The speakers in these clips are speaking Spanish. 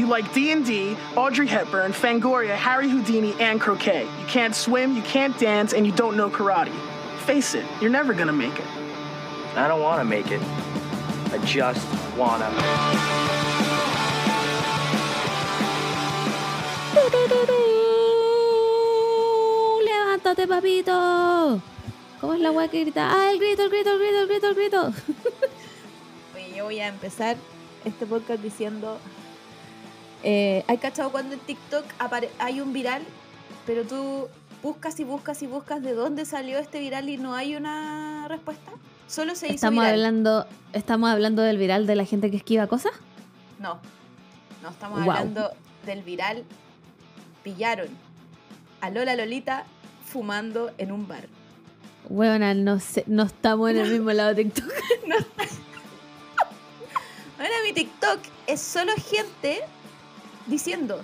You like D&D, Audrey Hepburn, Fangoria, Harry Houdini, and croquet. You can't swim, you can't dance, and you don't know karate. Face it, you're never gonna make it. I don't want to make it. I just wanna. ¡Levántate, papito! ¿Cómo es la weá que grita? ¡Ah, el grito, el grito, el grito, el grito, el grito! Oye, yo voy a empezar este podcast diciendo. Eh, ¿Hay cachado cuando en TikTok hay un viral, pero tú buscas y buscas y buscas de dónde salió este viral y no hay una respuesta? Solo se hizo Estamos viral. hablando, estamos hablando del viral de la gente que esquiva cosas. No, no estamos hablando del viral. Pillaron a Lola Lolita fumando en un bar. Weona, no sé, no estamos en el mismo lado de TikTok. Ahora mi TikTok es solo gente diciendo,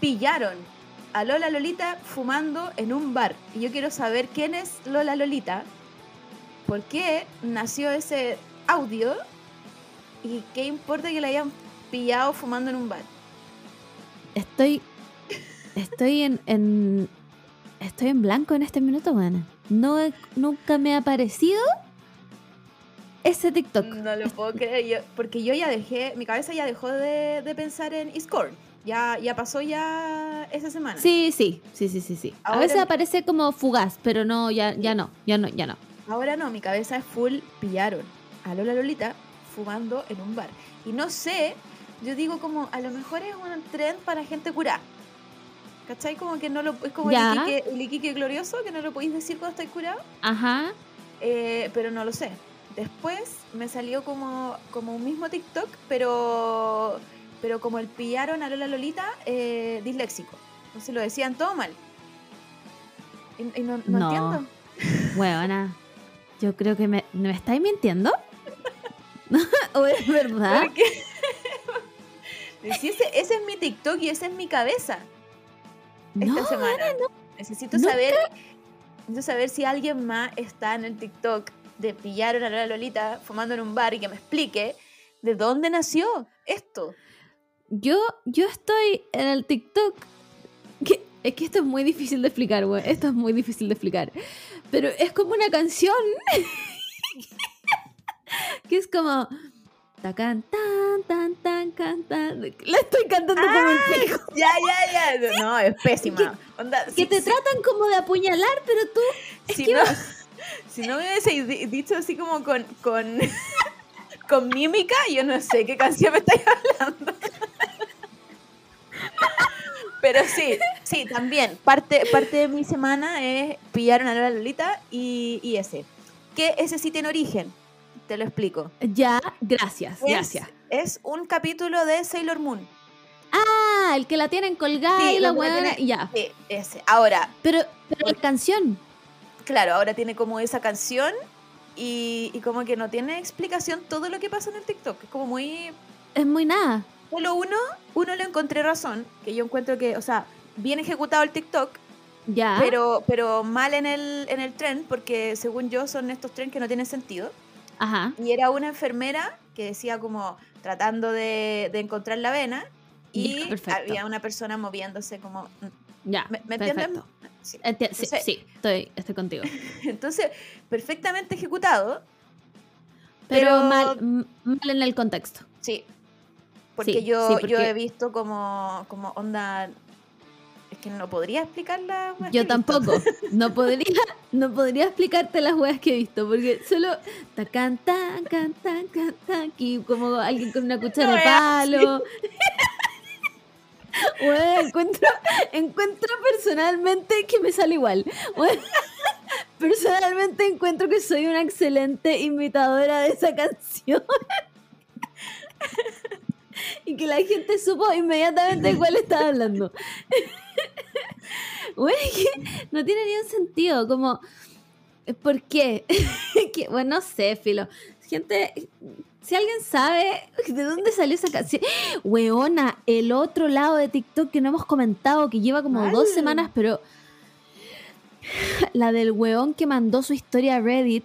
pillaron a Lola Lolita fumando en un bar. Y yo quiero saber quién es Lola Lolita, por qué nació ese audio y qué importa que la hayan pillado fumando en un bar. Estoy. Estoy en. en- estoy en blanco en este minuto, weona. No he- nunca me ha aparecido ese TikTok. No lo puedo creer, yo- porque yo ya dejé, mi cabeza ya dejó de, de pensar en Scorn. Ya, ya pasó ya esa semana. Sí, sí, sí, sí, sí, sí. A Ahora- veces aparece como fugaz, pero no, ya, ya no, ya no, ya no. Ahora no, mi cabeza es full pillaron a Lola Lolita fumando en un bar. Y no sé, yo digo como, a lo mejor es un tren para gente curada. ¿Cachai? Como que no lo, es como el Ya. Iquique, el Iquique glorioso, que no lo podéis decir cuando estáis curado. Ajá. Eh, pero no lo sé. Después me salió como, como un mismo TikTok, pero, pero como el pillaron a Lola Lolita eh, disléxico. Entonces lo decían todo mal. Y, y no, no No. entiendo. Weona, yo creo que me, ¿me estáis mintiendo? ¿O es verdad? Porque si ese, ese es mi TikTok y esa es mi cabeza esta No, semana. Necesito nunca- saber necesito saber si alguien más está en el TikTok de pillaron a la Lolita fumando en un bar y que me explique de dónde nació esto. Yo, yo estoy en el TikTok. Que, es que esto es muy difícil de explicar, güey. Esto es muy difícil de explicar. Pero es como una canción. que es como. Tacan, tan, tan, tan, can, tan. La estoy cantando como el pico. Ya, ya, ya. No, es pésima. Onda, Que si- te si- tratan como de apuñalar, pero tú. si, que no, si no me hubiese di- dicho así como con, con, con mímica, yo no sé qué canción me estáis hablando. Pero sí, sí, también. Parte, parte de mi semana es pillaron a la Lolita y, y ese. Que ese sí tiene origen. Te lo explico. Ya, gracias, Es- gracias. Es un capítulo de Sailor Moon. Ah, el que la tienen colgada Sí, y la tiene- Ya. Sí, ese. Ahora, Pero, pero la canción. claro, ahora tiene como esa canción y, y como que no tiene explicación todo lo que pasa en el TikTok. Es como muy... Es muy nada. Solo uno, uno le encontré razón, que yo encuentro que, o sea, bien ejecutado el TikTok, Ya. pero, pero mal en el, en el tren, porque según yo son estos trenes que no tienen sentido. Ajá. Y era una enfermera que decía como tratando de, de encontrar la vena y Ya, había una persona moviéndose como... Ya. ¿Me, me perfecto. Sí. Enti- sí, Entonces- sí, estoy, estoy contigo. Entonces, perfectamente ejecutado, Pero, Pero- mal, mal en el contexto. sí. Porque Sí, yo, sí, yo porque- he visto como, como onda... Es que no podría explicar la... weas que Yo he visto. tampoco. No podría, no podría explicarte las weas que he visto, porque solo tacan, tan, can, tan, can, tan, y como alguien con una cuchara No de palo. Bueno, encuentro, encuentro personalmente que me sale igual. Bueno, personalmente encuentro que soy una excelente imitadora de esa canción. Y que la gente supo inmediatamente de cuál estaba hablando. Bueno, es que no tiene ni un sentido, como, ¿por qué? Que, bueno, no sé, Filo. Gente, si alguien sabe de dónde salió esa canción. Weona, el otro lado de TikTok que no hemos comentado, que lleva como dos semanas, pero la del weón que mandó su historia a Reddit,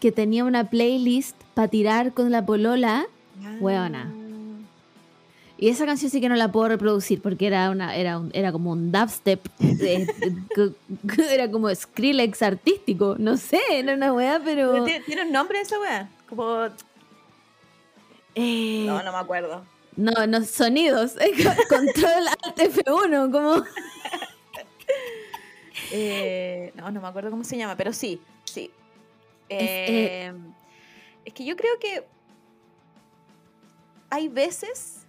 que tenía una playlist para tirar con la polola. Ah. Weona. Y esa canción sí que no la puedo reproducir porque era una era un- era como un dubstep, eh, eh, era como Skrillex artístico, no sé, era una weá, pero ¿Tiene, un nombre esa weá? Como. eh, No, no me acuerdo. no, no sonidos, control alt F1, como Eh, no, no me acuerdo cómo se llama, pero sí, sí. Es, eh, Eh, es que yo creo que hay veces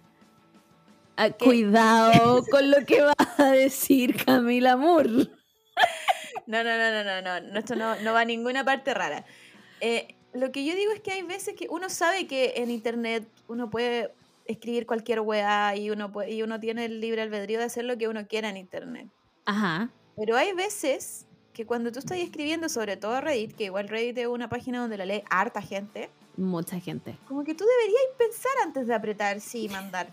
ah, cuidado con lo que vas a decir, Camila Moore. No, no, no, no, no, no, esto no, no va a ninguna parte rara. Eh, lo que yo digo es que hay veces que uno sabe que en internet uno puede escribir cualquier weá y uno, puede, y uno tiene el libre albedrío de hacer lo que uno quiera en internet. Ajá. Pero hay veces que cuando tú estás escribiendo, sobre todo Reddit, que igual Reddit es una página donde la lee harta gente, Mucha gente. como que tú deberías pensar antes de apretar sí y mandar.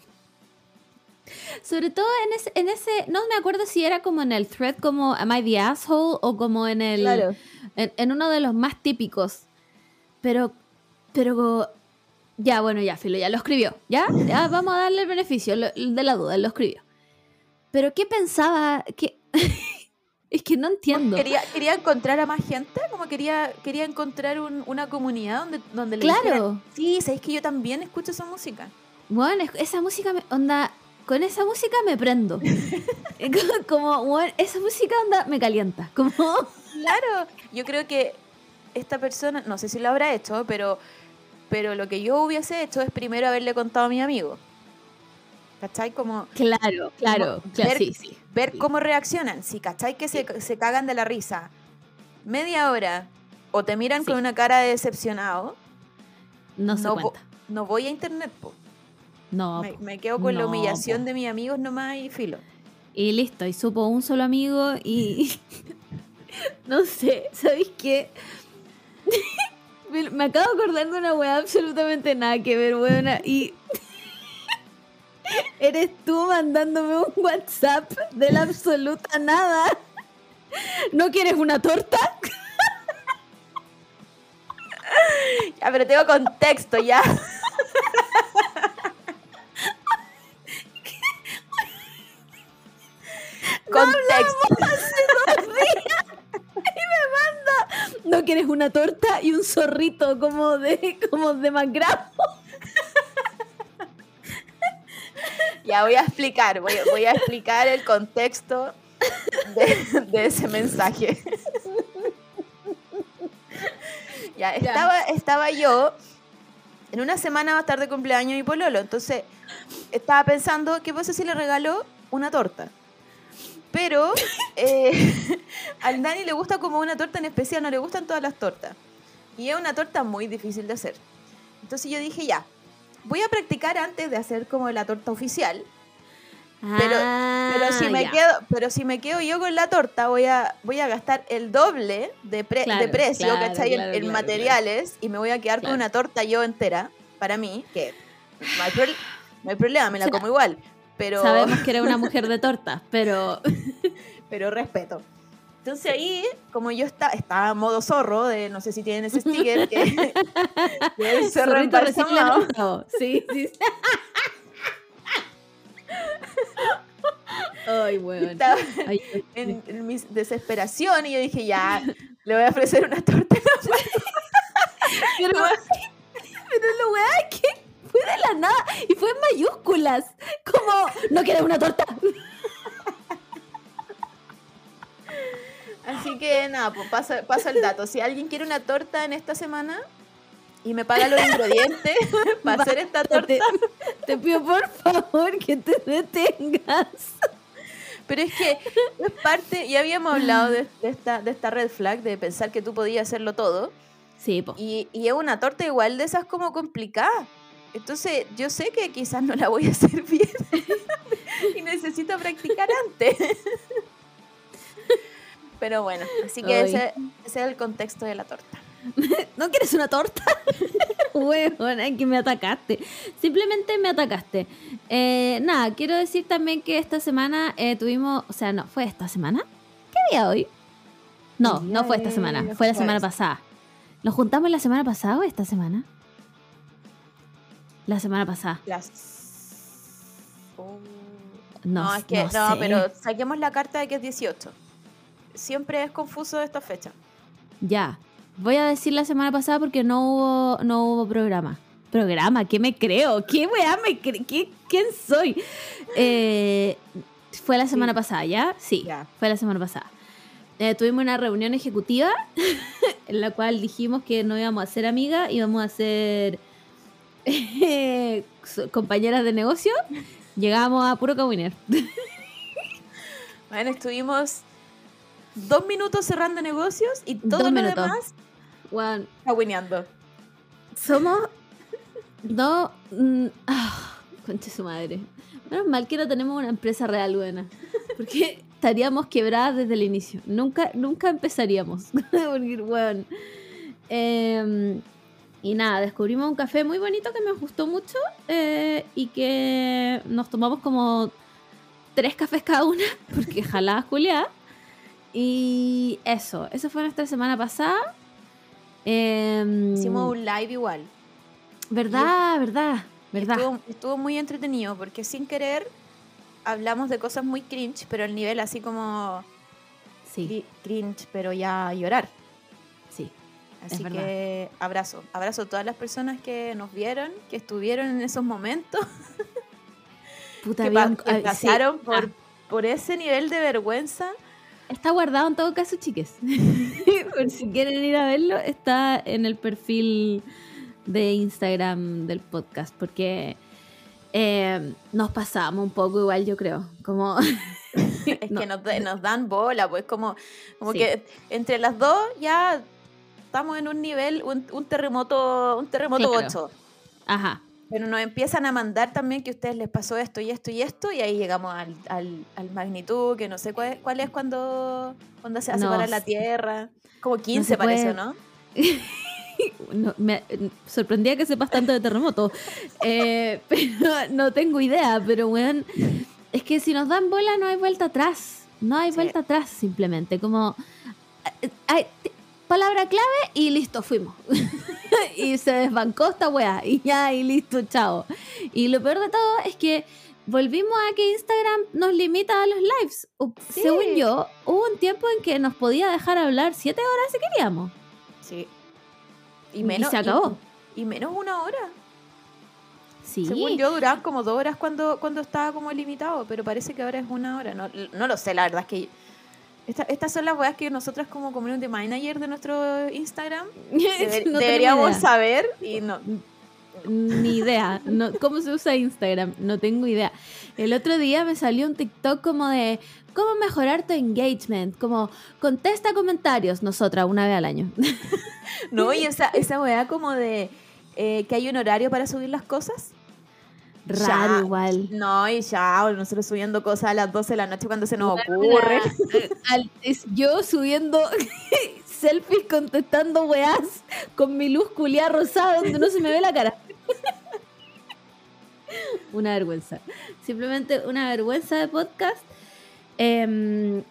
Sobre todo en ese, en ese, no me acuerdo si era como en el thread como Am I the Asshole o como en el en, en uno de los más típicos. Pero, pero, ya, bueno, ya, Filo, ya lo escribió. ¿Ya? Ya vamos a darle el beneficio lo- de la duda, lo escribió. Pero, ¿qué pensaba? ¿Qué? es que no entiendo. Quería, quería encontrar a más gente, como quería, quería encontrar un- una comunidad donde, donde le Claro. dijeran, sí, sabéis que yo también escucho esa música. Bueno, es- esa música, me, onda, con esa música me prendo. como, bueno, esa música, onda, me calienta. Como, Claro, yo creo que esta persona, no sé si lo habrá hecho, pero, pero lo que yo hubiese hecho es primero haberle contado a mi amigo. ¿Cachai? Como claro, claro, Como claro, ver- sí, sí. ver sí. cómo reaccionan. Si cachai que se, se cagan de la risa media hora o te miran con una cara de decepcionado, No se no cuenta. no voy a internet. po. No, Me, quedo con la humillación po. de mis amigos nomás y filo. Y listo, y supo un solo amigo y... no sé, ¿sabéis qué? me, me acabo de acordar de una weá absolutamente nada que ver, weona, y... Eres tú mandándome un WhatsApp de la absoluta nada. ¿No quieres una torta? Ya, pero tengo contexto ya. Contexto. ¿No quieres una torta y un zorrito como de, como de McGraw? Ya voy a explicar, voy, a- voy a explicar el contexto de, de ese mensaje. Ya, estaba, estaba yo, en una semana va a estar de cumpleaños mi pololo, entonces estaba pensando, ¿qué pasa si le regalo una torta? Pero eh, al Dani le gusta como una torta en especial, no le gustan todas las tortas. Y es una torta muy difícil de hacer. Entonces yo dije, ya, voy a practicar antes de hacer como la torta oficial. Pero, pero si Ah, me quedo, pero si me quedo yo con la torta, voy a, voy a gastar el doble de, pre- Claro, de precio, claro, ¿cachai? En- claro, en, claro, materiales y me voy a quedar con una torta yo entera, para mí, que no hay, proble- no hay problema, me la como igual. Pero, Sabemos que era una mujer de torta, pero... pero respeto. Entonces ahí, como yo está, estaba en modo zorro, de no sé si tienen ese sticker, que, que es zorro embalsamado. Sí, sí. sí. Ay, weón. Estaba Ay, en, en mi desesperación y yo dije, ya, le voy a ofrecer una torta. pero, pero lo weá es que de la nada y fue en mayúsculas. Como, ¿no quieres una torta? Así que nada, pues pasa, pasa el dato. Si alguien quiere una torta en esta semana y me paga los ingredientes para hacer esta torta, Te, te pido por favor que te detengas. pero es que es parte, ya habíamos hablado de, de esta, de esta red flag, de pensar que tú podías hacerlo todo, Sí, po. y, y es una torta igual de esas como complicada. Entonces yo sé que quizás no la voy a hacer bien y necesito practicar antes. Pero bueno, así que ese, ese es el contexto de la torta. ¿No quieres una torta? Es que me atacaste. Simplemente me atacaste. Eh, nada, quiero decir también que esta semana eh, tuvimos, o sea, no, fue esta semana. ¿Qué día hoy? No, no fue esta semana, fue la semana pasada. ¿Nos juntamos la semana pasada o esta semana? La semana pasada. Las... Oh. No, No, es que, no, sé. pero saquemos la carta de que es 18. Siempre es confuso esta fecha. Ya. Voy a decir la semana pasada porque no hubo, no hubo programa. Programa, ¿qué me creo? ¿Qué weá me cre- ¿Qué, ¿Quién soy? Eh, fue la semana Sí. pasada, ¿ya? Sí, fue la semana pasada. Eh, tuvimos una reunión ejecutiva en la cual dijimos que no íbamos a ser amigas, íbamos a ser eh, compañeras de negocio. Llegamos a puro cagüiner. Bueno, estuvimos dos minutos cerrando negocios y todo Dos lo minutos. demás cagüineando. Somos dos. mm, ah, concha su madre. Menos mal que no tenemos una empresa real buena. Porque estaríamos quebradas desde el inicio. Nunca, nunca empezaríamos. Porque, em, y nada, descubrimos un café muy bonito que me gustó mucho. eh, y que nos tomamos como tres cafés cada una. Porque jalada Julia. Y eso, eso fue nuestra semana pasada. Em, Hicimos un live igual. Verdad, verdad, verdad. Estuvo, estuvo muy entretenido porque sin querer hablamos de cosas muy cringe, pero el nivel así como Sí, cri- cringe, pero ya llorar. Sí. Así que abrazo, abrazo a todas las personas que nos vieron, que estuvieron en esos momentos, Puta, que, pa- que ah, sí. pasaron por, Ah, por ese nivel de vergüenza. está guardado en todo caso, chiques. por si quieren ir a verlo, está en el perfil de Instagram del podcast, porque eh, nos pasamos un poco igual, yo creo. Como Es No. que nos, nos dan bola, pues como, como Sí. que entre las dos ya estamos en un nivel, un, un terremoto, un terremoto Claro. 8. Ajá, Pero nos empiezan a mandar también que a ustedes les pasó esto y esto y esto, y ahí llegamos al, al, al magnitud, que no sé cuál, cuál es cuando, cuando se va a No separar la. Tierra. Como 15 se parece, ¿no? no, me sorprendía que sepas tanto de terremoto. Eh, pero no tengo idea, pero weón, es que si nos dan bola no hay vuelta atrás. No hay Sí. vuelta atrás, simplemente. Como. eh, hay- t- palabra clave y listo, fuimos. y se desbancó esta weá. Y ya, y listo, chao. Y lo peor de todo es que volvimos a que Instagram nos limita a los lives. Sí. Según yo, hubo un tiempo en que nos podía dejar hablar siete horas si queríamos. Sí. Y se acabó. Y, menos una hora. Sí. Según yo, duraba como dos horas cuando, cuando estaba como limitado, pero parece que ahora es una hora. No, no lo sé, la verdad es que. Esta- estas son las weas que nosotras como community manager de nuestro Instagram deber- No deberíamos saber y no. Ni idea. No, ¿Cómo se usa Instagram? No tengo idea. El otro día me salió un TikTok como de cómo mejorar tu engagement. Como contesta comentarios nosotras una vez al año. No, y esa, esa wea como de eh, que hay un horario para subir las cosas. Raro Ya. igual. No, y ya, nosotros subiendo cosas a las 12 de la noche cuando se nos ocurre. Al- es yo subiendo selfies contestando weás con mi luz culiada rosada donde no se me ve la cara. Una vergüenza. Simplemente una vergüenza de podcast. Em,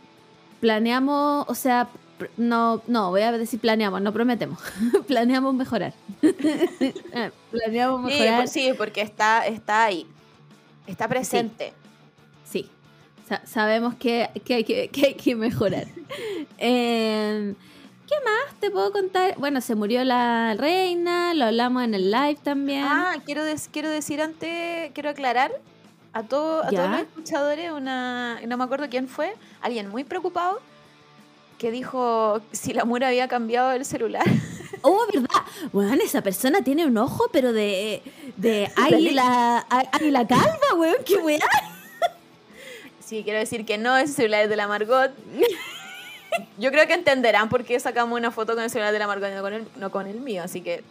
planeamos, o sea, no, no, voy a decir planeamos, no prometemos. planeamos mejorar. Eh, planeamos Sí, mejorar. pues sí, porque está, está ahí. Está presente. Sí, sa- sabemos que, que hay que, que hay que mejorar. Em, ¿Qué más te puedo contar? Bueno, se murió la reina, lo hablamos en el live también. Ah, quiero, quiero decir antes, quiero aclarar a, todo, a todos los escuchadores, una, no me acuerdo quién fue, alguien muy preocupado que dijo si la mura había cambiado el celular. Oh, ¿verdad? Weón, esa persona tiene un ojo, pero de, de águila, águila calva, weón, qué weá. Sí, quiero decir que no, ese celular es de la Margot. Yo creo que entenderán por qué sacamos una foto con el celular de la Margot y no con el, no con el mío. Así que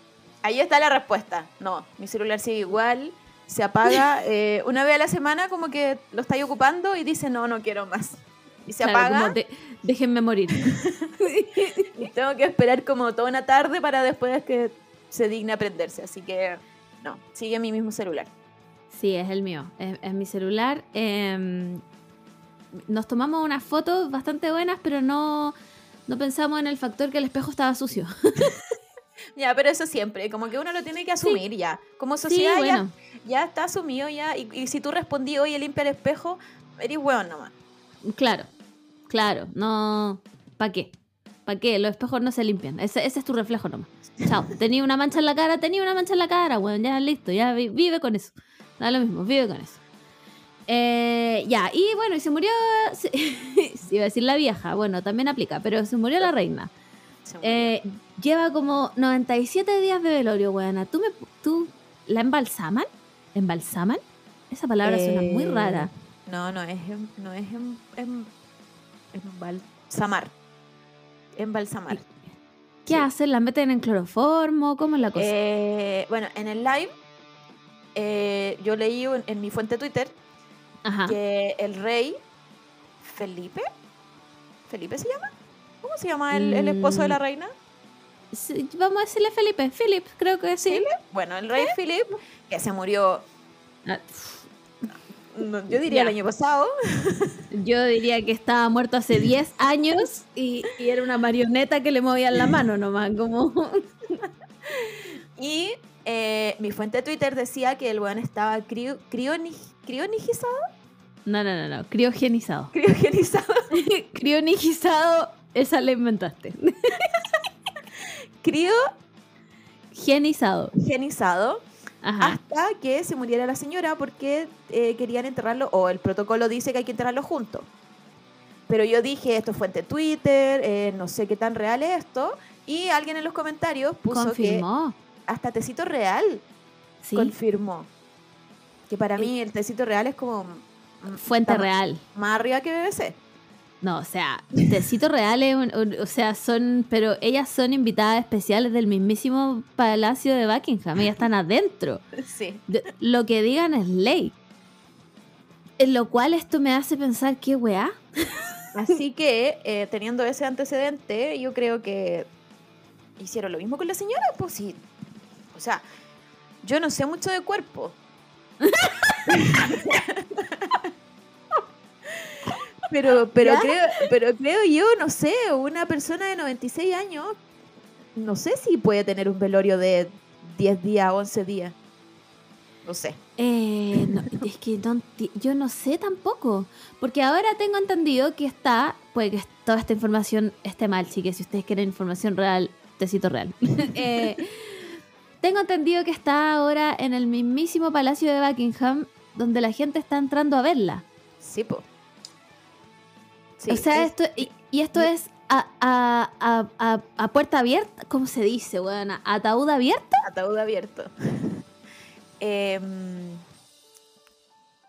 ahí está la respuesta. No, mi celular sigue igual, se apaga eh, una vez a la semana, como que lo estáis ocupando y dice no, no quiero más. Y se Claro, apaga como de- déjenme morir. y tengo que esperar como toda una tarde para después que se digne a prenderse. Así que no, sigue mi mismo celular. Sí, es el mío, es, es mi celular. Em, nos tomamos unas fotos bastante buenas, pero no, no pensamos en el factor que el espejo estaba sucio. Ya, pero eso siempre, como que uno lo tiene que asumir ya. Como Sí, sociedad ya- bueno. ya, está asumido ya. Y, y si tú respondí, oye, limpia el espejo, eres hueón nomás. Claro, claro, no. ¿Para qué? ¿Para qué? Los espejos no se limpian. Ese, ese es tu reflejo nomás. Chao. Tenía una mancha en la cara, tenía una mancha en la cara, bueno, ya listo, ya vi- vive con eso. Da lo mismo, vive con eso. Eh, ya, y bueno, y se murió. Se, iba a decir la vieja, bueno, también aplica, pero se murió la reina. Murió. Eh, lleva como 97 días de velorio, weona. ¿Tú, me, ¿Tú la embalsaman? ¿Embalsaman? Esa palabra suena muy Eh, rara. No, no es, em- no es em- em- embalsamar. Embalsamar. ¿Qué sí. hacen? ¿La meten en cloroformo? ¿Cómo es la cosa? Eh, bueno, en el live, eh, yo leí en, en mi fuente Twitter Ajá. que el rey Felipe, ¿Felipe se llama? ¿Cómo se llama el, el esposo de la Mm. reina? Sí, vamos a decirle Felipe. Philip, creo que sí. Bueno, el rey Philip, que se murió, Ah, no, yo diría Ya. el año pasado, Yo diría que estaba muerto hace 10 años y, y era una marioneta que le movían la mano nomás, como... y eh, mi fuente de Twitter decía que el weón estaba crio- crioni- crionigizado, No, no, no, no. Criogenizado. criogenizado, Crionigizado, esa la inventaste. Genizado. criogenizado, Ajá. hasta que se muriera la señora porque eh, querían enterrarlo, o el protocolo dice que hay que enterrarlo juntos. Pero yo dije, esto fue en Twitter, eh, no sé qué tan real es esto, y alguien en los comentarios puso Confirmó. que hasta Tecito Real Sí. confirmó. Que para mí el Tecito Real es como mm, Fuente real. más arriba que BBC. No, o sea, Tecito Real es un- un- o sea, son, pero ellas son invitadas especiales del mismísimo Palacio de Buckingham, ellas están adentro. Sí. De- lo que digan es ley. En lo cual esto me hace pensar, ¿qué weá? Así que, eh, teniendo ese antecedente, yo creo que hicieron lo mismo con la señora, pues sí. O sea, yo no sé mucho de cuerpo. pero, pero ¿Ya? creo, pero creo yo, no sé, una persona de 96 años, no sé si puede tener un velorio de 10 días, 11 días. No sé. Eh, no, es que no yo no sé tampoco. Porque ahora tengo entendido que está, puede que toda esta información esté mal, sí que si ustedes quieren información real, tecito real. Eh, tengo entendido que está ahora en el mismísimo Palacio de Buckingham, donde la gente está entrando a verla. Sí, po. Sí, o sea, es- esto, y, y esto es a, a- a- a- a puerta abierta, ¿cómo se dice, weona? ¿Ataúd abierto? Ataúd abierto. Em,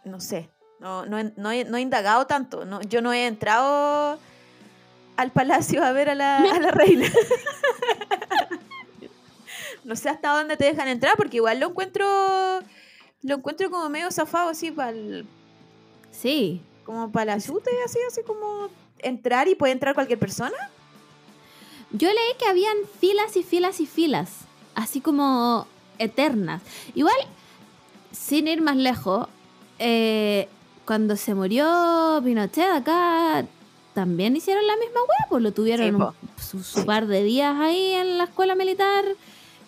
no sé, no, no, he, no he- no he indagado tanto. No, yo no he entrado al palacio a ver a la, a la reina. no sé hasta dónde te dejan entrar, porque igual lo encuentro lo encuentro como medio zafado así para Sí. Como para la chute, así, así como entrar y puede entrar cualquier persona. Yo leí que habían filas y filas y filas, así como eternas. Igual, sin ir más lejos, eh, cuando se murió Pinochet acá, también hicieron la misma hueá, pues lo tuvieron Sí, un- po. su, su par de días ahí en la escuela militar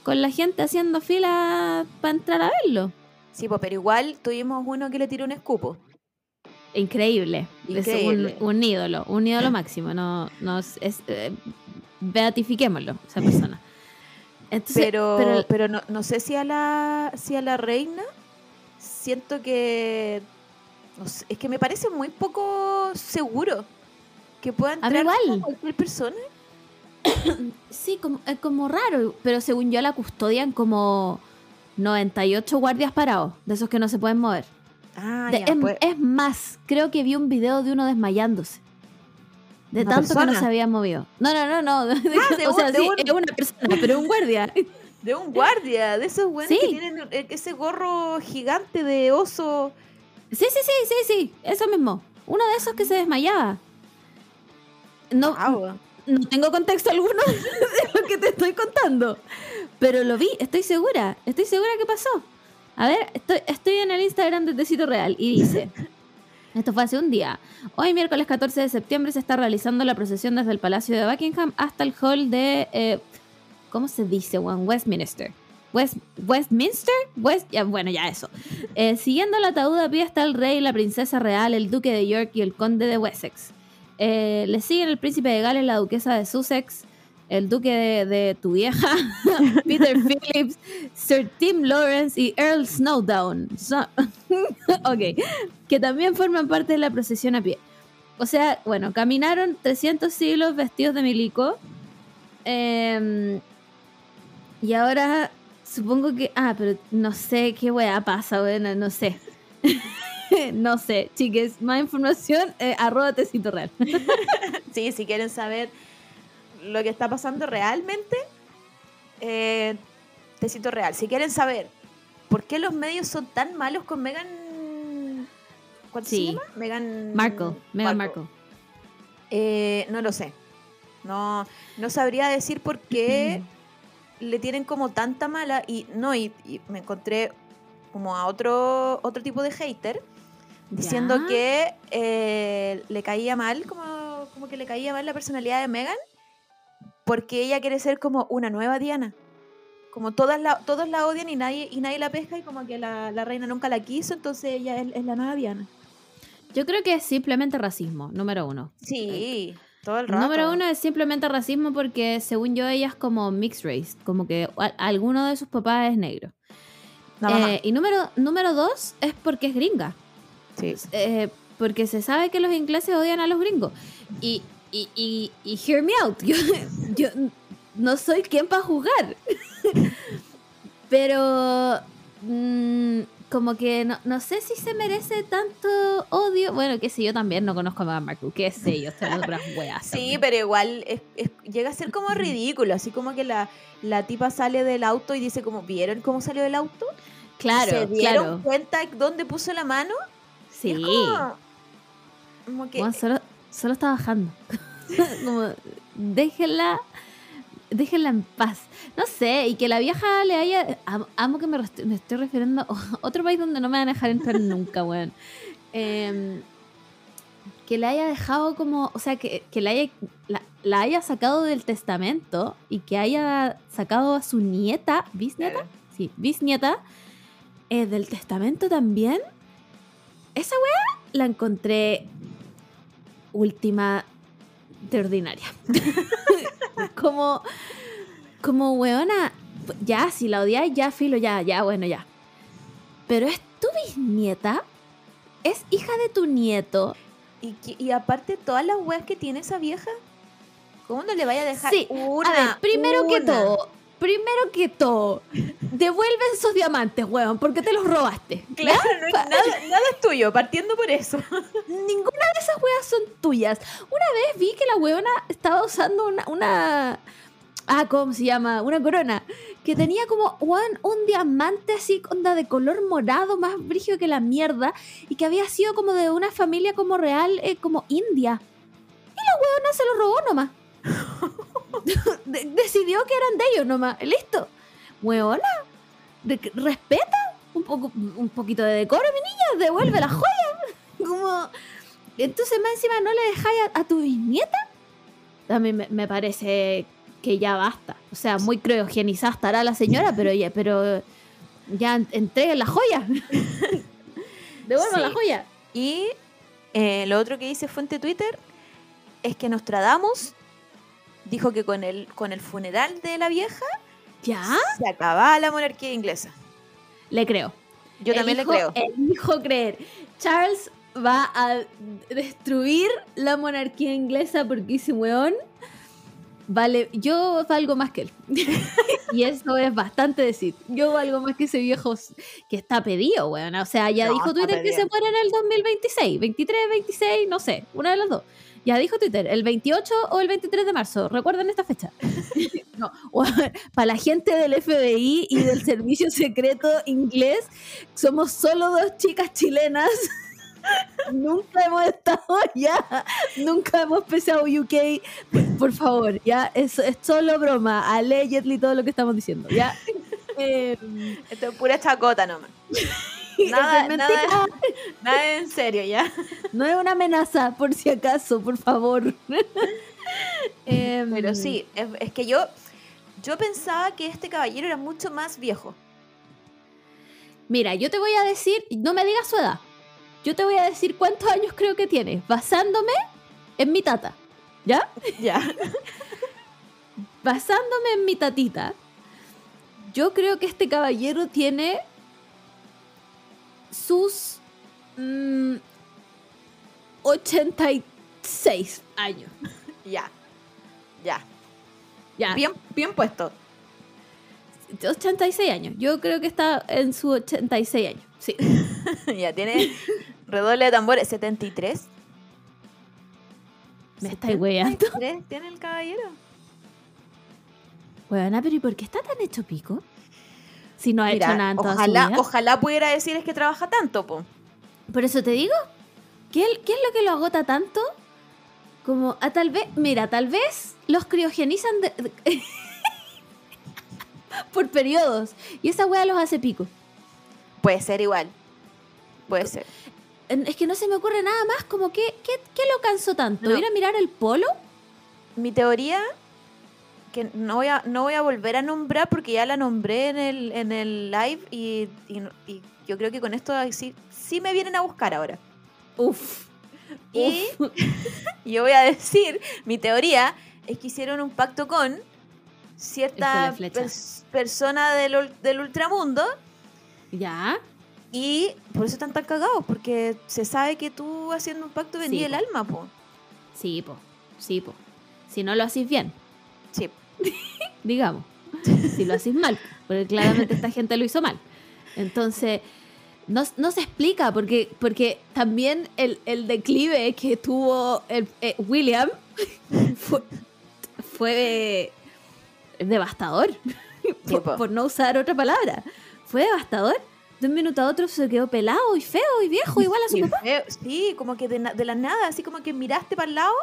con la gente haciendo fila para entrar a verlo. Sí, po, pero igual tuvimos uno que le tiró un escupo. Increíble. Increíble. Es un, un ídolo, un ídolo máximo. No, no es, eh, beatifiquémoslo, esa persona. Entonces, pero pero, no, no sé si a la si a la reina siento que no sé, es que me parece muy poco seguro que pueda entrar igual. cualquier persona Sí, como, es como raro, pero según yo la custodian como 98 guardias parados, de esos que no se pueden mover. Ah, De- ya, es, pues, es más, creo que vi un video de uno desmayándose. De ¿Una tanto que no se había movido. No, no, no, no. Ah, de o un- sea, de sí, un- es una persona, pero un guardia. de un guardia de esos buenos Sí. que tienen eh, ese gorro gigante de oso Sí, sí, sí, sí, sí, eso mismo. Uno de esos que se desmayaba. No, no tengo contexto alguno de lo que te estoy contando. Pero lo vi, estoy segura. Estoy segura que pasó. A ver, estoy, estoy en el Instagram de Tecito Real y dice. Esto fue hace un día. Hoy, miércoles 14 de septiembre, se está realizando la procesión desde el Palacio de Buckingham hasta el hall de eh, ¿cómo se dice, weón? Westminster. West, Westminster? West, ya, bueno, ya eso. Eh, siguiendo el ataúd a pie está el rey, la princesa real, el duque de York y el conde de Wessex. Eh, le siguen el príncipe de Gales, la duquesa de Sussex, el duque de, tu vieja, Peter Phillips, Sir Tim Lawrence y Earl Snowdown. So- ok, que también forman parte de la procesión a pie. O sea, bueno, caminaron 300 siglos vestidos de milico. em, y ahora supongo que. Ah, pero no sé qué weá pasa, bueno, no sé. no sé, chiques, más información, eh, arroba tecito real. Sí, si quieren saber lo que está pasando realmente, eh, Tecito Real. Si quieren saber por qué los medios son tan malos con Megan. ¿Cuánto Sí. se llama? Megan Markle, Meghan Markle. Eh, no lo sé. No, no sabría decir por qué le tienen como tanta mala y no, y, y me encontré como a otro, otro tipo de hater diciendo Ya. que eh, le caía mal, como, como que le caía mal la personalidad de Megan porque ella quiere ser como una nueva Diana. Como todas la, todos la odian y nadie, y nadie la pesca y como que la, la reina nunca la quiso, entonces ella es, es la nueva Diana. Yo creo que es simplemente racismo, número uno. Sí, todo el rato. Número uno es simplemente racismo porque, según yo, ella es como mixed race, como que a- alguno de sus papás es negro. Eh, y número, número dos es porque es gringa. Sí. Eh, porque se sabe que los ingleses odian a los gringos. Y, y, y, y hear me out. Yo, yo no soy quien para jugar. Pero mm, como que no, no sé si se merece tanto odio. Bueno, qué sé yo también no conozco a Markle. Qué sé yo, estoy puras weas. Sí, también. pero igual es- es- llega a ser como ridículo, así como que la, la tipa sale del auto y dice como, ¿vieron cómo salió del auto? Claro, ¿Se dieron claro. cuenta dónde puso la mano? Sí. Como, como que... Bueno, solo, solo está bajando. Como, déjenla, déjenla en paz. No sé, y que la vieja le haya. Amo, que me, estoy refiriendo a otro país donde no me van a dejar entrar nunca, weón. Em, que la haya dejado como. O sea, que, que la, haya, la, la haya sacado del testamento y que haya sacado a su nieta, bisnieta, sí, bisnieta, eh, del testamento también. Esa weá la encontré última de ordinaria. como, como weona, ya, si la odiáis, ya, filo, ya, ya, bueno, ya. Pero es tu bisnieta, es hija de tu nieto. Y, y aparte todas las weas que tiene esa vieja, ¿cómo no le vaya a dejar Sí, una? a ver, primero que todo, primero que todo, devuelve esos diamantes, weón, porque te los robaste. Claro, no es- nada, nada es tuyo, partiendo por eso. Ninguna de esas weas son tuyas. Una vez vi que la weona estaba usando una, una. Ah, ¿cómo se llama? Una corona. Que tenía como weón, un diamante así, onda de color morado, más brillo que la mierda. Y que había sido como de una familia como real, eh, como india. Y la weona se lo robó nomás. De- decidió que eran de ellos nomás. Listo. De- respeta un, poco, un poquito de decoro, mi niña. Devuelve la joya. Como. Entonces, más encima, ¿no le dejáis a, a tu bisnieta? Mí me, me parece que ya basta. O sea, muy criogenizada estará la señora, pero ya, pero ya en- entreguen la joya. Devuelvan Sí. la joya. Y eh, lo otro que dice Fuente Twitter es que Nostradamus dijo que con el, con el funeral de la vieja ¿Ya? se acababa la monarquía inglesa. Le creo. Yo también le creo. Elijo creer. Charles va a destruir la monarquía inglesa porque dice, weón, vale, yo valgo más que él. y eso es bastante decir. Yo valgo más que ese viejo que está pedido, weón. O sea, ya No, dijo Twitter que se muere en el 2026, 23, 26, no sé, una de las dos. Ya dijo Twitter, el 28 o el 23 de marzo. ¿Recuerdan esta fecha? no, para la gente del FBI y del Servicio Secreto Inglés, somos solo dos chicas chilenas. nunca hemos estado allá, nunca hemos pesado UK. Por, por favor, ya, es, es solo broma. Allegedly todo lo que estamos diciendo, ya. Eh, Esto es pura chacota nomás. Nada, nada, nada en serio, ¿ya? No es una amenaza, por si acaso, por favor. Em, Pero sí, es, es que yo, Yo pensaba que este caballero era mucho más viejo. Mira, yo te voy a decir, no me digas su edad. Yo te voy a decir cuántos años creo que tiene, basándome en mi tata. ¿Ya? Ya. Basándome en mi tatita, yo creo que este caballero tiene sus mm, 86 años. ya. Ya. Ya, Bien, bien puesto. 86 años. Yo creo que está en sus 86 años. Sí. ya tiene redoble de tambores 73. Me estáis weando. 73 tiene el caballero. Weona, pero ¿y por qué está tan hecho pico? Si no ha Mira, hecho nada en toda ojalá, su vida. ojalá pudiera decir es que trabaja tanto, po. Por eso te digo, ¿qué, ¿qué es lo que lo agota tanto? Como a tal vez, mira, tal vez los criogenizan de- de- por periodos y esa wea los hace pico. Puede ser igual. Puede ser. Es que no se me ocurre nada más como que, ¿qué, qué lo cansó tanto? No. ¿Ir a mirar el polo? Mi teoría, que no voy a, no voy a volver a nombrar porque ya la nombré en el, en el live y, y yo creo que con esto sí, sí me vienen a buscar ahora. Uf. Y Uf. yo voy a decir, mi teoría es que hicieron un pacto con cierta pers- persona del, del ultramundo ¿Ya? y por eso están tan cagados, porque se sabe que tú haciendo un pacto vendí Sí, el po. alma, po. Sí, po. Sí, po. Si no lo hacís bien, Sí. digamos. Si lo hacís mal, porque claramente esta gente lo hizo mal. Entonces, no, no se explica, porque, porque también el, el declive que tuvo el, eh, William fue, fue devastador, por, po. por no usar otra palabra. Fue devastador. De un minuto a otro se quedó pelado y feo y viejo, igual a su Y papá. feo, sí, como que de, de la nada, así como que miraste para el lado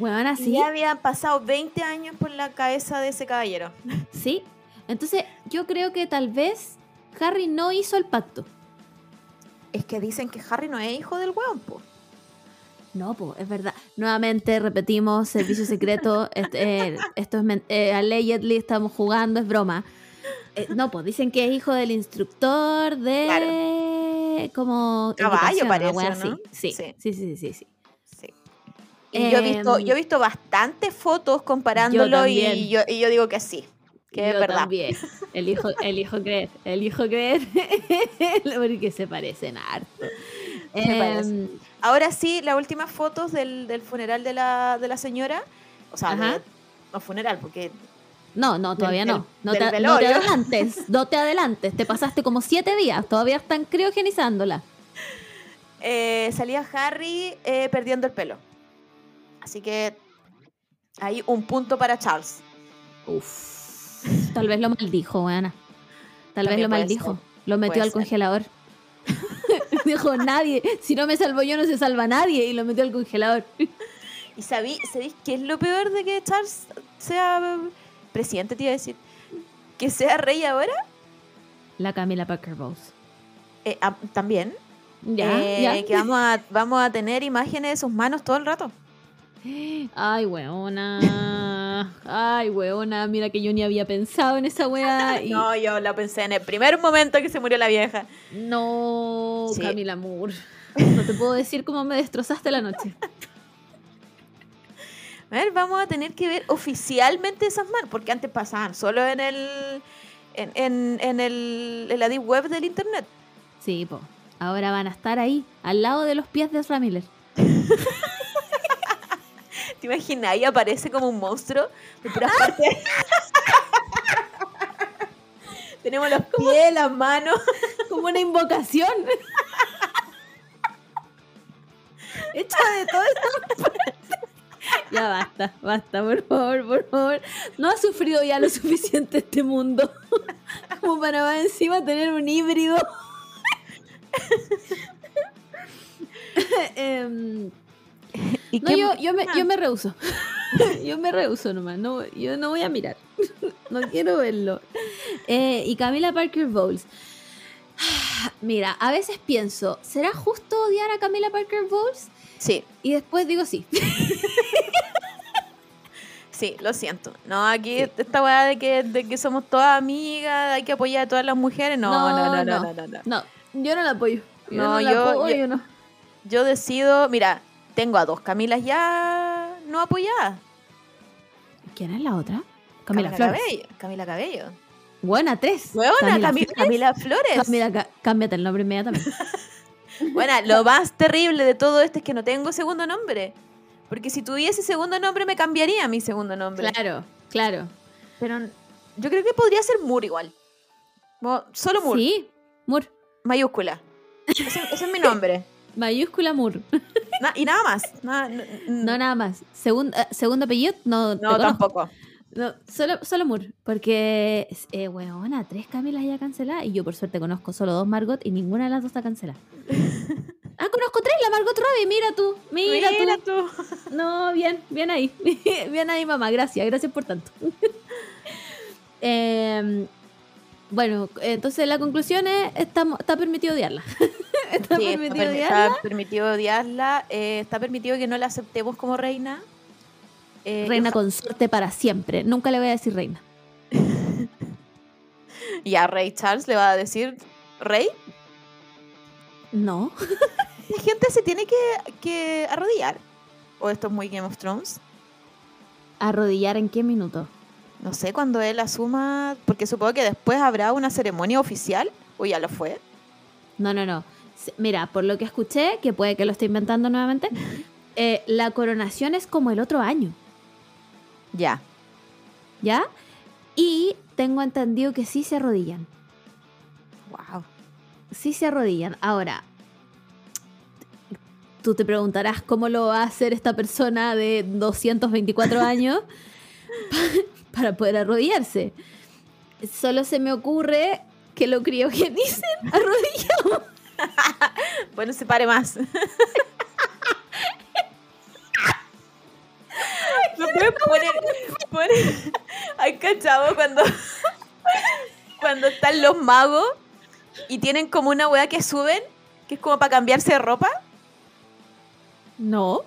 Weón, así. ya habían pasado 20 años por la cabeza de ese caballero. Sí. Entonces, yo creo que tal vez Harry no hizo el pacto. Es que dicen que Harry no es hijo del weón, po. No, pues, es verdad. Nuevamente repetimos, servicio secreto. este, eh, esto es eh, allegedly, estamos jugando, es broma. Eh, no, pues dicen que es hijo del instructor de. Como. Caballo, parece, así. Sí, Sí. sí, sí, sí, sí, sí. Sí. Y yo he visto, Em, yo he visto bastantes fotos comparándolo y yo, y yo digo que sí, que es Yo verdad. también. Elijo, elijo creer, elijo creer. Porque se parecen harto. Se parecen. Em, Ahora sí, las últimas fotos del, del funeral de la, de la señora, o sea, de- no funeral, porque No, no, todavía del- no. No del te, no te adelantes, no te adelantes. Te pasaste como siete días, todavía están criogenizándola. eh, salía Harry eh, perdiendo el pelo. Así que hay un punto para Charles. Uf. Tal vez lo maldijo, weana. Tal vez lo maldijo. ser. Lo metió Puede al ser. congelador. Dijo, nadie, si no me salvo yo, no se salva nadie. Y lo metió al congelador. ¿Y sabí, sabéis qué es lo peor de que Charles sea presidente, te iba a decir? Que sea rey ahora. La Camila Parker Bowles. Eh, también. Ya, Eh, ya. Que vamos a, vamos a tener imágenes de sus manos todo el rato. Ay, weona. Ay, weona. Mira que yo ni había pensado en esa wea. Y... No, yo la pensé en el primer momento que se murió la vieja. No, Sí. Camila Moore. No te puedo decir cómo me destrozaste la noche. A ver, vamos a tener que ver oficialmente esas manos, porque antes pasaban solo en el en, en, en el en la deep web del internet. Sí, po. Ahora van a estar ahí, al lado de los pies de Ezra Miller. ¿Te imaginas? Ahí aparece como un monstruo de puras partes. Tenemos los pies, las manos. Como una invocación. Hecha de todo esto. Ya basta, basta, por favor, por favor. No ha sufrido ya lo suficiente este mundo como para más encima tener un híbrido. Em, ¿Y no, qué- yo, yo, me, yo me rehuso. yo me rehuso nomás. No, yo no voy a mirar. no quiero verlo. Eh, y Camila Parker Bowles. Mira, a veces pienso, ¿será justo odiar a Camila Parker Bowles? Sí, Y después digo sí. Sí, lo siento. No, aquí esta weá de que, de que somos todas amigas, hay que apoyar a todas las mujeres. No, no, no, no, no, no. no. No, yo no la apoyo. Yo No, no, la yo- apoyo, yo- no. Yo decido, mira, tengo a dos Camilas ya no apoyadas. ¿Quién es la otra? Camila, Camila Flores. Cabello. Camila Cabello. Buena, tres. Huevona, Camila Cami- Flores. Camila Flores. Camila, ca- cámbiate el nombre inmediatamente. Bueno, lo más terrible de todo esto es que no tengo segundo nombre. Porque si tuviese segundo nombre me cambiaría mi segundo nombre. claro, claro. Pero yo creo que podría ser Moore igual. Solo Moore. Sí, Mur. Mayúscula. Ese, ese es mi nombre. Mayúscula. Na- y nada más. Nada- No, nada más. Eh, segundo apellido, no, no, tampoco. No, solo, solo Moore. Porque, eh, weona, tres Camilas ya canceladas. Y yo, por suerte, conozco solo dos Margot y ninguna de las dos está cancelada. ah, conozco tres, la Margot Robbie. Mira tú, mira, Mira tú. tú. No, bien, bien ahí. bien ahí, mamá. Gracias, gracias por tanto. Em, bueno, entonces la conclusión es: estamos, está permitido odiarla. está Sí, permitido está, odiarla. está permitido odiarla. eh, está permitido que no la aceptemos como reina. Eh, Reina consorte para siempre. Nunca le voy a decir reina. Y a Rey Charles le va a decir, ¿Rey? No. La gente se tiene que, que arrodillar. O esto es muy Game of Thrones. ¿Arrodillar en qué minuto? No sé, cuando él asuma, porque supongo que después habrá una ceremonia oficial, o ya lo fue. No, no, no. Mira, por lo que escuché, que puede que lo esté inventando nuevamente, eh, la coronación es como el otro año, Ya. ¿ya? Y tengo entendido que sí se arrodillan. Wow. Sí se arrodillan. Ahora, tú te preguntarás cómo lo va a hacer esta persona de 224 años pa- para poder arrodillarse. Solo se me ocurre que lo criogenicen arrodillado. Bueno, se pare más. ¿Me puedes poner, poner- ¿Hay cachado cuando, cuando están los magos y tienen como una weá que suben, que es como para cambiarse de ropa? No.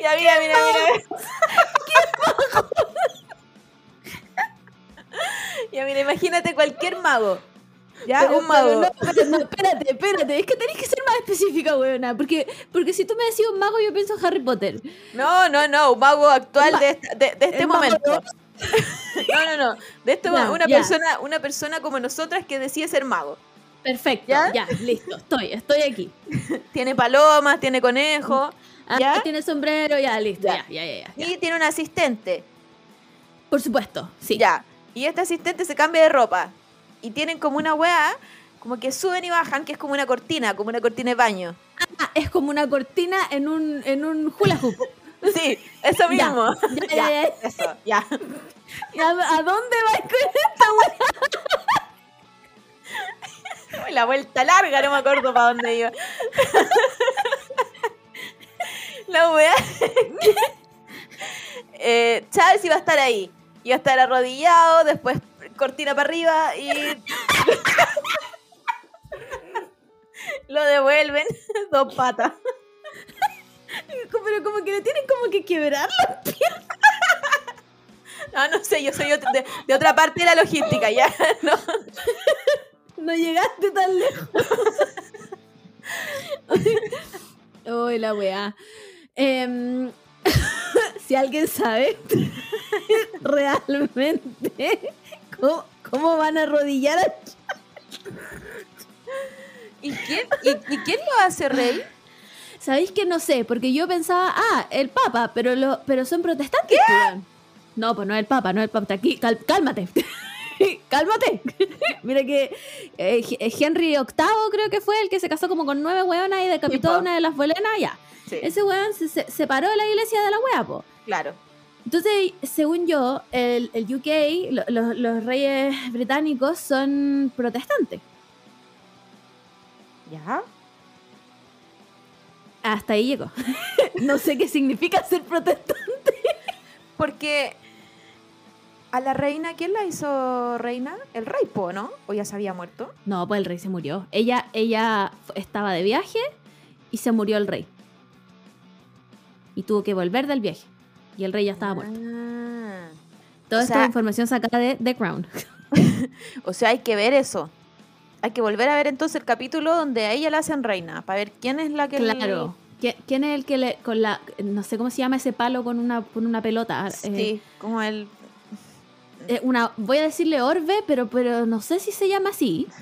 Ya, mira, mira, mira. Ya, mira, imagínate cualquier mago. Ya, Pero- un mago. pero no, pero no, espérate, espérate. Es que tenés que ser más específica, weona. Porque, porque si tú me decís un mago, yo pienso en Harry Potter. No, no, no, un mago actual de, esta- de, de este momento. No, no, no. De este Ya, mo- una ya. persona, una persona como nosotras que decide ser mago. Perfecto. ¿Ya? ¿Ya? listo. Estoy, estoy aquí. Tiene palomas, tiene conejo, Ah, ¿Ya? Tiene sombrero, ya, listo. Ya, ya. ya, ya. y tiene un asistente. Por supuesto, sí. Ya. Y este asistente se cambia de ropa. Y tienen como una weá, como que suben y bajan, que es como una cortina, como una cortina de baño. Ah, es como una cortina en un, en un hula hoop. Sí, eso mismo. ya, ya, ya. Eso, ya. ¿Y ¿A, a dónde vas con esta weá? La vuelta larga, no me acuerdo para dónde iba. La wea. eh, Chávez iba a estar ahí. A estar arrodillado, después cortina para arriba y. Lo devuelven dos patas. Pero como que le tienen como que quebrar la pierna. No, no sé, yo soy de, de otra parte de la logística, ya. No. No llegaste tan lejos. Uy, la weá. Em, si alguien sabe realmente cómo, cómo van a arrodillar a ¿Y quién, y, y quién lo hace rey? ¿Sabéis que no sé? Porque yo pensaba, ah, el Papa, pero lo, pero son protestantes. No, pues no es el Papa, no es el Papa. Aquí, cal- cálmate. cálmate. Mira que eh, Ge- Henry VIII creo que fue el que se casó como con nueve weonas y decapitó a una de las bolenas, ya. Sí, Ese weón se, se separó de la iglesia de la wea, po. claro. Entonces, según yo, el, el UK, lo- lo- los reyes británicos son protestantes. ¿Ya? Hasta ahí llegó. no sé qué significa ser protestante. Porque a la reina, ¿quién la hizo reina? El rey, po, ¿no? ¿O ya se había muerto? No, pues el rey se murió. Ella, ella estaba de viaje y se murió el rey. y tuvo que volver del viaje. Y el rey ya estaba muerto. Ah. Toda esta sea- información sacada de The Crown. O sea, hay que ver eso. Hay que volver a ver entonces el capítulo donde a ella la hacen reina, para ver quién es la que... Claro. ¿Qui- ¿Quién es el que le, con la, no sé cómo se llama ese palo con una, con una pelota? Eh, Sí, como el... eh, una, voy a decirle orbe, pero, pero no sé si se llama así.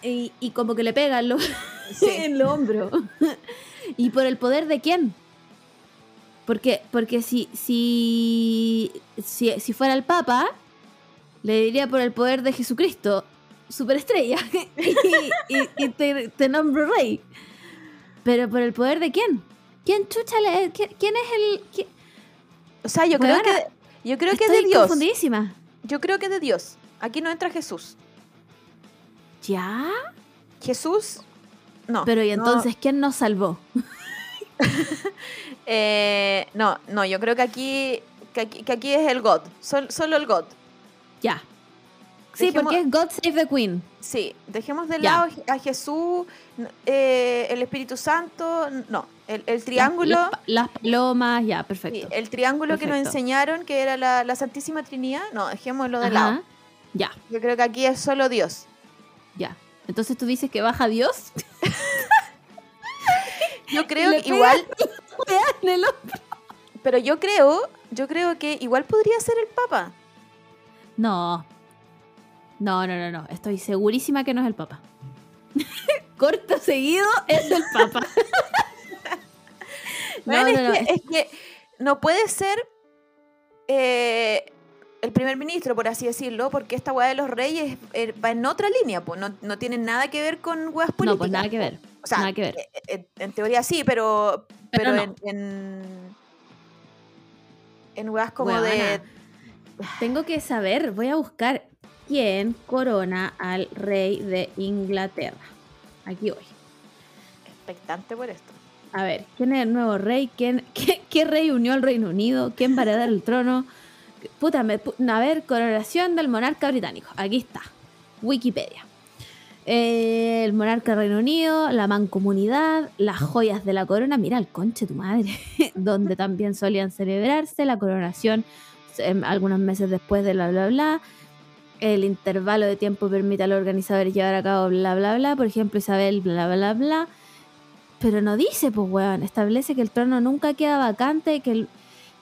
Y, y como que le pega en los Sí. en los hombros. ¿Y por el poder de quién? Porque, porque si, si, si, si fuera el Papa, le diría por el poder de Jesucristo, superestrella, y, y- y te, te nombro rey. Pero por el poder de quién? ¿Quién chucha le, qui- ¿Quién es el...? O sea, yo creo que... Yo creo que es de Dios. confundidísima. Yo creo que es de Dios. Aquí no entra Jesús. ¿Ya? Jesús... No. Pero ¿y no, entonces quién nos salvó? eh, no, no, yo creo que aquí, que aquí, que aquí es el God. Sol- solo el God. Ya. Sí, Dejemos- porque es God Save the Queen. Sí, dejemos de Ya. lado a Jesús, eh, el Espíritu Santo, no, el, el triángulo, Las, las palomas, ya, perfecto. el triángulo que nos enseñaron, que era la, la Santísima Trinidad, no, dejémoslo de Ajá. lado. Ya, Yo creo que aquí es solo Dios. ya. Entonces tú dices que baja Dios. Yo creo que igual, en el hombro. pero yo creo, yo creo que igual podría ser el Papa. No. No, no, no, no. Estoy segurísima que no es el Papa. Corto seguido es el Papa. no, Bueno, no, es, no. que, es- es que no puede ser eh, el primer ministro, por así decirlo, porque esta weá de los reyes eh, va en otra línea, pues no, no tiene nada que ver con weas políticas. no, pues nada que ver. Sea, nada que ver. eh, eh, en teoría sí, pero, Pero pero, no. en, en, en weas como de... Tengo que saber, voy a buscar quién corona al rey de Inglaterra. Aquí voy. Expectante por esto. A ver, ¿quién es el nuevo rey? ¿Quién, qué, qué rey unió al Reino Unido? ¿Quién va a heredar el trono? Puta, me a ver, coronación del monarca británico. Aquí está. Wikipedia. Eh, el monarca del Reino Unido, la mancomunidad, las joyas de la corona. Mira el conche tu madre. donde también solían celebrarse la coronación em, algunos meses después de bla bla bla. El intervalo de tiempo permite a los organizadores llevar a cabo bla bla bla. Por ejemplo, Isabel bla bla bla. Pero no dice, pues, weón. Establece que el trono nunca queda vacante y que el,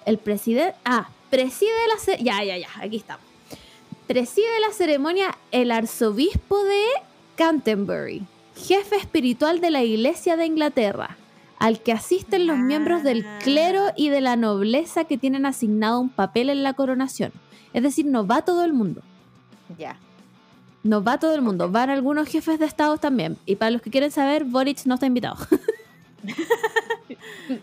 el presidente. Ah, preside la. Ya, ya, ya. Aquí estamos. Preside la ceremonia el arzobispo de Canterbury, jefe espiritual de la Iglesia de Inglaterra, al que asisten los miembros del clero y de la nobleza que tienen asignado un papel en la coronación. Es decir, no va todo el mundo. Ya. No va todo el mundo, van algunos jefes de estados también. Y para los que quieren saber, Boric no está invitado.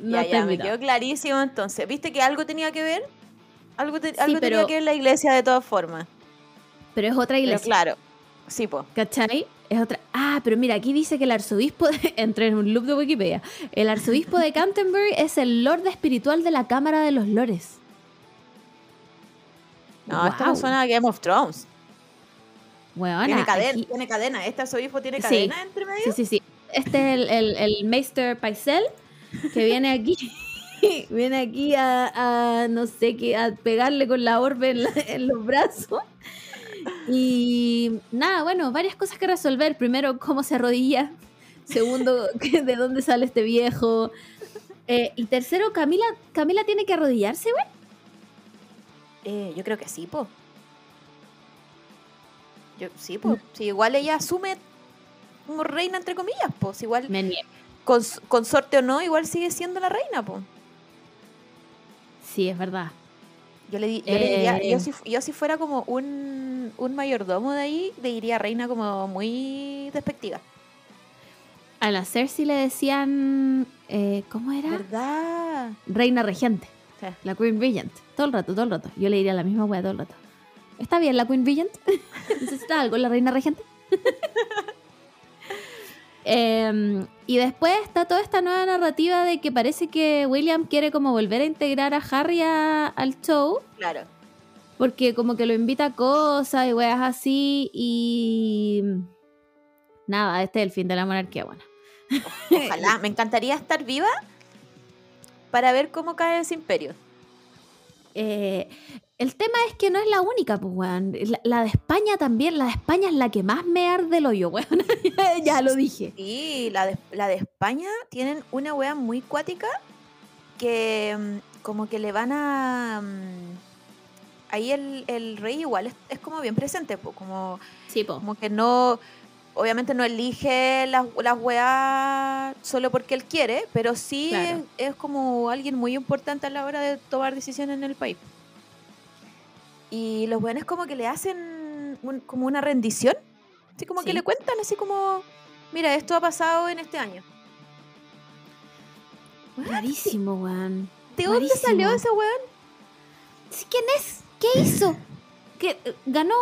no ya, está ya, me invitado. quedó clarísimo entonces. ¿Viste que algo tenía que ver? Algo, te- algo pero- tenía que ver la iglesia de todas formas. Pero es otra Pero iglesia. claro, sí, po. ¿Cachai? Es otra. Ah, pero mira, aquí dice que el arzobispo. De... Entré en un loop de Wikipedia. El arzobispo de Canterbury es el lord espiritual de la Cámara de los Lores. No, esto no suena a Game of Thrones. Weona, tiene, cadena, aquí- tiene cadena. Este arzobispo tiene Sí. cadena entre medio. Sí, sí, sí. Este es el, el, el Meister Paisel que viene aquí. viene aquí a, a, no sé qué, a pegarle con la orbe en, la- en los brazos. Y nada, bueno, varias cosas que resolver. Primero, cómo se arrodilla. Segundo, de dónde sale este viejo. Eh, y tercero, Camila, Camila tiene que arrodillarse, güey. Eh, yo creo que sí, po. Yo, sí, po. Sí, igual ella asume como reina, entre comillas, po. Si igual, Me cons- consorte o no, igual sigue siendo la reina, po. Sí, es verdad. Yo le, di- yo le diría, Eh. yo si, fu- yo si fuera como un, un mayordomo de ahí, le diría reina como muy despectiva. A la Cersei le decían. eh, ¿Cómo era? ¿Verdad? Reina regente. Sí. La Queen Regent. Todo el rato, todo el rato. Yo le diría la misma wea todo el rato. ¿Está bien la Queen Regent? ¿Necesita algo la Reina Regente? Em, y después está toda esta nueva narrativa de que parece que William quiere como volver a integrar a Harry a- al show. Claro. Porque como que lo invita a cosas y weas así. Y. Nada, este es el fin de la monarquía, bueno. Ojalá. Me encantaría estar viva para ver cómo cae ese imperio. Eh, el tema es que no es la única, pues, weón. La, la de España también, la de España es la que más me arde el hoyo, weón. ya lo dije. Y la de, la de España tienen una wea muy cuática que mm, como que le van a... mm, Ahí el, el rey igual es, es como bien presente, po, como, Sí, po. como que no... Obviamente no elige las, las weas solo porque él quiere, pero sí Claro. es, es como alguien muy importante a la hora de tomar decisiones en el país. Y los weones como que le hacen un- como una rendición, así como que le cuentan así como, mira, esto ha pasado en este año. Rarísimo, weón. ¿De dónde Rarísimo. salió ese weón? Sí, ¿Quién es? ¿Qué hizo? ¿Qué eh, ganó?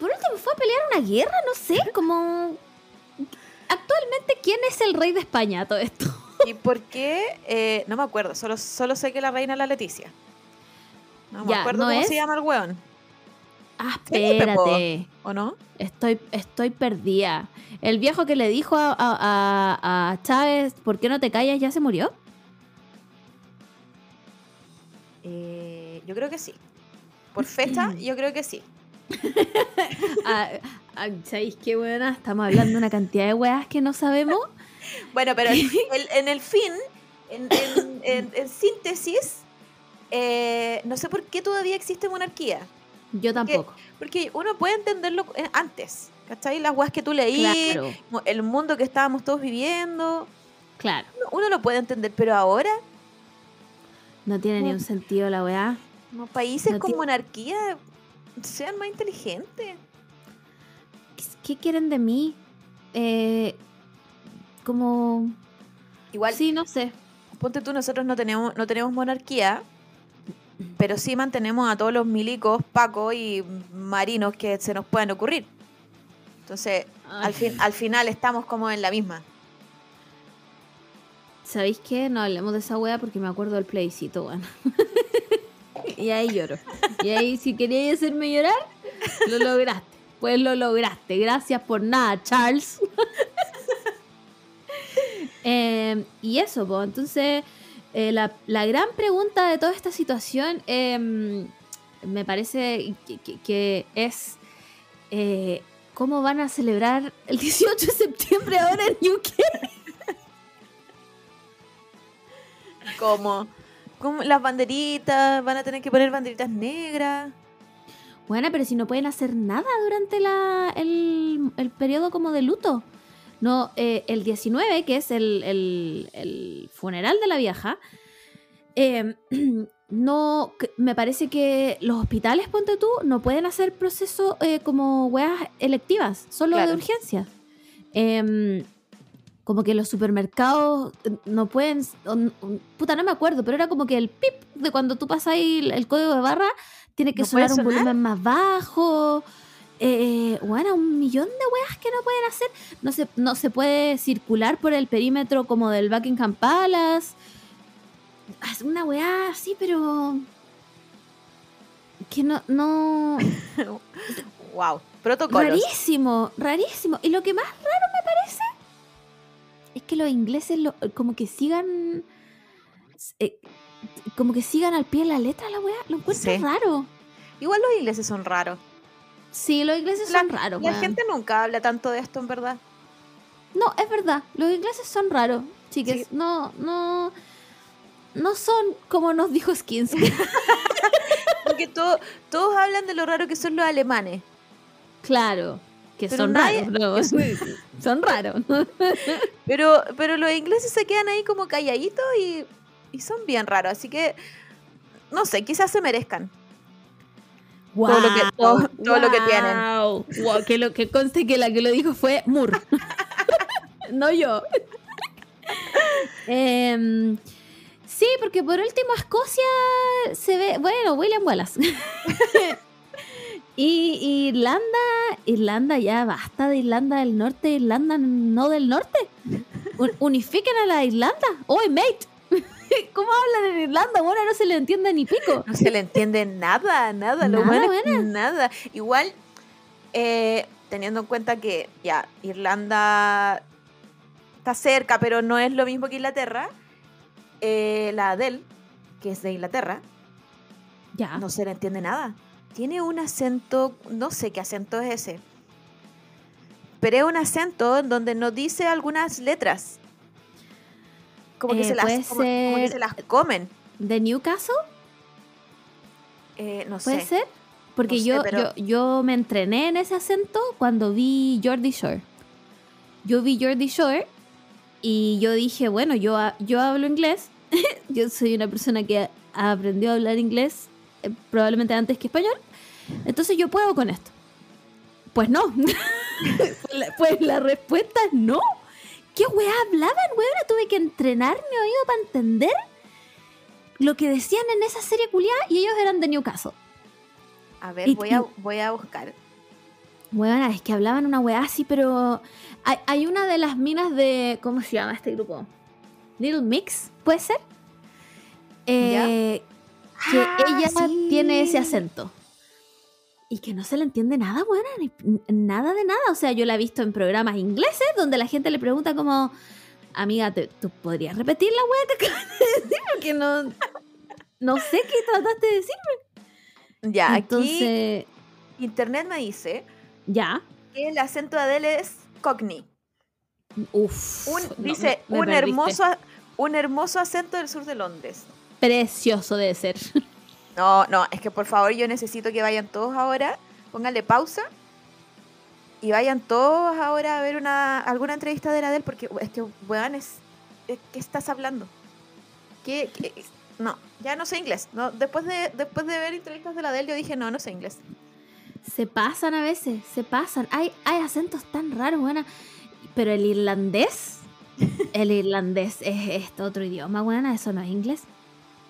Por último, fue a pelear una guerra, no sé, como... Actualmente, ¿quién es el rey de España todo esto? ¿Y por qué? Eh, no me acuerdo, solo, solo sé que la reina es la Leticia. No me acuerdo ¿no cómo es? se llama el weón, Ah, po. espérate. ¿o no? Estoy, estoy perdida. El viejo que le dijo a, a- a- Chávez, ¿por qué no te callas? ¿Ya se murió? Eh, yo creo que sí. Por fecha, yo creo que sí. Ah, ah, ¿Sabéis qué buena? Estamos hablando de una cantidad de weas que no sabemos. Bueno, pero el- el- en el fin, en, en- en- en síntesis, eh, no sé por qué todavía existe monarquía. Yo tampoco. Porque uno puede entenderlo eh, antes. ¿Cachai? Las weas que tú leí, Claro, el mundo que estábamos todos viviendo. claro. uno- Uno lo puede entender, pero ahora, No tiene ni un sentido la weá. no, países No con monarquía sean más inteligentes. ¿Qué, qué quieren de mí? Eh, como... Igual, Sí, no sé. ponte tú, nosotros no tenemos, no tenemos monarquía, pero sí mantenemos a todos los milicos, pacos y marinos que se nos puedan ocurrir. Entonces, Ay. al, fin, al final estamos como en la misma. ¿Sabéis qué? No hablemos de esa wea porque me acuerdo del plebiscito, weón. y ahí lloro. Y ahí, si queríais hacerme llorar, lo lograste. Pues lo lograste. Gracias por nada, Charles. Eh, y eso, pues, entonces, eh, la, la gran pregunta de toda esta situación em, me parece que, que- que es eh, cómo van a celebrar el 18 de septiembre ahora en UK. Como, como las banderitas, van a tener que poner banderitas negras. Bueno, pero si no pueden hacer nada durante la, el, el periodo como de luto. No, eh, el 19, que es el, el- el funeral de la vieja, eh, no, me parece que los hospitales, ponte tú, no pueden hacer proceso eh, como weas electivas, solo Claro. de urgencias. Em, como que los supermercados no pueden, o- puta, no me acuerdo, pero era como que el pip de cuando tú pasas ahí el, el código de barra tiene que ¿No puede sonar un volumen más bajo. Eh, bueno, un millón de weas que no pueden hacer. No se, no se puede circular por el perímetro como del Buckingham Palace. Es una weá así, pero. Que no. no wow, protocolos. rarísimo, rarísimo. Y lo que más raro me parece es que los ingleses lo- como que sigan. eh, como que sigan al pie de la letra la weá. Lo encuentro Sí. raro. Igual los ingleses son raros. Sí, los ingleses La- son raros. La gente nunca habla tanto de esto, en verdad. No, es verdad. Los ingleses son raros, chiques. Sí. No, no. No son como nos dijo Skins. Porque to- todos hablan de lo raro que son los alemanes. claro. Que Pero son nadie- raros. no. son raros. Pero, pero los ingleses se quedan ahí como calladitos y, y son bien raros. Así que, no sé, quizás se merezcan. Todo lo que- todo- todo lo que tienen. Wow. Wow, que lo que conste que la que lo dijo fue Moore. no yo. Em, sí, porque por último Escocia se ve. Bueno, William Wallace. y, Irlanda. Irlanda ya basta de Irlanda del Norte, Irlanda no del Norte. Un- unifiquen a la Irlanda. ¡Oye, mate! ¿Cómo hablan en Irlanda? Bueno, no se le entiende ni pico. No se le entiende nada, nada. Lo Nada, bueno nada. Igual, eh, teniendo en cuenta que ya Irlanda está cerca, pero no es lo mismo que Inglaterra. eh, la Adele, que es de Inglaterra, Ya. no se le entiende nada. Tiene un acento, no sé qué acento es ese. Pero es un acento en donde no dice algunas letras. Como que, Eh, se, las, puede como- como que ser- se las comen. ¿De Newcastle? Eh, no ¿Puede sé. ser? Porque No sé, yo, pero- yo, yo me entrené en ese acento cuando vi Jordi Shore. Yo vi Jordi Shore y yo dije, bueno, yo, yo hablo inglés. yo soy una persona que aprendió a hablar inglés eh, probablemente antes que español. Entonces yo puedo con esto. Pues no. pues, pues la respuesta es no. ¿Qué weá hablaban, weá? Tuve que entrenar mi oído para entender lo que decían en esa serie culiada y ellos eran de Newcastle. A ver, Y- voy a, y- voy a buscar. Bueno, es que hablaban una weá así, pero hay, hay una de las minas de. ¿Cómo se llama este grupo? Little Mix, ¿puede ser? Eh, que Ah, ella sí. tiene ese acento. Y que no se le entiende nada, buena, ni, nada de nada. O sea, yo la he visto en programas ingleses donde la gente le pregunta como, amiga, ¿te- ¿tú podrías repetir la weá que acabas de decir? Porque no, no sé qué trataste de decir. Ya, aquí Entonces, internet me dice ya. que el acento de Adele es Cockney. Uf. Un, no, dice me- me un hermoso, un hermoso acento del sur de Londres. Precioso debe ser. No, no, es que por favor yo necesito que vayan todos ahora, pónganle pausa y vayan todos ahora a ver una alguna entrevista de la Adele porque es que, weón, es, es- ¿qué estás hablando? ¿Qué, No, ya no sé inglés. No, después, de, después de ver entrevistas de la Adele yo dije, no, no sé inglés. Se pasan a veces, se pasan. Hay, hay acentos tan raros, buena. Pero el irlandés, el irlandés es este otro idioma, buena, eso no es inglés.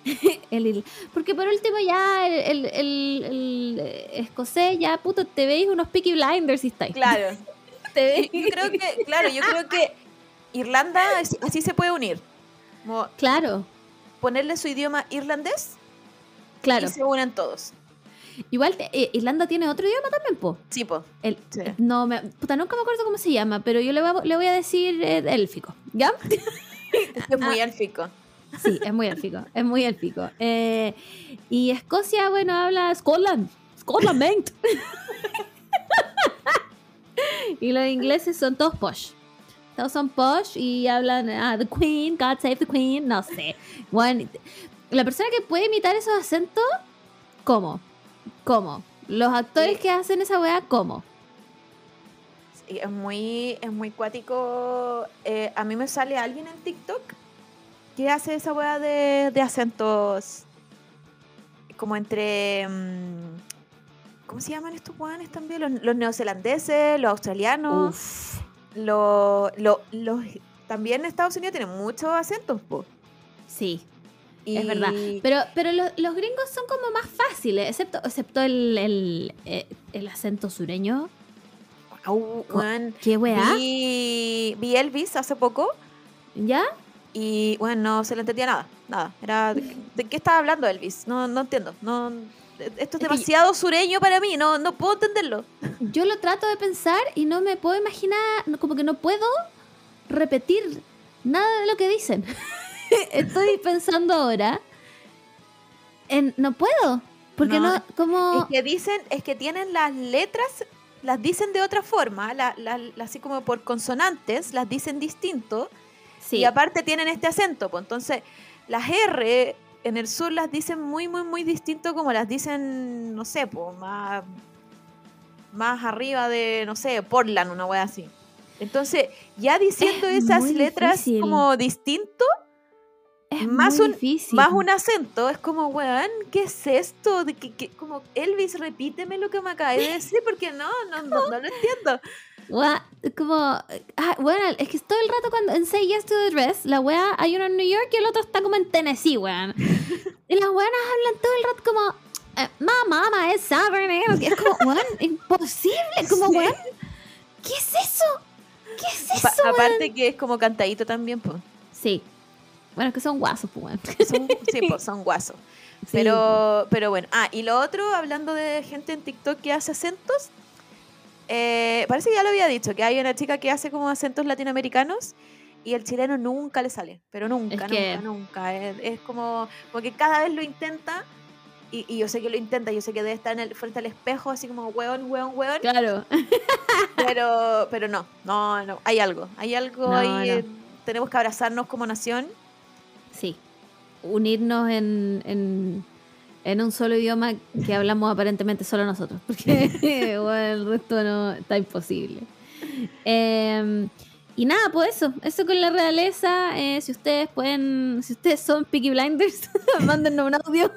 el Porque por último ya el, el- el- eh, escocés, ya puto, te veis unos Peaky Blinders y estáis. Claro. Te Yo, creo que, claro, yo creo que Irlanda así, se puede unir. Como Claro, ponerle su idioma irlandés claro. y se unen todos. Igual eh, Irlanda tiene otro idioma también, po. Sí, po. El, Sí. No, me, puta, nunca me acuerdo cómo se llama, pero yo le voy a, le voy a decir eh, élfico, ¿ya? Es muy élfico. Sí, es muy élfico, es muy élfico. Eh, y Escocia, bueno, habla Scotland, Scotland, mate. y los ingleses son todos posh. Todos son posh y hablan, ah, the queen, God save the queen, no sé. Bueno, la persona que puede imitar esos acentos, ¿cómo? ¿Cómo? Los actores Sí. que hacen esa weá, ¿cómo? Sí, es muy, es muy cuático. Eh, a mí me sale alguien en TikTok que hace esa weá de, de acentos como entre... mm, ¿Cómo se llaman estos weones también? Los, los neozelandeses, los australianos, los, los, los- También Estados Unidos tiene muchos acentos, po. Sí, Y- Es verdad. Pero, pero lo- los gringos son como más fáciles, excepto, excepto el, el, eh, el acento sureño. Weón, ¿Qué weá? vi, vi Elvis hace poco ¿Ya? Y bueno, no se le entendía nada. Nada. Era. ¿De, qué estaba hablando Elvis? No, no entiendo. No, esto es demasiado sureño para mí. No, no puedo entenderlo. Yo lo trato de pensar y no me puedo imaginar, como que no puedo repetir nada de lo que dicen. Estoy pensando ahora en no puedo, porque no, No, como Es que dicen, es que tienen las letras, las dicen de otra forma, la- la- así como por consonantes, las dicen distinto. Sí, Y aparte tienen este acento, pues entonces las R en el sur las dicen muy, muy, muy distinto como las dicen, no sé, pues más, más arriba de, no sé, Portland, una wea así. Entonces, ya diciendo Es esas letras difícil. como distinto, es más muy un- difícil. más un acento, es como, weón, ¿qué es esto? De que, que- como, Elvis, repíteme lo que me acabas de decir, porque no, no, no, no lo entiendo. Como, ah, bueno, es que todo el rato cuando en Say Yes to the Dress, la wea, hay uno en New York y el otro está como en Tennessee, weón. y las weonas hablan todo el rato como, eh, my mama es y Es como, weón, imposible, como, Sí. weón, ¿qué es eso? ¿Qué es Pa- eso, weón? aparte que es como cantadito también, pues. Sí. Bueno, es que son guasos, pues, weón. Son, sí, pues, son guasos. Sí, Pero, pero bueno. Ah, y lo otro, hablando de gente en TikTok que hace acentos, eh, parece que ya lo había dicho, que hay una chica que hace como acentos latinoamericanos y el chileno nunca le sale, pero nunca, Es nunca, que- nunca. Es, es como, porque cada vez lo intenta y, y yo sé que lo intenta, yo sé que debe estar en el, frente al espejo así como hueón, hueón, hueón, Claro. pero, pero no, no, no, hay algo, hay algo No, ahí, no. eh, tenemos que abrazarnos como nación. Sí. Unirnos en, en, en un solo idioma que hablamos aparentemente solo nosotros. Porque bueno, el resto no está imposible. Eh, y nada, pues eso. Eso con la realeza. eh, si ustedes pueden. Si ustedes son Peaky Blinders, mándenos un audio.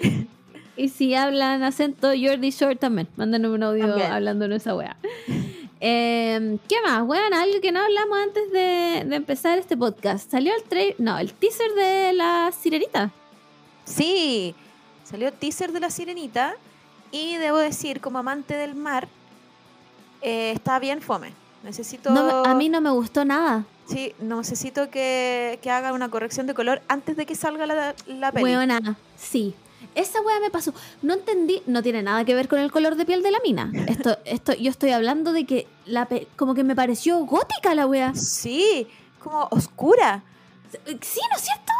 y si hablan acento Jordi Shore también. Mándenos un audio También. hablándonos esa weá. Eh, ¿Qué más? Bueno, algo que no hablamos antes de, de empezar este podcast. Salió el trailer, no, el teaser de la sirenita. Sí, salió teaser de la sirenita y debo decir, como amante del mar, eh, está bien fome. Necesito, No a mí no me gustó nada. sí, necesito que, que haga una corrección de color antes de que salga la, la peli. Weona, sí. Esa wea me pasó. No entendí, no tiene nada que ver con el color de piel de la mina. Esto, esto, yo estoy hablando de que la pe- como que me pareció gótica la wea. Sí, como oscura. Sí, ¿no es cierto?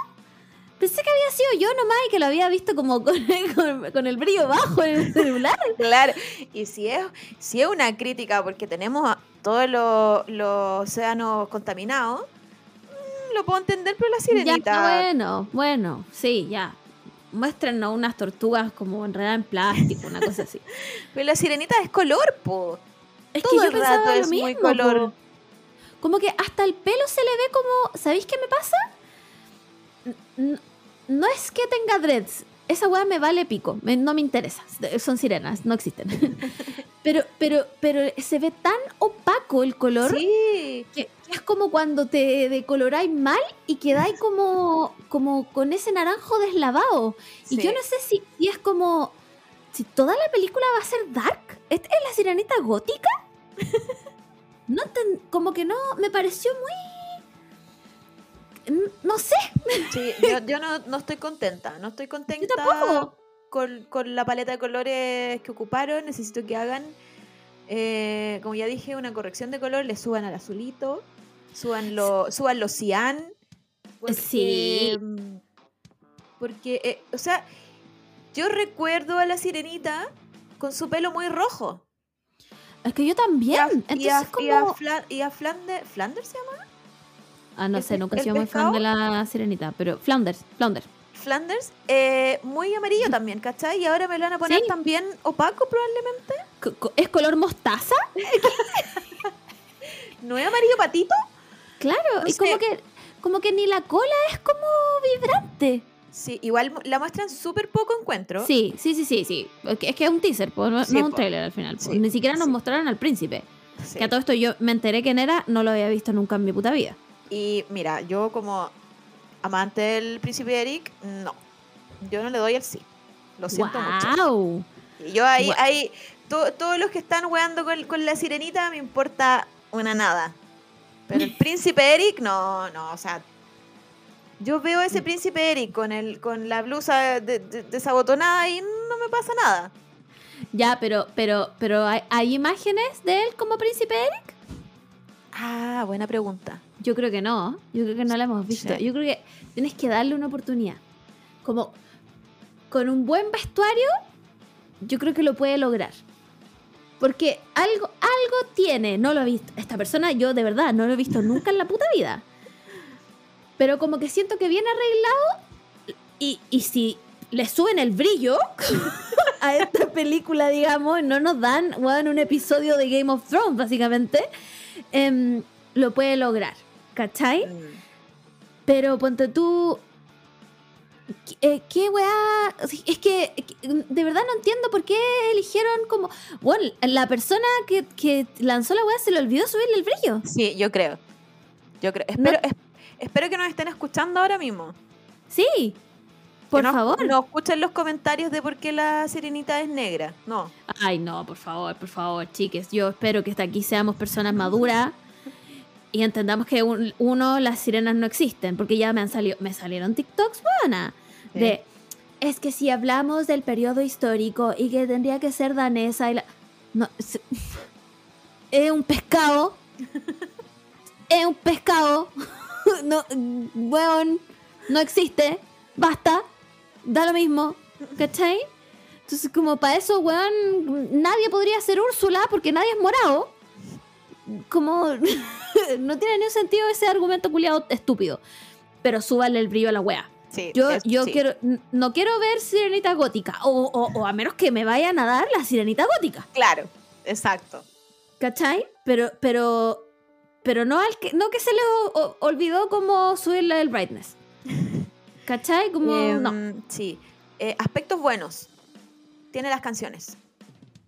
Pensé que había sido yo nomás y que lo había visto como con, con- con el brillo bajo en el celular. Claro, y si es, si es una crítica porque tenemos a todos los los océanos contaminados, mm, lo puedo entender, pero la sirenita... Ya, bueno, bueno, sí, ya. Muéstrenos unas tortugas como enredadas en plástico, una cosa así. Pero la sirenita es color, po. Es Todo que yo el pensaba rato lo es muy color. po. Como que hasta el pelo se le ve como. ¿Sabéis qué me pasa? No es que tenga dreads. Esa weá me vale pico. me- no me interesa. Son sirenas, no existen. pero, pero, pero se ve tan opaco el color Sí, que es como cuando te decoloráis mal y quedáis como, como con ese naranjo deslavado. Y yo no sé si, si es como. Si toda la película va a ser dark. ¿Esta es la sirenita gótica? no ten- como que no. Me pareció muy. No sé. sí, yo, yo no, no estoy contenta. No estoy contenta Yo tampoco. Con, con la paleta de colores que ocuparon. Necesito que hagan, eh, como ya dije, una corrección de color. Le suban al azulito, suban lo, suban los cian. porque, Sí. mm, Porque, eh, o sea, yo recuerdo a la sirenita con su pelo muy rojo. Es que yo Y a, también. y a- Entonces, y a como. Fla- y a Flander, ¿Flanders se llama? Ah, no ¿el sé, nunca he sido muy fan de la sirenita. Pero Flounders, Flounder. Flanders, eh, muy amarillo también, ¿cachai? Y ahora me lo van a poner Sí. también opaco probablemente. ¿Es color mostaza? ¿No es amarillo patito? Claro, No y sé. como que, como que ni la cola es como vibrante. Sí, igual la muestran súper poco encuentro. Sí, sí, sí, sí, sí. Es que es, un teaser, pues, no, Sí, no es un po. trailer al final. po. Sí, Ni siquiera nos sí. mostraron al príncipe. Que a todo esto yo me enteré quién era, no lo había visto nunca en mi puta vida. Y mira, yo como amante del príncipe Eric, no. Yo no le doy el sí. Lo siento mucho. ¡Wow! Y yo ahí, Gua- ahí to- todos los que están weando con, con la sirenita me importa una nada. Pero el príncipe Eric, no, no, o sea. Yo veo a ese príncipe Eric con el, con la blusa de- de- desabotonada y no me pasa nada. Ya, pero, pero, pero ¿hay, hay imágenes de él como príncipe Eric? Ah, buena pregunta. Yo creo que no. Yo creo que no la hemos visto. Sí. Yo creo que tienes que darle una oportunidad. Como con un buen vestuario, yo creo que lo puede lograr. Porque algo, algo tiene, no lo he visto. Esta persona, yo de verdad no lo he visto nunca en la puta vida. Pero como que siento que viene arreglado y, y si le suben el brillo a esta película, digamos, no nos dan weón, un episodio de Game of Thrones, básicamente, em, lo puede lograr. ¿Cachai? Mm. Pero ponte tú. ¿Qué, eh, qué weá? Es que de verdad no entiendo por qué eligieron como. Bueno, la persona que, que lanzó la weá se le olvidó subirle el brillo. Sí, yo creo. Yo creo. Espero, es- espero que nos estén escuchando ahora mismo. Sí, por no- favor. No escuchen los comentarios de por qué la sirenita es negra. No. Ay, no, por favor, por favor, chiques. Yo espero que hasta aquí seamos personas maduras y entendamos que un- uno, las sirenas no existen, porque ya me han salido, me salieron TikToks, buena, Sí. de es que si hablamos del periodo histórico y que tendría que ser danesa y la, no, es, es un pescado. es un pescado. no, weón, no existe. Basta. Da lo mismo. ¿Cachai? Entonces, como para eso, weón, nadie podría ser Úrsula porque nadie es morado. Como no tiene ni un sentido ese argumento culiado estúpido. Pero súbale el brillo a la wea. Sí, Yo, es- yo sí. quiero, no quiero ver sirenita gótica. O, o- o a menos que me vayan a dar la sirenita gótica. Claro, exacto. ¿Cachai? Pero, pero, pero no al que, no que se le o- olvidó como subirle el brightness. ¿Cachai? Como, Em, no. Sí. Eh, aspectos buenos. Tiene las canciones.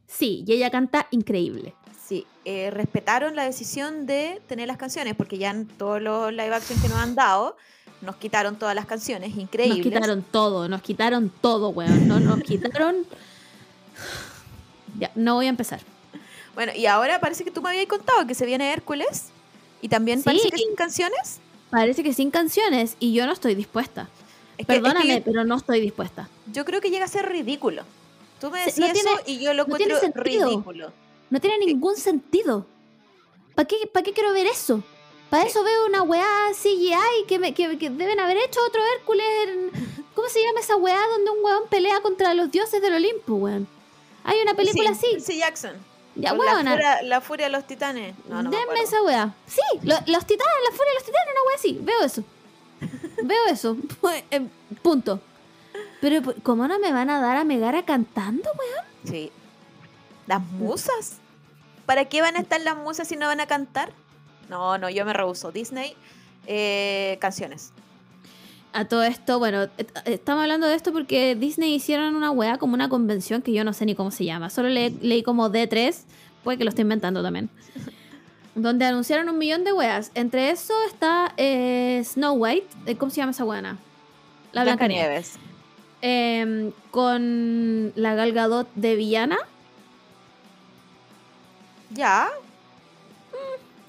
Sí, y ella canta increíble. Sí, eh, respetaron la decisión de tener las canciones, porque ya en todos los live action que nos han dado, nos quitaron todas las canciones, increíbles. Nos quitaron todo, nos quitaron todo, weón. No, nos quitaron. Ya, no voy a empezar. Bueno, y ahora parece que tú me habías contado que se viene Hércules, y también Sí. parece que sin canciones. Parece que sin canciones y yo no estoy dispuesta. Es que- es que Perdóname, yo- pero no estoy dispuesta. yo, creo que llega a ser ridículo. Tú me Sí, decías no tiene- eso y yo lo no encuentro ridículo. No tiene ningún sentido. ¿Para qué, ¿Para qué quiero ver eso? Para eso veo una weá CGI que, me- que, que deben haber hecho otro Hércules. en- ¿Cómo se llama esa weá donde un weón pelea contra los dioses del Olimpo, weón? Hay una película Sí, así. Percy Jackson. Ya, la, furia, la furia de los titanes. No, no me Denme esa weá. Sí, lo- los titanes, la furia de los titanes, una weá así. Veo eso. Veo eso. Eh, Punto. Pero, ¿cómo no me van a dar a Megara cantando, weón? Sí. Las musas. ¿Para qué van a estar las musas si no van a cantar? No, no, yo me rehuso. Disney, eh, canciones. A todo esto, bueno, estamos hablando de esto porque Disney hicieron una weá como una convención que yo no sé ni cómo se llama. Solo le- leí como D3, puede que lo esté inventando también. Donde anunciaron un millón de weas. Entre eso está eh, Snow White, eh, ¿cómo se llama esa weana? La Blancanieves. Blancanieves. Em, con la Gal Gadot de villana. Ya.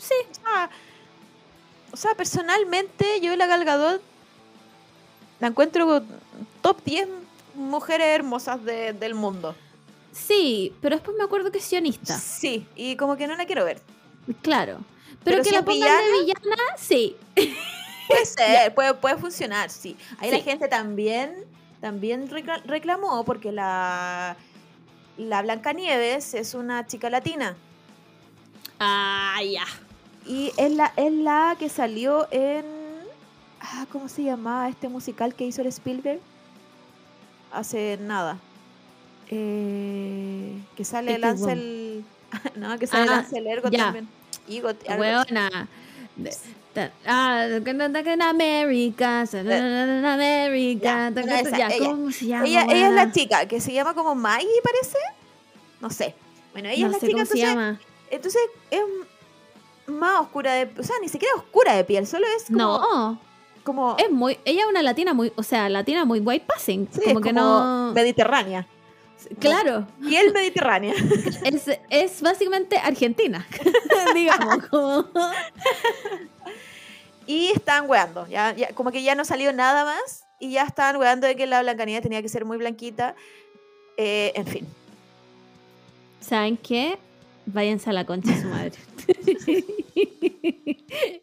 Sí, Ah, o sea, personalmente yo la Gal Gadot la encuentro top 10 mujeres hermosas de- del mundo. sí, pero después me acuerdo que es sionista. Sí, y como que no la quiero ver. Claro. Pero, Pero que si la pongan de villana, sí. Puede ser, puede, puede funcionar, sí. Ahí la gente también, también recla- reclamó porque la, la Blancanieves es una chica latina. Ah, ya. Y es la, es la que salió en. Ah, ¿Cómo se llamaba este musical que hizo el Spielberg? Hace nada. Eh, que sale Este Lancel. no, que sale Ah, Lancel Ergo ya. también. De- ta- Ah, en América, en América. ¿cómo se llama? Ella, ella es la chica que se llama como Maggie, parece. No sé. Bueno, ella No es la sé chica, cómo se entonces, llama. entonces es más oscura de. O sea, ni siquiera oscura de piel, solo es como. No, como es muy. Ella es una latina muy. O sea, latina muy white passing. sí, como es que como no. Mediterránea. Claro, Piel mediterránea. es, es básicamente argentina. digamos, como. Y están weando. Ya, ya- como que ya no salió nada más. Y ya estaban weando de que la Blancanieves tenía que ser muy blanquita. Eh, en fin. ¿Saben qué? Váyanse a la concha de su madre.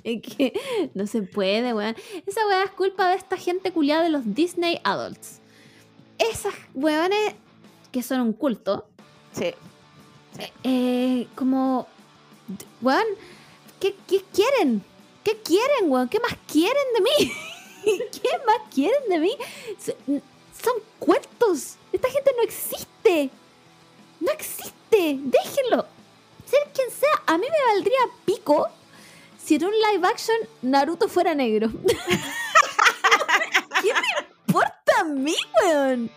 es que no se puede, weón. Esa weá es culpa de esta gente culiada de los Disney Adults. Esas weones que son un culto, Sí. eh, como, weón, ¿qué, qué quieren? ¿Qué quieren, weón? ¿Qué más quieren de mí? ¿Qué más quieren de mí? Son cuentos. Esta gente no existe. No existe. Déjenlo. Ser quien sea, a mí me valdría pico si en un live action Naruto fuera negro. ¿Qué me importa a mí, weón?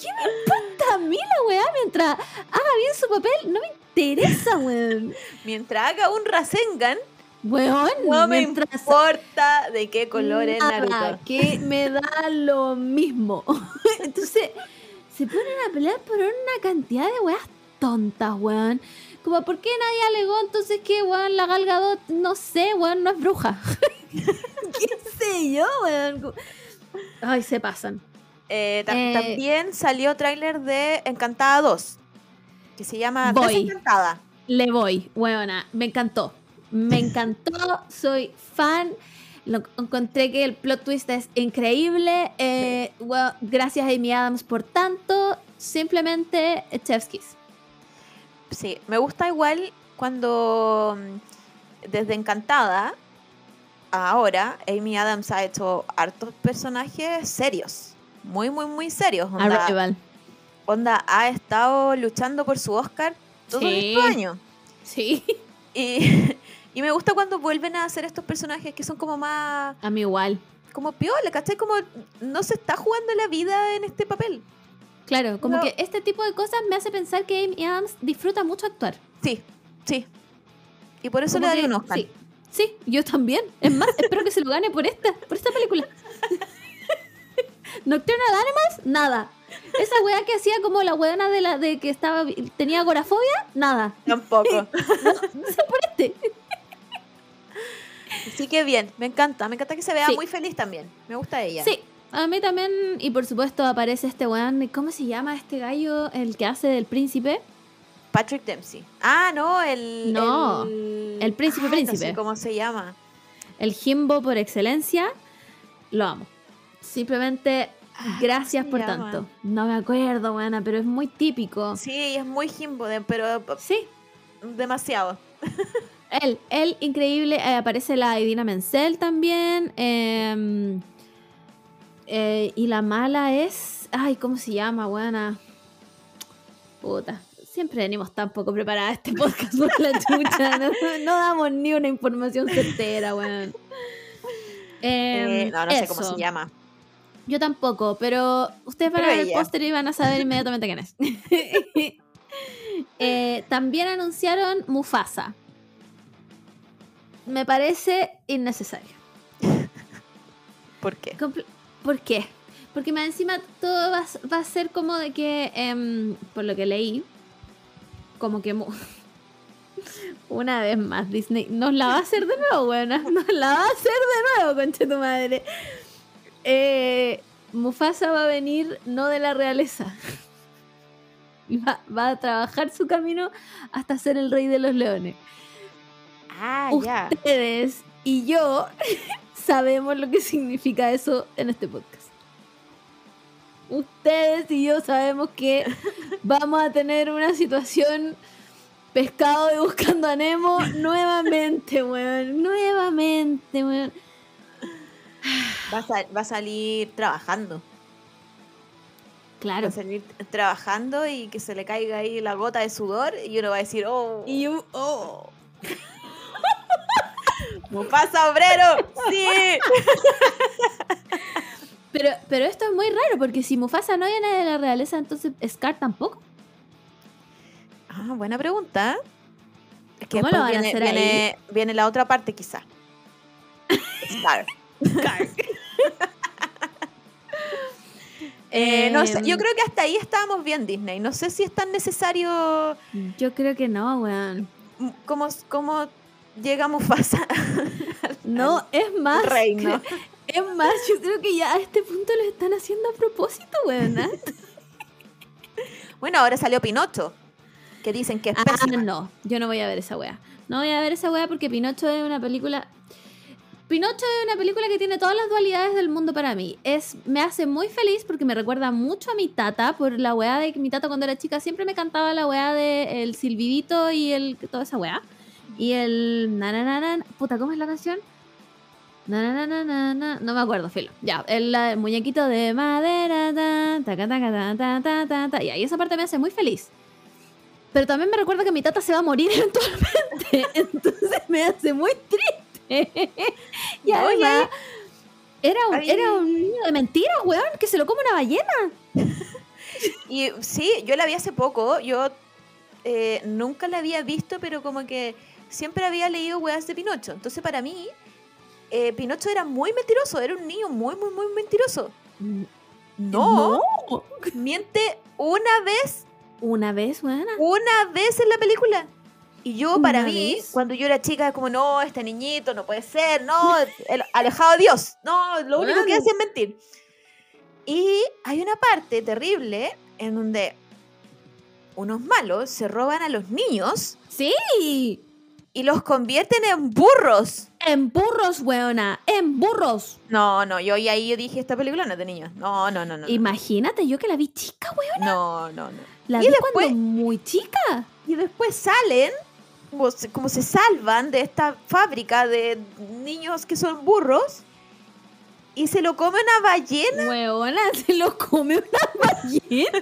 ¿Qué me importa a mí la weá mientras haga bien su papel? No me interesa, weón. Mientras haga un Rasengan, Weón, no me mientras importa de qué color es Naruto. que me da lo mismo. Entonces, se ponen a pelear por una cantidad de weas tontas, weón. Como, ¿por qué nadie alegó entonces que, weón, la Gal Gadot, no sé, weón, no es bruja? ¿Qué sé yo, weón? Ay, se pasan. Eh, tam- Eh, también salió tráiler de Encantada 2. Que se llama Voy. Desencantada. Le voy, weona, me encantó. Me encantó, soy fan. Lo encontré que el plot twist es increíble. Eh, well, gracias Amy Adams por tanto. Simplemente Chef's Kiss. Sí, me gusta igual cuando mm, desde Encantada ahora Amy Adams ha hecho hartos personajes serios. Muy, muy, muy serios. Onda, onda ha estado luchando por su Oscar todos Sí. estos años. Sí. Y, y me gusta cuando vuelven a hacer estos personajes que son como más. A mí igual. como piola, ¿cachai? Como no se está jugando la vida en este papel. Claro, como No. que este tipo de cosas me hace pensar que Amy Adams disfruta mucho actuar. Sí, sí. Y por eso Como le daría que- un Oscar. Sí, sí, yo también. Es más, espero que se lo gane por esta, por esta película. Nocturnal Animals, nada. Esa weá que hacía como la weona de la de que estaba tenía agorafobia, nada. Tampoco. No por este. Así que bien, me encanta. Me encanta que se vea Sí. muy feliz también. Me gusta ella. Sí, a mí también y por supuesto aparece este weón, ¿cómo se llama este gallo el que hace del príncipe? Patrick Dempsey. Ah, no, el. No, el, el príncipe, príncipe. No sé cómo se llama. El Jimbo por excelencia. Lo amo. Simplemente Ah, gracias ¿cómo por llama? tanto. No me acuerdo, buena, pero es muy típico. Sí, es muy Jimbo, pero Sí, demasiado. él, él increíble. eh, aparece la Idina Menzel también. eh, eh, y la mala es. Ay, ¿cómo se llama, buena? Puta. Siempre venimos tan poco preparadas a este podcast por la chucha. No, no damos ni una información certera, weón. Eh, Em, no, no sé cómo se llama. Yo tampoco, pero ustedes van Pero a ver el póster y van a saber inmediatamente quién es. Eh, también anunciaron Mufasa. Me parece innecesario. ¿Por qué? Comple- ¿Por qué? Porque más encima todo va, a s- va a ser como de que, em, por lo que leí, como que una vez más Disney nos la va a hacer de nuevo, buena. Nos la va a hacer de nuevo, concha tu madre. Eh, Mufasa va a venir no de la realeza. Y Va, va a trabajar su camino hasta ser el rey de los leones. Ah, ya. Ustedes y yo sabemos lo que significa eso en este podcast. Ustedes y yo sabemos que vamos a tener una situación pescado de buscando a Nemo nuevamente, weón. Nuevamente, weón. Va a, sal- va a salir trabajando. Claro. Va a salir trabajando y que se le caiga ahí la gota de sudor y uno va a decir, oh, Y yo, oh. Mufasa obrero, sí. Pero, pero esto es muy raro porque si Mufasa no viene de la realeza, entonces Scar tampoco. Ah, buena pregunta. Es que ¿Cómo lo van a viene, hacer viene, viene la otra parte quizá. Scar. Eh, no sé, yo Em. creo que hasta ahí estábamos bien Disney. No sé si es tan necesario Yo creo que no, weón. mm, cómo, cómo llega Mufasa No, es más. reino. Es más, yo creo que ya a este punto lo están haciendo a propósito, weón. ¿ah? Bueno, ahora salió Pinocho, que dicen que es Ah, pésima. no, yo no voy a ver esa wea. No voy a ver esa wea porque Pinocho es una película. Pinocho es una película que tiene todas las dualidades del mundo para mí. Es, me hace muy feliz porque me recuerda mucho a mi tata por la wea de que mi tata cuando era chica siempre me cantaba la wea de el silbidito y el toda esa wea. Y el na na na na, puta, ¿cómo es la canción? Na, na, na, na, na, na. No me acuerdo, filo. Ya, el, muñequito de madera, ta, taca, taca, ta, ta, ta, ta, ta. Ya, y esa parte me hace muy feliz. Pero también me recuerda que mi tata se va a morir eventualmente. Entonces me hace muy triste. y además, era un, ahí- era un niño de mentiras, weón, que se lo come una ballena. Y sí, yo la vi hace poco, yo eh, nunca la había visto, pero como que siempre había leído weas de Pinocho. Entonces para mí, eh, Pinocho era muy mentiroso, era un niño muy, muy, muy mentiroso. No, miente una vez, Una vez, weón. una vez en la película. Y yo, para ¿Una mí, vez? cuando yo era chica, como, no, este niñito no puede ser, no, el alejado de Dios, no, lo único que hace es mentir. Y hay una parte terrible en donde unos malos se roban a los niños Sí. Y los convierten en burros. En burros, weona. En burros. No, no, yo y ahí yo dije, esta película no es de niños. No, no, no, no. no. Imagínate, yo que la vi chica, weona. No, no, no. La y vi después- cuando muy chica. Y después salen, como se, como se salvan de esta fábrica de niños que son burros, y se lo come una ballena. Weona, se lo come una ballena.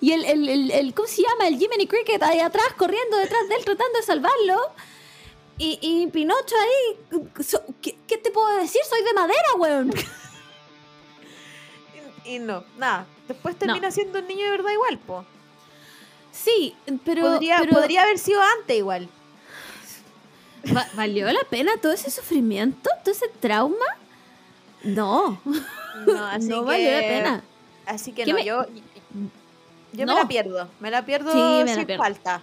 Y el, el, el, el- ¿cómo se llama? El Jiminy Cricket ahí atrás, corriendo detrás de él, tratando de salvarlo. Y, y Pinocho ahí, ¿qué, qué te puedo decir? Soy de madera, weón. Y, y no, nada. Después termina siendo un niño de verdad igual, po. Sí, pero, podría, pero podría haber sido antes igual. ¿va- ¿valió la pena todo ese sufrimiento? ¿Todo ese trauma? No, No, así no que, valió la pena. Así que ¿Qué no, me- yo, yo No. me la pierdo. Me la pierdo Sí, me la sin pierdo. falta.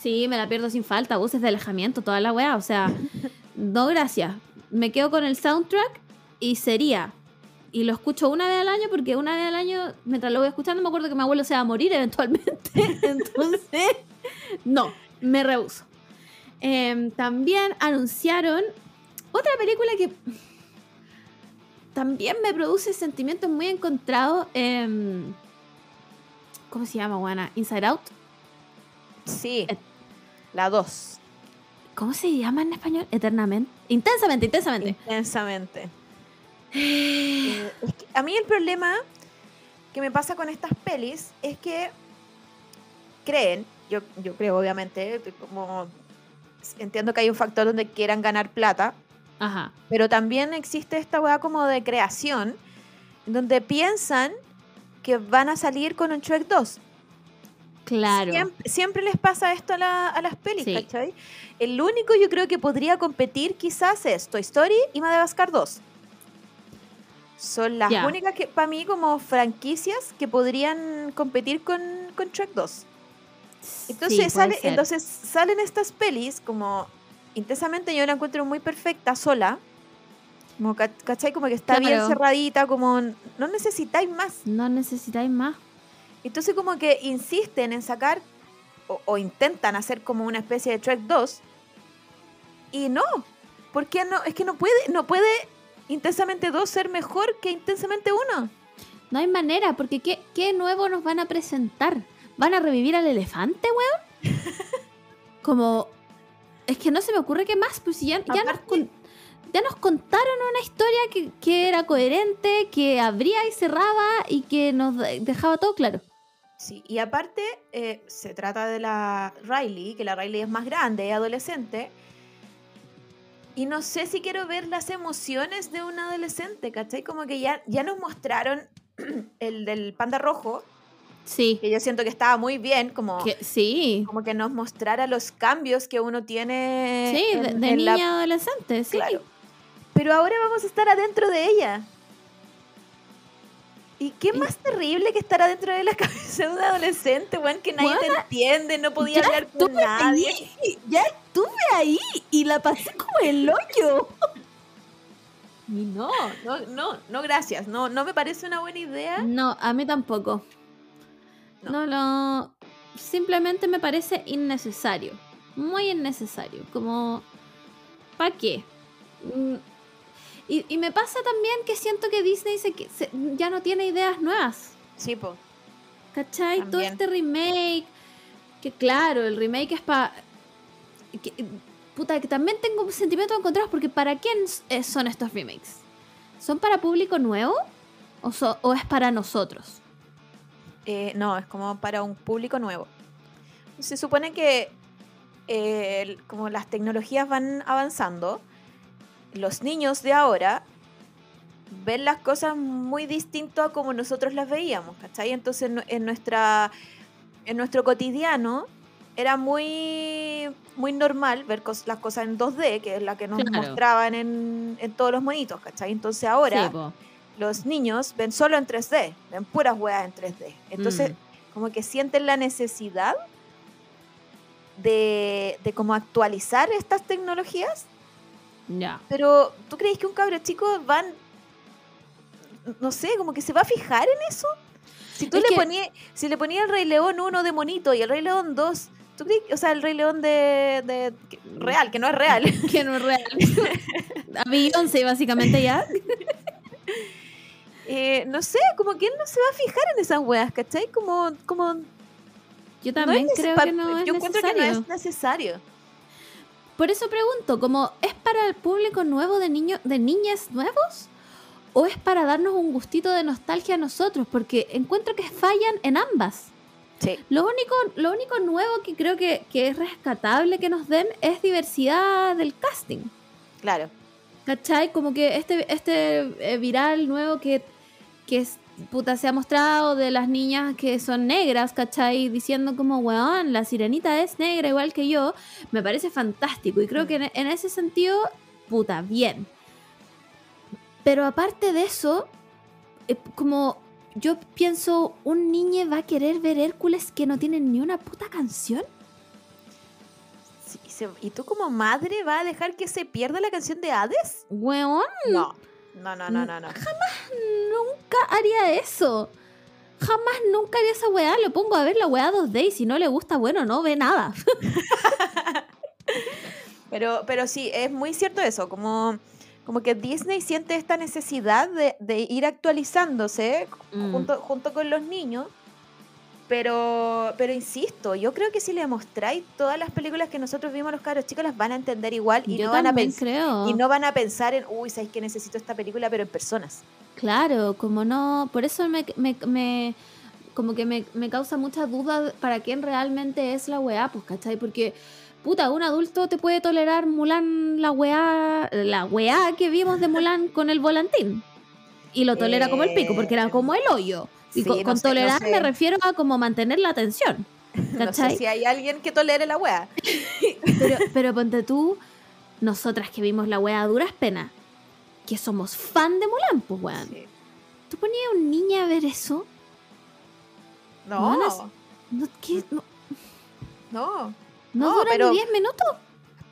Sí, me la pierdo sin falta, buses de alejamiento, toda la weá. O sea, no gracias. Me quedo con el soundtrack y sería. Y lo escucho una vez al año porque una vez al año, mientras lo voy escuchando, me acuerdo que mi abuelo se va a morir eventualmente. Entonces, no, me rehuso. Em, también anunciaron otra película que también me produce sentimientos muy encontrados. em, ¿Cómo se llama, Juana? Inside Out. Sí. La 2. ¿Cómo se llama en español? Eternamente. Intensamente, intensamente. Intensamente. Eh, es que a mí el problema que me pasa con estas pelis es que creen, yo, yo creo obviamente, como entiendo que hay un factor donde quieran ganar plata, Ajá. pero también existe esta weá como de creación, donde piensan que van a salir con un Shrek 2. Claro. Siempre, siempre les pasa esto a, la- a las pelis, Sí. ¿cachai? El único yo creo que podría competir quizás es Toy Story y Madagascar 2. Son las únicas que, para mí, como franquicias que podrían competir con, con Shrek 2. Entonces, Sí, sale, entonces salen estas pelis como intensamente yo la encuentro muy perfecta sola. Como, ca- ¿cachai? Como que está bien cerradita, como no necesitáis más. No necesitáis más. Entonces como que insisten en sacar o, o intentan hacer como una especie de Trek 2 y no, porque no es que no puede no puede intensamente 2 ser mejor que intensamente 1. No hay manera, porque ¿qué, qué nuevo nos van a presentar? ¿Van a revivir al elefante, weón? Como. Es que no se me ocurre qué más, pues si ya, nos, ya nos contaron una historia que, que era coherente, que abría y cerraba y que nos de- dejaba todo claro. Sí, y aparte eh, se trata de la Riley, que la Riley es más grande, es adolescente. Y no sé si quiero ver las emociones de un adolescente, ¿cachai? Como que ya, ya nos mostraron el del panda rojo, Sí. que yo siento que estaba muy bien, como... Que, sí. como que nos mostrara los cambios que uno tiene Sí, de, en- de en la- niña adolescente, sí. Claro. Pero ahora vamos a estar adentro de ella. ¿Y qué más terrible que estar adentro de la cabeza de un adolescente, weón, que nadie te entiende, no podía hablar con nadie? ahí, ya estuve ahí y la pasé como el hoyo. Y no, no, no, no, gracias. No, no me parece una buena idea. No, a mí tampoco. No. No, lo. Simplemente me parece innecesario. Muy innecesario. Como. ¿Para qué? Y, y me pasa también que siento que Disney se, se- ya no tiene ideas nuevas. Sí, po. ¿Cachai? Todo este remake. Que claro, el remake es para. Puta, que también tengo sentimientos encontrados porque ¿para quién eh, son estos remakes? ¿Son para público nuevo? ¿O, so- o es para nosotros? Eh, no, es como para un público nuevo. Se supone que eh, como las tecnologías van avanzando, los niños de ahora ven las cosas muy distinto a como nosotros las veíamos, ¿cachai? Entonces en, nu- en nuestra, en nuestro cotidiano era muy, muy normal ver cos- las cosas en 2D, que es la que nos Claro. mostraban en, en todos los monitos, ¿cachai? Entonces ahora Sí, los niños ven solo en 3D, ven puras weas en 3D. Entonces, Mm. como que sienten la necesidad de, de como actualizar estas tecnologías. Ya. Pero, ¿tú crees que un cabro chico van, no sé, como que se va a fijar en eso? Si tú Es le que- ponías, si le ponías el Rey León 1 de monito y el Rey León 2, ¿tú ¿Tú crees- o sea, el Rey León de, real, que no es real. Que no es real. A Beyoncé, básicamente, ya. Eh, no sé, como que él no se va a fijar en esas weas, ¿cachai? Como, como Yo también creo que no es Yo encuentro que no es necesario. Por eso pregunto, como ¿es para el público nuevo de niños, de niñas nuevos? ¿O es para darnos un gustito de nostalgia a nosotros? Porque encuentro que fallan en ambas. Sí. Lo único, lo único nuevo que creo que, que es rescatable que nos den es diversidad del casting. Claro. ¿Cachai? Como que este, este eh, viral nuevo que, que es, puta, se ha mostrado de las niñas que son negras, ¿cachai? Diciendo como, weón, la sirenita es negra igual que yo, me parece fantástico. Y creo que en, en ese sentido, puta, bien. Pero aparte de eso, eh, como yo pienso, ¿un niño va a querer ver Hércules que no tiene ni una puta canción? Sí, se- ¿Y tú como madre vas a dejar que se pierda la canción de Hades? Weón, No. No, no, no, no, no. nunca haría eso. Jamás nunca haría esa weá. Lo pongo a ver la weá 2D y si no le gusta, bueno, no ve nada. Pero, pero sí, es muy cierto eso, como, como que Disney siente esta necesidad de, de ir actualizándose Mm. junto, junto con los niños. Pero, pero insisto, yo creo que si le mostráis todas las películas que nosotros vimos los cabros chicos, las van a entender igual y Yo no van a creo. Y no van a pensar en, uy, ¿sabes que necesito esta película? Pero en personas. Claro, como no. Por eso me. me- me- como que me, me causa mucha duda para quién realmente es la weá, pues, ¿cachai? Porque, puta, un adulto te puede tolerar Mulan, la weá. La weá que vimos de Mulan con el volantín. Y lo tolera como el pico, porque era como el hoyo. Y Sí, con, no con sé, no tolerar sé. me refiero a como mantener la atención. No ¿Cachai? sé si hay alguien que tolere la wea. Pero, pero ponte tú, nosotras que vimos la wea a duras penas, que somos fan de Mulan, pues weón. Sí. ¿Tú ponías a un niño a ver eso? No, es- No, ¿qué? no, no. no No, dura pero- ni 10 minutos.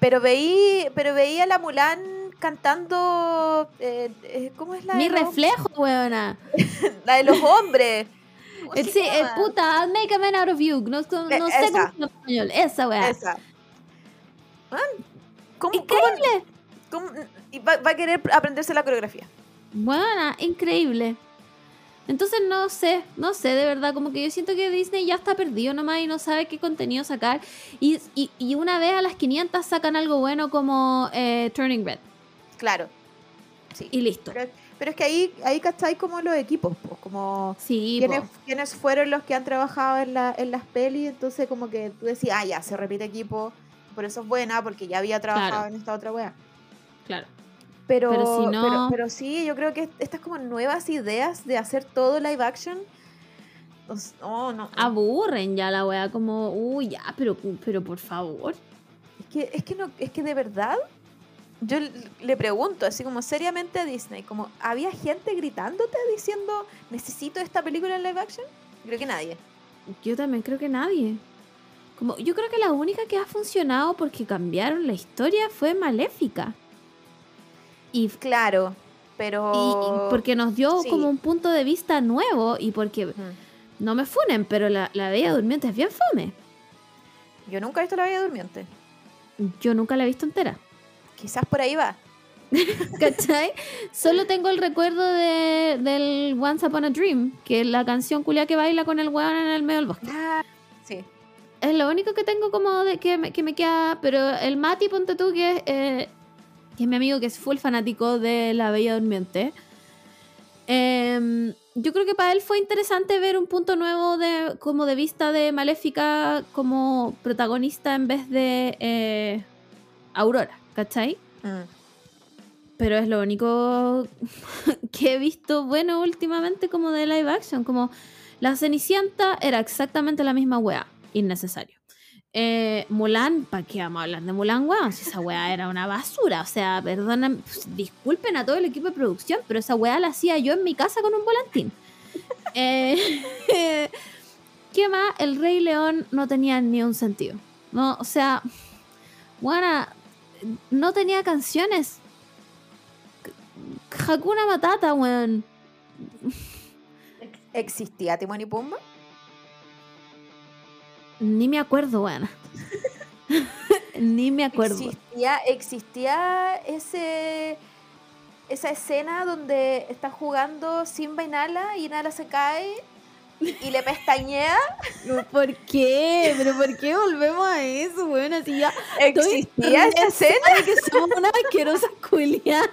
Pero veí, pero veía la Mulan cantando. eh, eh, ¿Cómo es la Mi de reflejo, weona. La de los hombres. ¿Cómo El, se sí, llama? puta, I'll make a man out of you. No, no Eh, sé cómo llama en español. Esa. Esa. Man, ¿Cómo, Increíble. cómo- cómo- y va, va a querer aprenderse la coreografía. Buena, increíble. Entonces no sé, no sé, de verdad, como que yo siento que Disney ya está perdido nomás y no sabe qué contenido sacar. Y, y, y una vez a las 500 sacan algo bueno como eh, Turning Red. Claro. Sí. Y listo. Pero, pero es que ahí, ahí cacháis como los equipos, pues, como Sí, quiénes, quiénes fueron los que han trabajado en, la, en las pelis, entonces como que tú decías, ah, ya, se repite equipo, por eso es buena, porque ya había trabajado Claro. en esta otra wea. claro. Pero, Pero si no- pero, pero sí, yo creo que estas como nuevas ideas de hacer todo live action, pues, no, no. Aburren ya la wea, como, uy, ya, pero, pero por favor. Es que, es que no, es que de verdad, yo le pregunto así como seriamente a Disney, como, ¿había gente gritándote diciendo necesito esta película en live action? Creo que nadie. Yo también creo que nadie. Como, yo creo que la única que ha funcionado porque cambiaron la historia fue Maléfica. Y Claro, pero. Y, y porque nos dio sí. como un punto de vista nuevo y porque no me funen, pero la, la Bella Durmiente es bien fome. Yo nunca he visto La Bella Durmiente. Yo nunca la he visto entera. Quizás por ahí va. ¿Cachai? Solo tengo el recuerdo de, del Once Upon a Dream, que es la canción culia que baila con el weón en el medio del bosque. Ah, sí. Es lo único que tengo como de que me, que me queda. Pero el Mati, ponte tú, que es, eh, que es mi amigo que es full fanático de La Bella Durmiente. em, yo creo que para él fue interesante ver un punto nuevo de como de vista de Maléfica como protagonista en vez de eh, Aurora, ¿cachai? Mm. Pero es lo único que he visto bueno últimamente como de live action. Como la Cenicienta era exactamente la misma wea. Innecesario. Eh, Mulan, ¿para qué vamos a hablar de Mulan, weón? Si esa wea era una basura. O sea, perdonen, disculpen a todo el equipo de producción, pero esa wea la hacía yo en mi casa con un volantín. Eh, ¿Qué más? El Rey León no tenía ni un sentido. No, o sea, buena, no tenía canciones. Hakuna Matata, weón. ¿Existía Timón y Pumba? Ni me acuerdo, weón. Ni me acuerdo. Existía, existía ese esa escena donde está jugando Simba y Nala y Nala se cae y le pestañea. No, ¿Por qué? ¿Pero por qué volvemos a eso, weón? Así ya. ¿Existía esa escena? de que somos una asquerosa culia.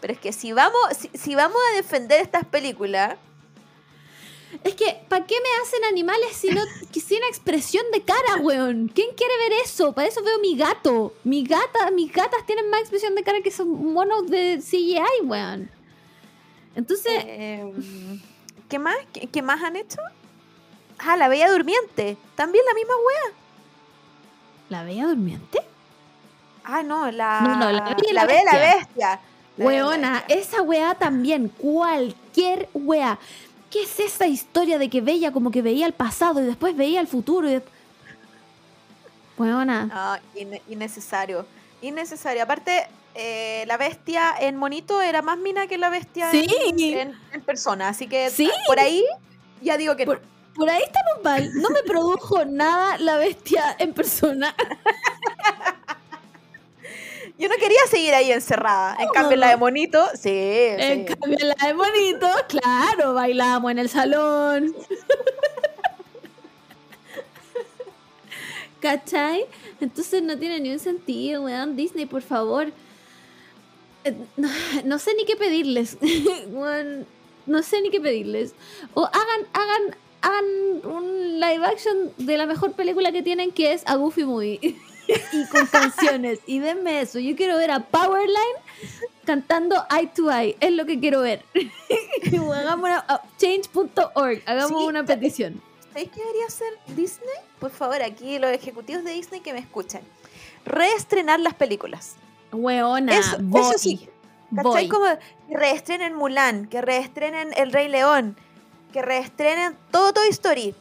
Pero es que si vamos, si, si vamos a defender estas películas, Es que, ¿para qué me hacen animales si no, que sin expresión de cara, weón? ¿Quién quiere ver eso? Para eso veo mi gato. Mi gata, mis gatas tienen más expresión de cara que esos monos de CGI, weón. Entonces, eh, ¿qué más? ¿Qué, qué más han hecho? Ah, la Bella Durmiente. También la misma wea. ¿la bella durmiente? Ah, no, la. No, no, la Bella la Bestia. Bestia. La Bella la Weona, Bestia. esa weá también, cualquier weá. ¿Qué es esa historia de que Bella como que veía el pasado y después veía el futuro? Y Weona, Ah, inne- innecesario. Innecesario. Aparte, eh, la bestia en monito era más mina que la bestia Sí. en, en- en persona. Así que Sí. por ahí ya digo que no. Por- por ahí estamos mal. No me produjo nada la bestia en persona. Yo no quería seguir ahí encerrada. En cambio, la de monito, sí. En sí. cambio, la de bonito, claro, bailamos en el salón. ¿Cachai? Entonces no tiene ni un sentido, weón. Disney, por favor. Eh, No, no sé ni qué pedirles. No sé ni qué pedirles. O hagan, hagan, hagan un live action de la mejor película que tienen, que es A Goofy Movie. y con canciones. Y denme eso. Yo quiero ver a Powerline cantando Eye to Eye. Es lo que quiero ver. Hagamos change.org. Hagamos Sí, una ta- petición. ¿Sabéis qué debería hacer Disney? Por favor, aquí los ejecutivos de Disney que me escuchan. Reestrenar las películas. Weona, Eso- sí. voy. ¿Cachai? Como que reestrenen Mulan, que reestrenen El Rey León, que reestrenen todo Toy Story.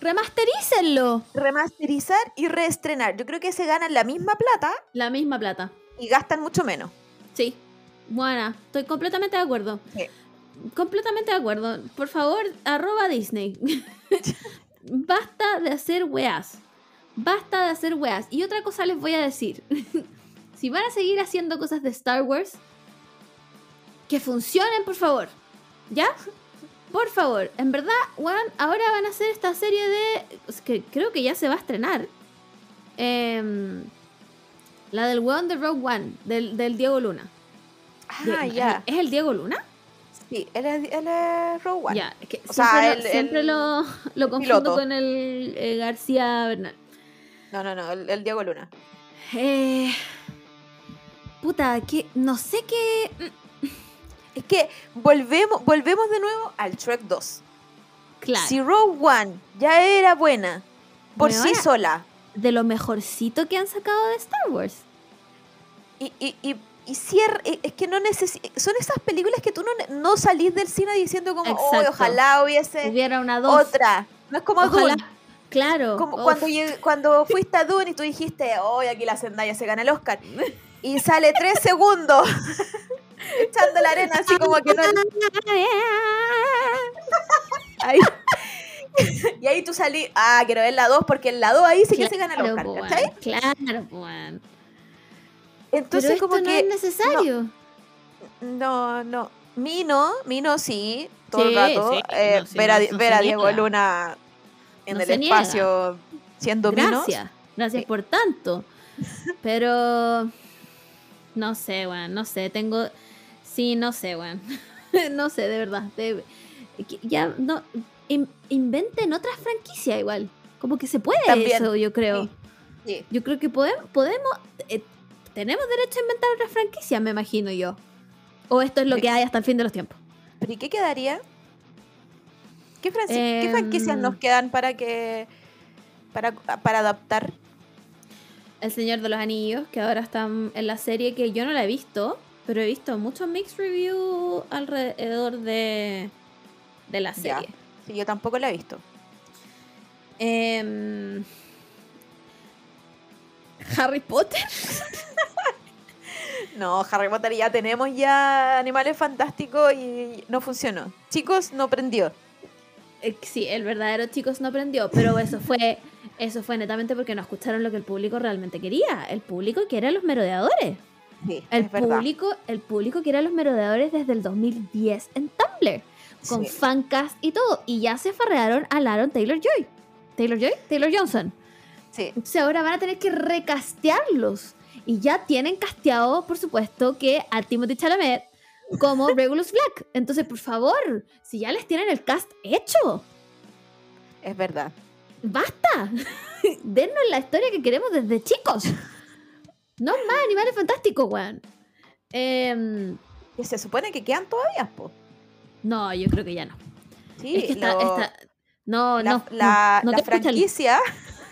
Remasterícenlo. Remasterizar y reestrenar. Yo creo que se ganan la misma plata La misma plata. y gastan mucho menos. Sí. Buena. Estoy completamente de acuerdo. Sí. Completamente de acuerdo. Por favor, arroba Disney. Basta de hacer weas. Basta de hacer weas. Y otra cosa les voy a decir. Si van a seguir haciendo cosas de Star Wars, que funcionen, por favor. ¿Ya? Por favor. En verdad, weón, ahora van a hacer esta serie de... que creo que ya se va a estrenar. Em, la del weón de Rogue One, del, del Diego Luna. Ah, ya. ¿Es el Diego Luna? Sí, él es, él es Rogue One. Ya, es que O siempre, sea, lo, siempre el lo, lo confundo piloto. con el eh, García Bernal. No, no, no, el, el Diego Luna. Eh, puta, que no sé qué. Es que volvemos, volvemos de nuevo al Shrek 2. Claro, Si Rogue One ya era buena por sí sola de lo mejorcito que han sacado de Star Wars. y, y, y, y cier- y- es que no necesi- son esas películas que tú no, no salís del cine diciendo como, "Oy, Exacto. ojalá hubiese Hubiera una dos. otra. No es como Ojalá. Dune. Claro. Como cuando, cuando fuiste a Dune y tú dijiste, hoy aquí la Zendaya se gana el Oscar. Y sale tres segundos echando la arena así como que no... Ahí. y ahí tú salí, ah, quiero ver la 2 porque en la 2 ahí sí que se gana el Claro, Oscar, ¿cachai? Claro, weón. Entonces Pero esto como no que... es necesario. No, no. Mino, Mino sí, todo Sí, el rato. sí, eh, no, ver a, ver a Diego niega. Luna en el se niega. espacio siendo Mino. Gracias. Gracias Sí. por tanto. Pero. No sé, weón. No sé. Tengo. Sí, no sé, weón. no sé, de verdad. de- Ya, no. in- inventen otra franquicia igual. Como que se puede También. eso, yo creo. Sí. Sí. Yo creo que podemos. podemos eh, tenemos derecho a inventar otra franquicia, me imagino yo. O esto es lo que hay hasta el fin de los tiempos. ¿Pero y qué quedaría? ¿Qué, qué Em, franquicias nos quedan para que para, para adaptar? El Señor de los Anillos, que ahora está en la serie que yo no la he visto, pero he visto muchos mixed reviews alrededor de, de la Ya. serie. Sí, yo tampoco la he visto. Em, Harry Potter. No, Harry Potter ya tenemos ya animales fantásticos y no funcionó. Chicos, no prendió. Eh, Sí, el verdadero chicos no aprendió, pero eso fue Eso fue netamente porque no escucharon lo que el público realmente quería. El público quiere a los merodeadores. Sí, El público, el público quiere a los merodeadores desde el 2010 en Tumblr. Con Sí. fancast y todo. Y ya se farrearon a Laron Taylor Joy. Taylor Joy? Taylor Johnson. Sí. Entonces ahora van a tener que recastearlos. Y ya tienen casteado, por supuesto, que a Timothy Chalamet como Regulus Black. Entonces, por favor, si ya les tienen el cast hecho, Es verdad. ¡Basta! Dennos la historia que queremos desde chicos. No más animales fantásticos, weón. Em, Que se supone que quedan todavía, po. no, yo creo que ya no. Sí, es que lo- No, la, no. la- no, no la franquicia.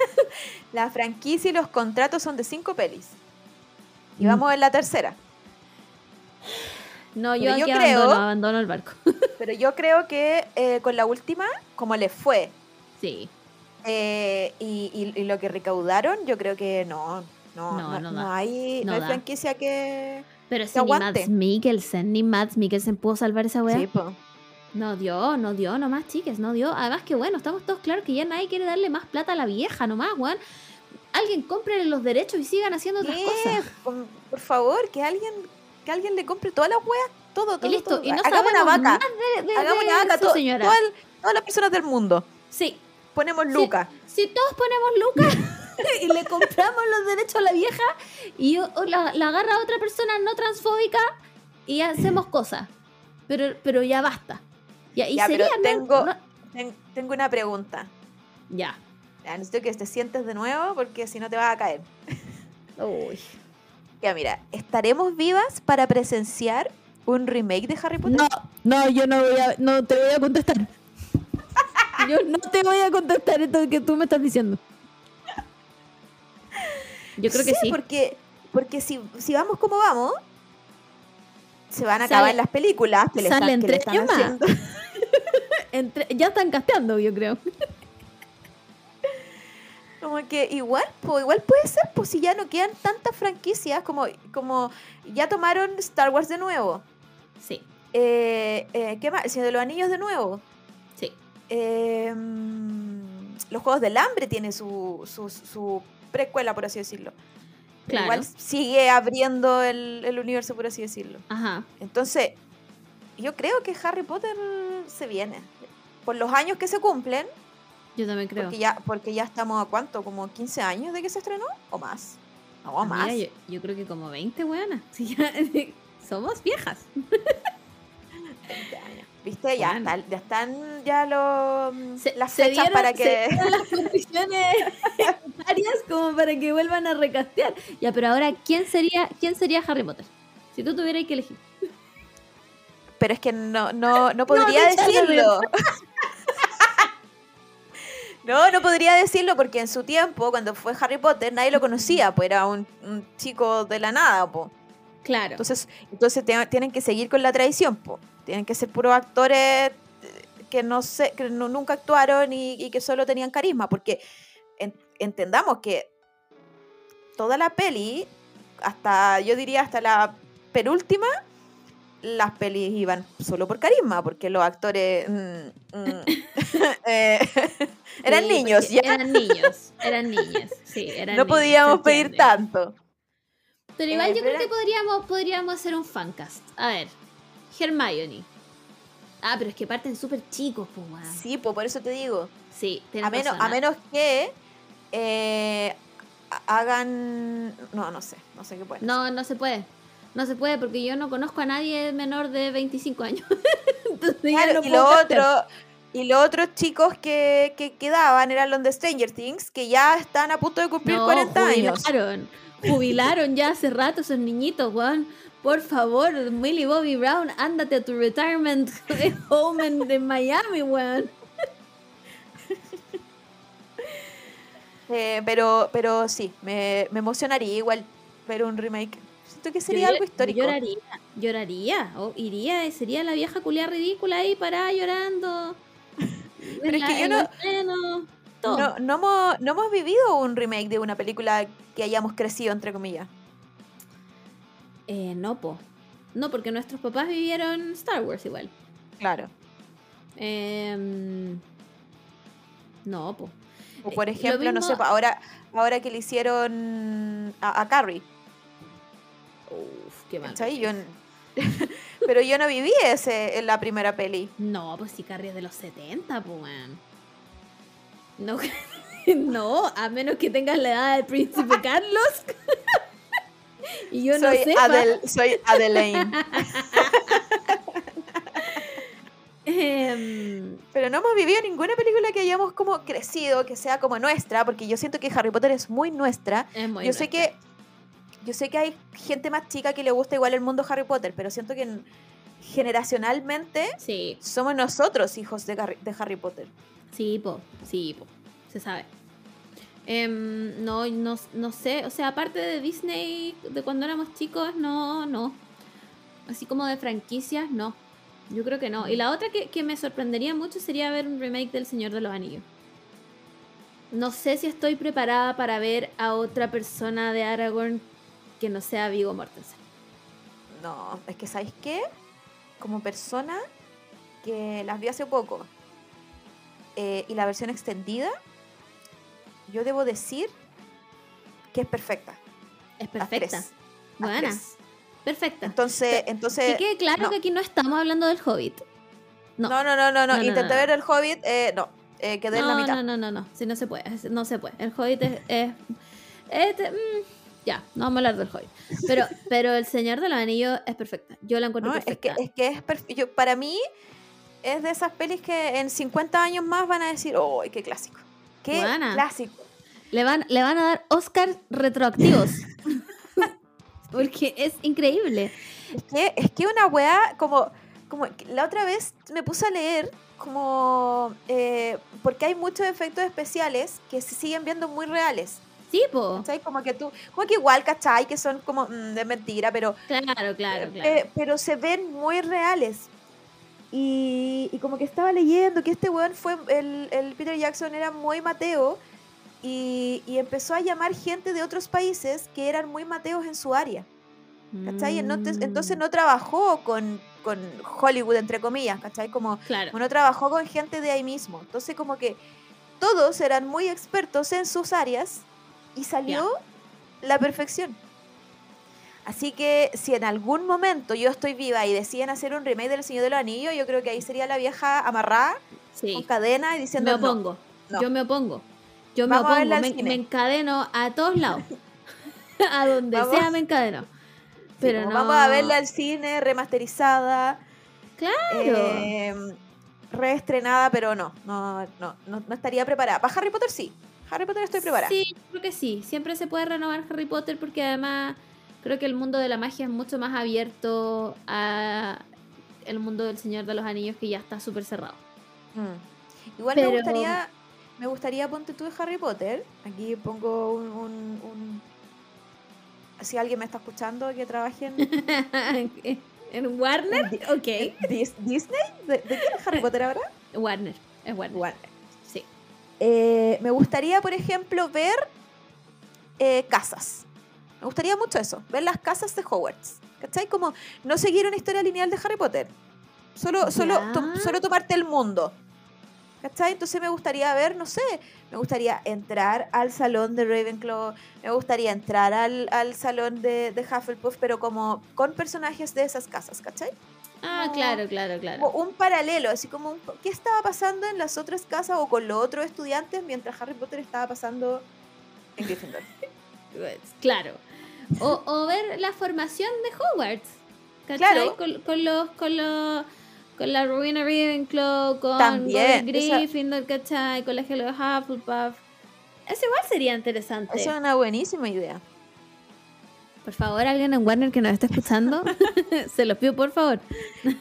la franquicia y los contratos son de cinco pelis. Y Mm. vamos en la tercera. No, yo, yo creo- abandono, abandono el barco. Pero yo creo que eh, con la última, como le fue, Sí. Eh, y, y- y lo que recaudaron, yo creo que no. No, No, no, no hay, hay franquicia que. Pero si Que ni. Mads Mikkelsen, ni Mads Mikkelsen pudo salvar esa weá. Sí, po. No dio, no dio nomás, chiques, no dio. Además que bueno, estamos todos claros que ya nadie quiere darle más plata a la vieja nomás, weón. Alguien compre los derechos y sigan haciendo otras Sí, cosas. Por, favor, que alguien, que alguien le compre todas las weas, todo, todo. Y listo, todo. y no Hagamos una vaca. más de, de- Hagamos de una vaca, su to- señora. todas todas las personas del mundo. Sí, Ponemos. Lucas. si todos ponemos lucas y le compramos los derechos a la vieja y la, la agarra a otra persona no transfóbica y hacemos cosas. Pero, pero ya basta. Ya, y Ya, pero sería, no- tengo- no- Ten- tengo una pregunta. Ya. Ya, necesito que te sientes de nuevo porque si no te vas a caer. Uy. Ya, mira, ¿estaremos vivas para presenciar un remake de Harry Potter? No, no, yo no voy a, no te voy a contestar. Yo no te voy a contestar esto que tú me estás diciendo. Yo creo que sí. Porque, porque si, si vamos como vamos, se van a Sale- acabar las películas que le sale están, que le entre están años más. haciendo. Entre- ya están casteando, yo creo. Como que igual, pues igual puede ser, pues si ya no quedan tantas franquicias como, como ya tomaron Star Wars de nuevo. Sí, Eh, eh, ¿Qué más? El Señor de los Anillos de nuevo. Eh, mm, los Juegos del Hambre tiene su, su, su precuela, por así decirlo. Claro. Igual sigue abriendo el, el universo, por así decirlo. Ajá. Entonces, yo creo que Harry Potter se viene. Por los años que se cumplen, Yo también creo. porque ya, porque ya estamos a cuánto, como 15 años de que se estrenó, o más. No, Ah, más. mira, yo, yo creo que como 20, weona. Ya- somos viejas. 20 años. ¿Viste? Ya, Bueno. está- ya están ya los, Se- las fechas dieron- para que... las condiciones varias como para que vuelvan a recastear. Ya, pero ahora, ¿quién sería, quién sería Harry Potter? Si tú tuvieras que elegir. Pero es que no, no, no podría decirlo. No, no podría decirlo porque en su tiempo, cuando fue Harry Potter, nadie lo conocía, pues era un, un chico de la nada, po. Claro. Entonces, entonces te- tienen que seguir con la tradición, po. Tienen que ser puros actores eh, que no sé, que no- nunca actuaron y, y que solo tenían carisma, porque en- entendamos que toda la peli, hasta, yo diría hasta la penúltima, las pelis iban solo por carisma, porque los actores mm, mm, eh, eran Sí, niños, ya Eran niños, eran niñas. Sí, eran no niños, podíamos se pedir tanto. Pero igual Eh, yo creo que podríamos, podríamos hacer un fancast. A ver, Hermione. Ah, pero es que parten súper chicos, pues, weón. Sí, po, por eso te digo. Sí, A menos, razón, a ah. menos que eh, ha- hagan. No, no sé. No sé qué pueden. No, no se puede. No se puede porque yo no conozco a nadie menor de 25 años. Entonces ya Claro, no y lo otro. Y los otros chicos que, que quedaban eran los de Stranger Things, que ya están a punto de cumplir No, 40 años. jubilaron. Jubilaron ya hace rato esos niñitos, weón. Por favor, Millie Bobby Brown, ándate a tu retirement home en, en Miami, weón. Eh, pero, pero sí, me, me emocionaría igual ver un remake. Siento que sería Yo algo histórico. Lloraría, lloraría. O iría, y sería la vieja culia ridícula ahí parada llorando. Pero es que yo no-. No, no, hemos, no hemos vivido un remake de una película que hayamos crecido, entre comillas. Eh, no, po. No, porque nuestros papás vivieron Star Wars igual. Claro. Em, no, po. O por Eh, lo ejemplo, no sé, ahora, ahora que le hicieron a, a Carrie, Uf, qué mal. pero yo no viví ese en la primera peli. No, pues si Carrie es de los 70, pues. No, no, a menos que tengas la edad del príncipe Carlos. y yo no soy, sé. Adel- soy Adelaine. Em, pero no hemos vivido ninguna película que hayamos como crecido, que sea como nuestra, porque yo siento que Harry Potter es muy nuestra. es muy yo sé que yo sé que hay gente más chica que le gusta igual el mundo Harry Potter, pero siento que en- generacionalmente Sí, somos nosotros hijos de, Harry- de Harry Potter. sí, po, sí, po, se sabe. Em, no, no, no sé, o sea, aparte de Disney, de cuando éramos chicos, no, no. Así como de franquicias, no. Yo creo que no. Y la otra que, que me sorprendería mucho sería ver un remake del Señor de los Anillos. No sé si estoy preparada para ver a otra persona de Aragorn que no sea Vigo Mortensen. No, es que ¿sabéis qué? Como persona que las vi hace poco eh, y la versión extendida, yo debo decir que es perfecta. Es perfecta. Buena. Perfecta. Entonces, Que entonces quede claro no. que aquí no estamos hablando del Hobbit. No. no, no, no, no, no, No, no, intenté ver el Hobbit, eh, no, eh, quedé en la mitad. no, no, no, no. Sí, no se puede. No se puede. El Hobbit es. es- este, mm, ya, no vamos a hablar del Hobbit. Pero, pero el Señor de los Anillos es perfecta. Yo la encuentro No, es que perfecta. es que es perf- yo- para mí es de esas pelis que en 50 años más van a decir, "Oh, qué clásico." Qué Buena. clásico. Le, van, le van a dar Oscars retroactivos. Porque es increíble. Es que, es que una weá, como, como la otra vez me puse a leer, como, eh, porque hay muchos efectos especiales que se siguen viendo muy reales. Sí, po. Como que tú, como que igual, ¿cachai? Que son como mm, de mentira, pero, Claro, claro, eh, claro. eh, pero se ven muy reales. Y, y como que estaba leyendo que este weón fue, el, el Peter Jackson era muy mateo y, y empezó a llamar gente de otros países que eran muy mateos en su área. ¿Cachai? Entonces, entonces Mm, no trabajó con, con Hollywood, entre comillas, ¿cachai? Como Claro. no trabajó con gente de ahí mismo. Entonces como que todos eran muy expertos en sus áreas y salió la perfección. Así que si en algún momento yo estoy viva y deciden hacer un remake del Señor de los Anillos, yo creo que ahí sería la vieja amarrada con Sí. cadena y Me diciendo no. opongo. no. Yo me opongo. Yo me Vamos opongo. encadeno a todos lados. a donde Vamos- sea me encadeno. Pero como no. Vamos a verla al cine, remasterizada. Claro. eh, reestrenada, pero no, no, no, no, no estaría preparada. Para Harry Potter sí. Harry Potter estoy preparada. Sí, creo que sí. Siempre se puede renovar Harry Potter porque además creo que el mundo de la magia es mucho más abierto a el mundo del Señor de los Anillos que ya está súper cerrado. Mm. Igual Pero- me gustaría, me gustaría, ponte tú de Harry Potter. Aquí pongo un, un- un- Si alguien me está escuchando que trabaje en, ¿En Warner? Ok. Dis- Disney. ¿De, de quién es Harry Potter ahora? Warner. Es Warner. Warner. Sí. Eh, me gustaría, por ejemplo, ver eh, casas. Me gustaría mucho eso, ver las casas de Hogwarts. ¿Cachai? Como no seguir una historia lineal de Harry Potter. Solo, solo, to- solo tomarte el mundo. ¿Cachai? Entonces me gustaría ver, no sé, me gustaría entrar al salón de Ravenclaw, me gustaría entrar al, al salón de, de Hufflepuff, pero como con personajes de esas casas, ¿cachai? Ah, No. claro, claro, como claro. un paralelo, así como un- qué estaba pasando en las otras casas o con los otros estudiantes mientras Harry Potter estaba pasando en Gryffindor. Claro. O, o ver la formación de Hogwarts. ¿Cachai? Claro. Con, con los, con los con la Rowena Ravenclaw, con También, Gryffindor, ¿cachai? Con la Hello Hufflepuff. Eso igual sería interesante. Esa es una buenísima idea. Por favor, alguien en Warner que nos esté escuchando, se los pido por favor.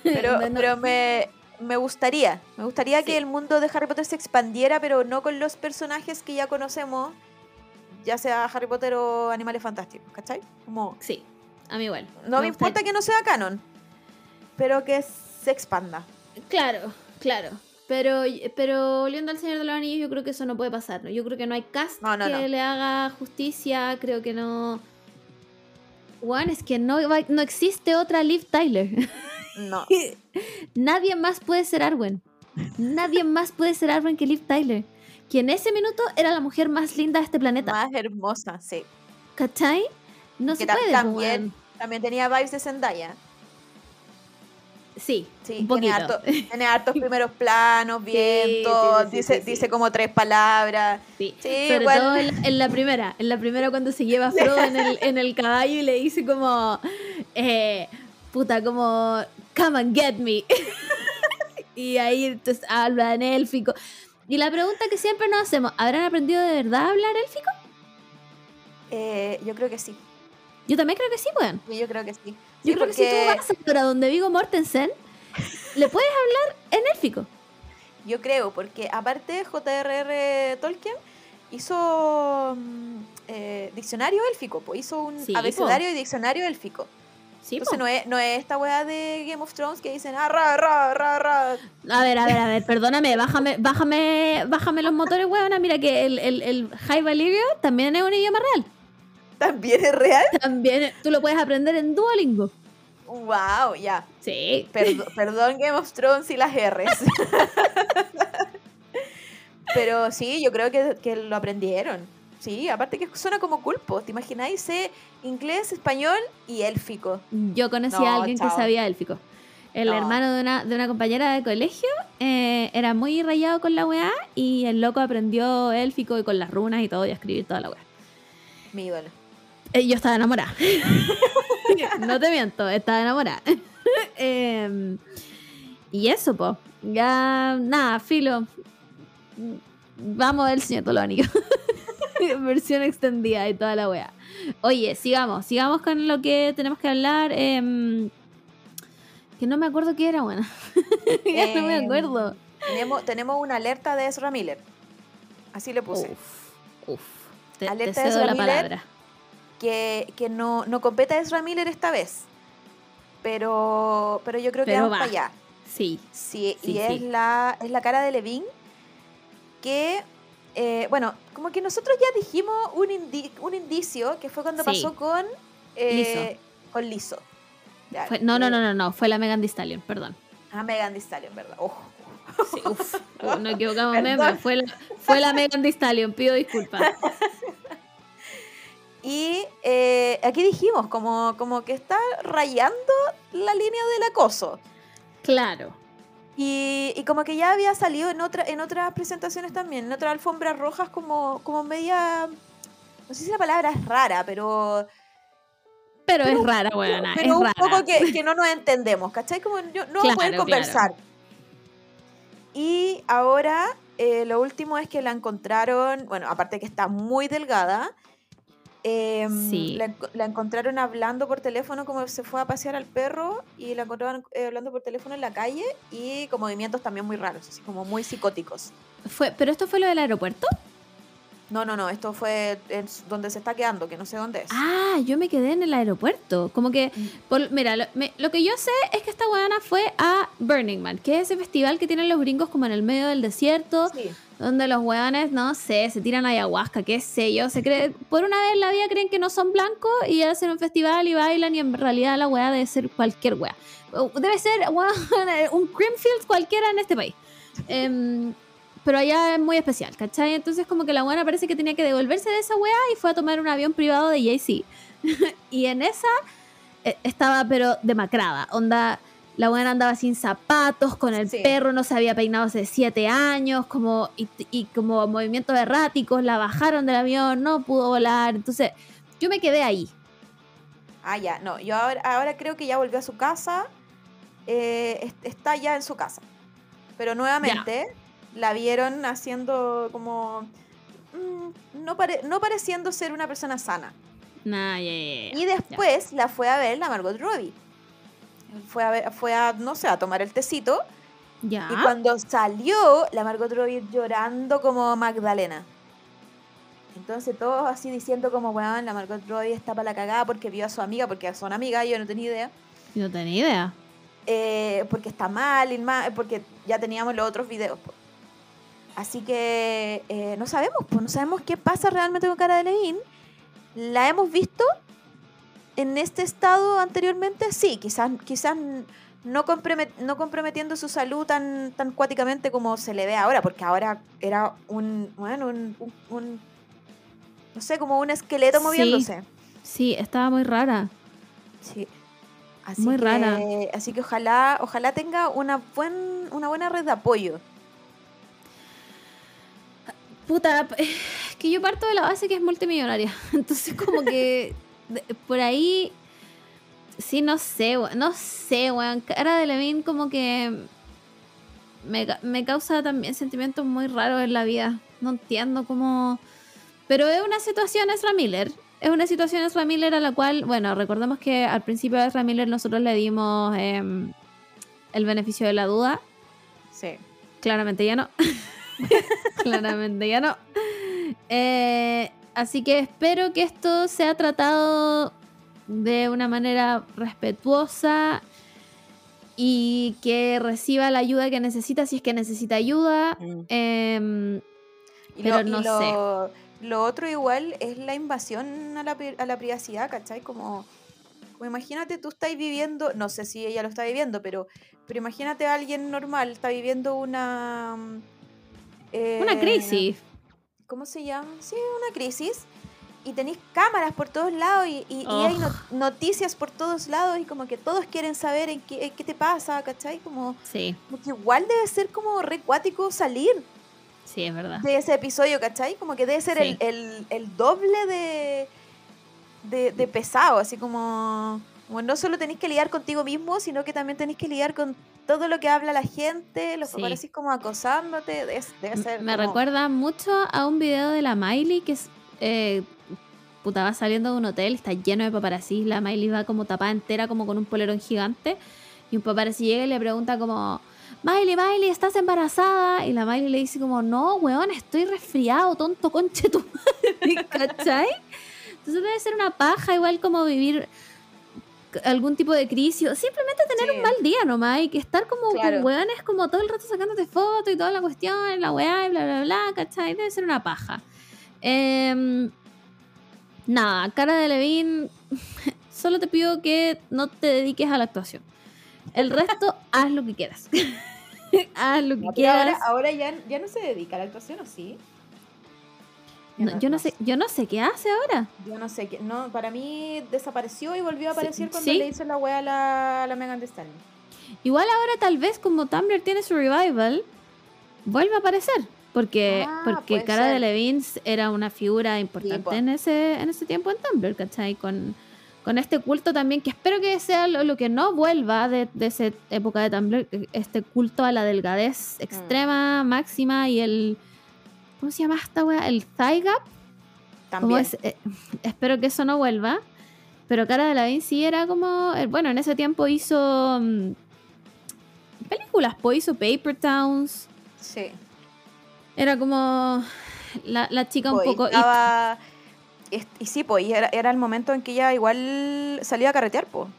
Pero, No, no. pero me, me gustaría, me gustaría Sí. que el mundo de Harry Potter se expandiera, pero no con los personajes que ya conocemos, ya sea Harry Potter o Animales Fantásticos, ¿cachai? Como, Sí, a mí igual. no me, importa que no sea canon, pero que se expanda. Claro, claro. Pero, pero volviendo al Señor de los Anillos, yo creo que eso no puede pasar. ¿no? Yo creo que no hay cast No, no, que le haga justicia. Creo que no. Juan, es que no, no existe otra Liv Tyler. No. Nadie más puede ser Arwen. Nadie más puede ser Arwen que Liv Tyler. que en ese minuto era la mujer más linda de este planeta. Más hermosa, sí. ¿Cachai? No Que se puede. po, también, también tenía vibes de Zendaya. Sí, Sí, un tiene, harto- tiene hartos primeros planos, vientos, sí, sí, sí, dice, dice como tres palabras. Sí, sobre todo en, en la primera, en la primera cuando se lleva a Frodo en el, en el caballo y le dice como, eh, puta, como, come and get me. y ahí entonces habla en élfico. Y la pregunta que siempre nos hacemos, ¿habrán aprendido de verdad a hablar élfico? Eh, yo creo que sí. Yo también creo que sí, weón. Yo creo que sí. Yo Sí, creo que si tú porque vas ahora donde Vigo Mortensen, le puedes hablar en élfico. Yo creo, porque aparte J.R.R. Tolkien hizo mm, eh, diccionario élfico, pues hizo un Sí, po. abecedario y diccionario élfico. Sí, Entonces po. no es, no es esta weá de Game of Thrones que dicen ah, ra, ra, ra, ra. A ver, a ver, a ver, perdóname, bájame, bájame, bájame los motores, weona. Mira que el, el, el High Valyrio también es un idioma real. ¿También es real? También tú lo puedes aprender en Duolingo. Wow, ya. Sí. Perdo- perdón Game of Thrones y las R's. Pero sí, yo creo que, que lo aprendieron. Sí, aparte que suena como culpo. ¿Te imagináis? Sé inglés, español y élfico. Yo conocí No, a alguien que sabía élfico. El No. hermano de una, de una compañera de colegio eh, era muy rayado con la weá y el loco aprendió élfico y con las runas y todo y a escribir toda la weá. Mi ídolo. Eh, yo estaba enamorada. no te miento, estaba enamorada. Em, y eso, po. Ya, nada, filo. Vamos a ver el señor de anillos. Versión extendida y toda la wea. Oye, sigamos, sigamos con lo que tenemos que hablar. em, que no me acuerdo qué era, bueno. ya no me Em, acuerdo. Tenemos, tenemos una alerta de Ezra Miller. Así le puse. Uf, uf. Te, te Alerta de cedo la Ezra Miller. palabra. Que, que no, no compete a Ezra Miller esta vez. Pero, pero yo creo que Pero vamos va. para allá. Sí, Sí, Sí, y es, sí. La, es la cara de Levine que, eh, bueno, como que nosotros ya dijimos un, indi- un indicio que fue cuando Sí. pasó con eh, con Liso. Ya, Fue- no, no, eh, no, no, no, fue la Megan Thee Stallion, perdón. Ah, Megan Thee Stallion, ¿verdad? Ojo. Sí, uf, no equivocamos, meme. Fue la, fue la Megan Thee Stallion, pido disculpas. Y eh, aquí dijimos, como, como que está rayando la línea del acoso. Claro. Y, y como que ya había salido en, otra, en otras presentaciones también, en otras alfombras rojas como, como media... No sé si la palabra es rara, pero... Pero, Pero- es rara, weona, pero es un rara. poco que, que no nos entendemos, ¿cachai? Como yo- no Claro, pueden claro. conversar. Y ahora eh, lo último es que la encontraron, bueno, aparte que está muy delgada, Sí. la, la encontraron hablando por teléfono como se fue a pasear al perro y la encontraron eh, hablando por teléfono en la calle y con movimientos también muy raros, así como muy psicóticos. Fue, pero esto fue lo del aeropuerto. No, no, no, esto fue en donde se está quedando, que no sé dónde es. Ah, yo me quedé en el aeropuerto. Como que, Mm. por- mira, lo, me- lo que yo sé es que esta weona fue a Burning Man, que es ese festival que tienen los gringos como en el medio del desierto, Sí. donde los weones, no sé, se tiran ayahuasca, qué sé yo, se cree, por una vez en la vida creen que no son blancos y hacen un festival y bailan y en realidad la weá debe ser cualquier weá. Debe ser un Creamfields cualquiera en este país. Em, pero allá es muy especial, ¿cachai? Entonces como que la buena parece que tenía que devolverse de esa weá y fue a tomar un avión privado de Jay-Z. y en esa eh, estaba pero demacrada, onda... La buena andaba sin zapatos, con el Sí. perro, no se había peinado hace siete años, como, y, y como movimientos erráticos, la bajaron del avión, no pudo volar. Entonces, yo me quedé ahí. Ah, ya, no, yo ahora, ahora creo que ya volvió a su casa, eh, est- está ya en su casa. Pero nuevamente la vieron haciendo como... mm, no, pare- no pareciendo ser una persona sana. Nah. Y después la fue a ver la Margot Robbie. Fue a, ver, fue a, no sé, a tomar el tecito. Ya. Y cuando salió, la Margot Robbie llorando como Magdalena. Entonces todos así diciendo como, weón, la Margot Robbie está para la cagada porque vio a su amiga, porque son amigas, yo no tenía idea. No tenía idea. eh, porque está mal, porque ya teníamos los otros videos. Así que eh, no sabemos, pues no sabemos qué pasa realmente con Cara de Levine. La hemos visto en este estado anteriormente, sí, quizás, quizás no, compromet- no comprometiendo su salud tan, tan cuáticamente como se le ve ahora, porque ahora era un, bueno, un, un- un- no sé, como un esqueleto Sí. moviéndose. Sí, estaba muy rara. Sí. Así Muy que, rara. Así que ojalá, ojalá tenga una, buen, una buena red de apoyo. Puta, es que yo parto de la base que es multimillonaria. Entonces, como que por ahí. Sí, no sé, no sé, weón. Cara de Levin, como que. Me, me causa también sentimientos muy raros en la vida. No entiendo cómo. Pero es una situación Ezra Miller. Es una situación Ezra Miller a la cual, bueno, recordemos que al principio de Ezra Miller nosotros le dimos em, el beneficio de la duda. Sí. Claramente ya no. Claramente ya no. Eh, así que espero que esto sea tratado de una manera respetuosa y que reciba la ayuda que necesita si es que necesita ayuda. Em, Y Pero lo, no lo- Lo otro igual es la invasión a la, a la privacidad, ¿cachai? Como, como imagínate, tú estás viviendo, no sé si ella lo está viviendo, pero, pero imagínate a alguien normal, está viviendo una... una eh, crisis. ¿Cómo se llama? Sí, una crisis. Y tenéis cámaras por todos lados y, y- y hay no- noticias por todos lados y como que todos quieren saber en qué, qué te pasa, ¿cachai? Como, Sí, como que igual debe ser como re cuático salir sí, es verdad. de ese episodio, ¿cachai? Como que debe ser Sí. el, el- el doble de, de, de pesado, así como, como no solo tenéis que lidiar contigo mismo, sino que también tenéis que lidiar con todo lo que habla la gente, los Sí. como acosándote, debe, debe ser Me como- recuerda mucho a un video de la Miley que es. eh, puta, va saliendo de un hotel, está lleno de paparazzi. La Miley va como tapada entera, como con un polerón gigante. Y un paparazzi llega y le pregunta como. Miley, Miley, ¿estás embarazada? Y la Miley le dice como, no, weón, estoy resfriado, tonto conche tu madre", ¿cachai? Entonces debe ser una paja, igual como vivir algún tipo de crisis, o simplemente tener Sí. un mal día nomás, y que estar como Claro. con weones como todo el rato sacándote fotos y toda la cuestión, la weá y bla, bla, bla, ¿cachai? Debe ser una paja. Em, nada, cara de Levin, solo te pido que no te dediques a la actuación. El resto, haz lo que quieras. haz lo que No, quieras. ahora, ahora ya, ya no se dedica a la actuación, ¿o sí? No, yo no sé, yo no sé qué hace ahora. Yo no sé, qué- no, para mí desapareció y volvió a Sí, aparecer cuando sí. le hizo la wea a la, la Megan Thee Stallion. Igual ahora tal vez como Tumblr tiene su revival, vuelve a aparecer. Porque, Ah, porque Cara de ser. Levine era una figura importante po. en ese, en ese tiempo en Tumblr, ¿cachai? Con, con este culto también, que espero que sea lo, lo que no vuelva de, de esa época de Tumblr, este culto a la delgadez Mm. extrema, máxima y el... ¿Cómo se llama esta weá? El thigh gap. También. es, eh, espero que eso no vuelva. Pero Cara de Levine sí era como. eh, Bueno, en ese tiempo hizo. mm, películas, pues hizo Paper Towns. Sí. Era como. La, la chica un Po, y poco. estaba- y, y sí, pues, y era, era el momento en que ella igual salía a carretear, pues.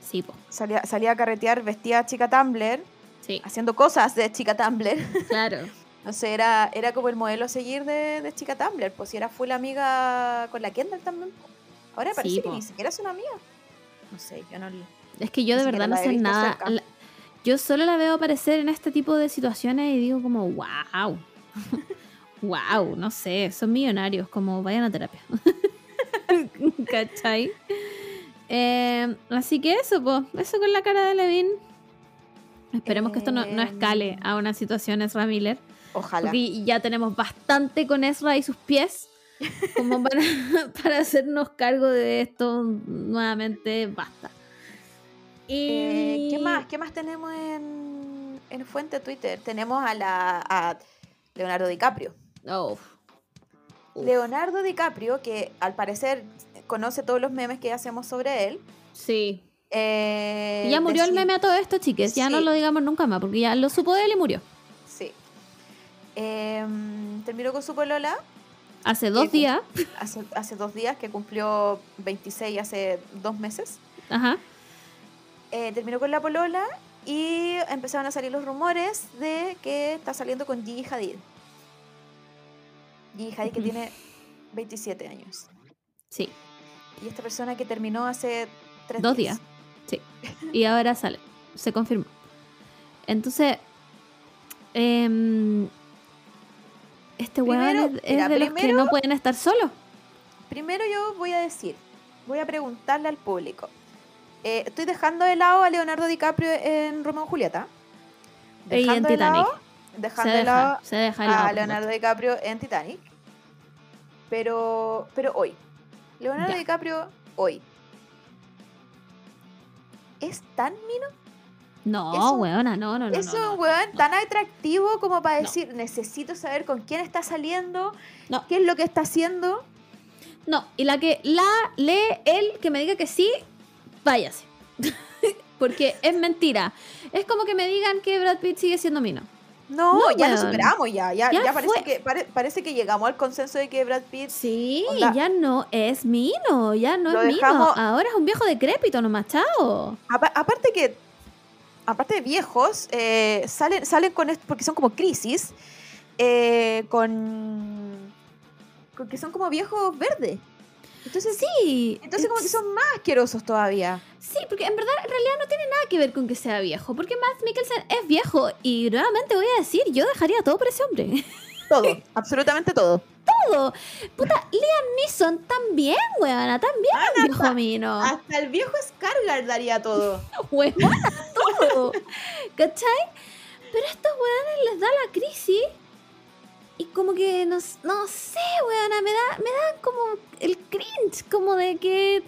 Sí, po, Salía, salía a carretear vestida chica Tumblr, sí, haciendo cosas de chica Tumblr. claro. No sé, era, era como el modelo a seguir de, de chica Tumblr, pues si era full amiga con la Kendall también. Ahora Sí, parece que po. ni siquiera son amigas. No sé, yo no... Es que yo de verdad no sé nada. La- yo solo la veo aparecer en este tipo de situaciones y digo como, wow. wow, no sé, son millonarios, como vayan a terapia. ¿Cachai? Eh, así que eso, pues, eso con la cara de Levin. Esperemos que esto no, no escale a una situación Ezra Miller. Ojalá. Porque ya tenemos bastante con Ezra y sus pies. Como para, para hacernos cargo de esto nuevamente, basta. Y Eh, ¿Qué más? ¿Qué más tenemos en, en fuente Twitter? Tenemos a la a Leonardo DiCaprio. Oh, Uf. Leonardo DiCaprio, que al parecer conoce todos los memes que hacemos sobre él. sí. eh, ya murió el meme a todo esto, chiques. Ya no lo digamos nunca más, porque ya lo supo de él y murió. Em, terminó con su polola Hace dos días. hace, hace dos días, que cumplió 26 hace dos meses. Ajá. Eh, terminó con la polola y empezaron a salir los rumores de que está saliendo con Gigi Hadid. Gigi Hadid que tiene 27 años. Sí. Y esta persona que terminó hace tres Dos días. Sí. Y ahora sale. se confirmó. Entonces, em, este weón Primero, es, es mira, de los que no pueden estar solos. Primero yo voy a decir, voy a preguntarle al público. Eh, estoy dejando de lado a Leonardo DiCaprio en Romeo y Julieta. Y en Dejando de Titanic. lado- Se dejando de lado deja, se deja de lado, a Leonardo DiCaprio en Titanic. Pero, pero hoy. Leonardo Ya. DiCaprio hoy. ¿Es tan mino? No, weona, no, no, no. ¿Es no, un weón tan atractivo como para decir, necesito saber con quién está saliendo, qué es lo que está haciendo? No, y la que la lee él que me diga que sí, váyase. Porque es mentira. Es como que me digan que Brad Pitt sigue siendo mino. No, No, ya lo superamos, ya. Ya, Ya ya parece, que, pare- parece que llegamos al consenso de que Brad Pitt. Sí, Onda. ya no es mino, ya no Lo es dejamos- mino. Ahora es un viejo decrépito nomás, chao. Apa- aparte que. Aparte de viejos, eh, salen, salen con esto, porque son como crisis, eh, con, con que son como viejos verdes. Entonces, Sí. entonces como que son más asquerosos todavía. Sí, porque en verdad, en realidad no tiene nada que ver con que sea viejo. Porque Matt Mikkelsen es viejo. Y nuevamente voy a decir, yo dejaría todo por ese hombre. Todo, absolutamente todo. todo. Puta, Liam Neeson también, weona, también un viejo mino. Hasta el viejo Scargar daría todo. Weona, todo. ¿Cachai? Pero a estos weones les da la crisis. Y como que no, no sé, weona, me da, me da como el cringe, como de que.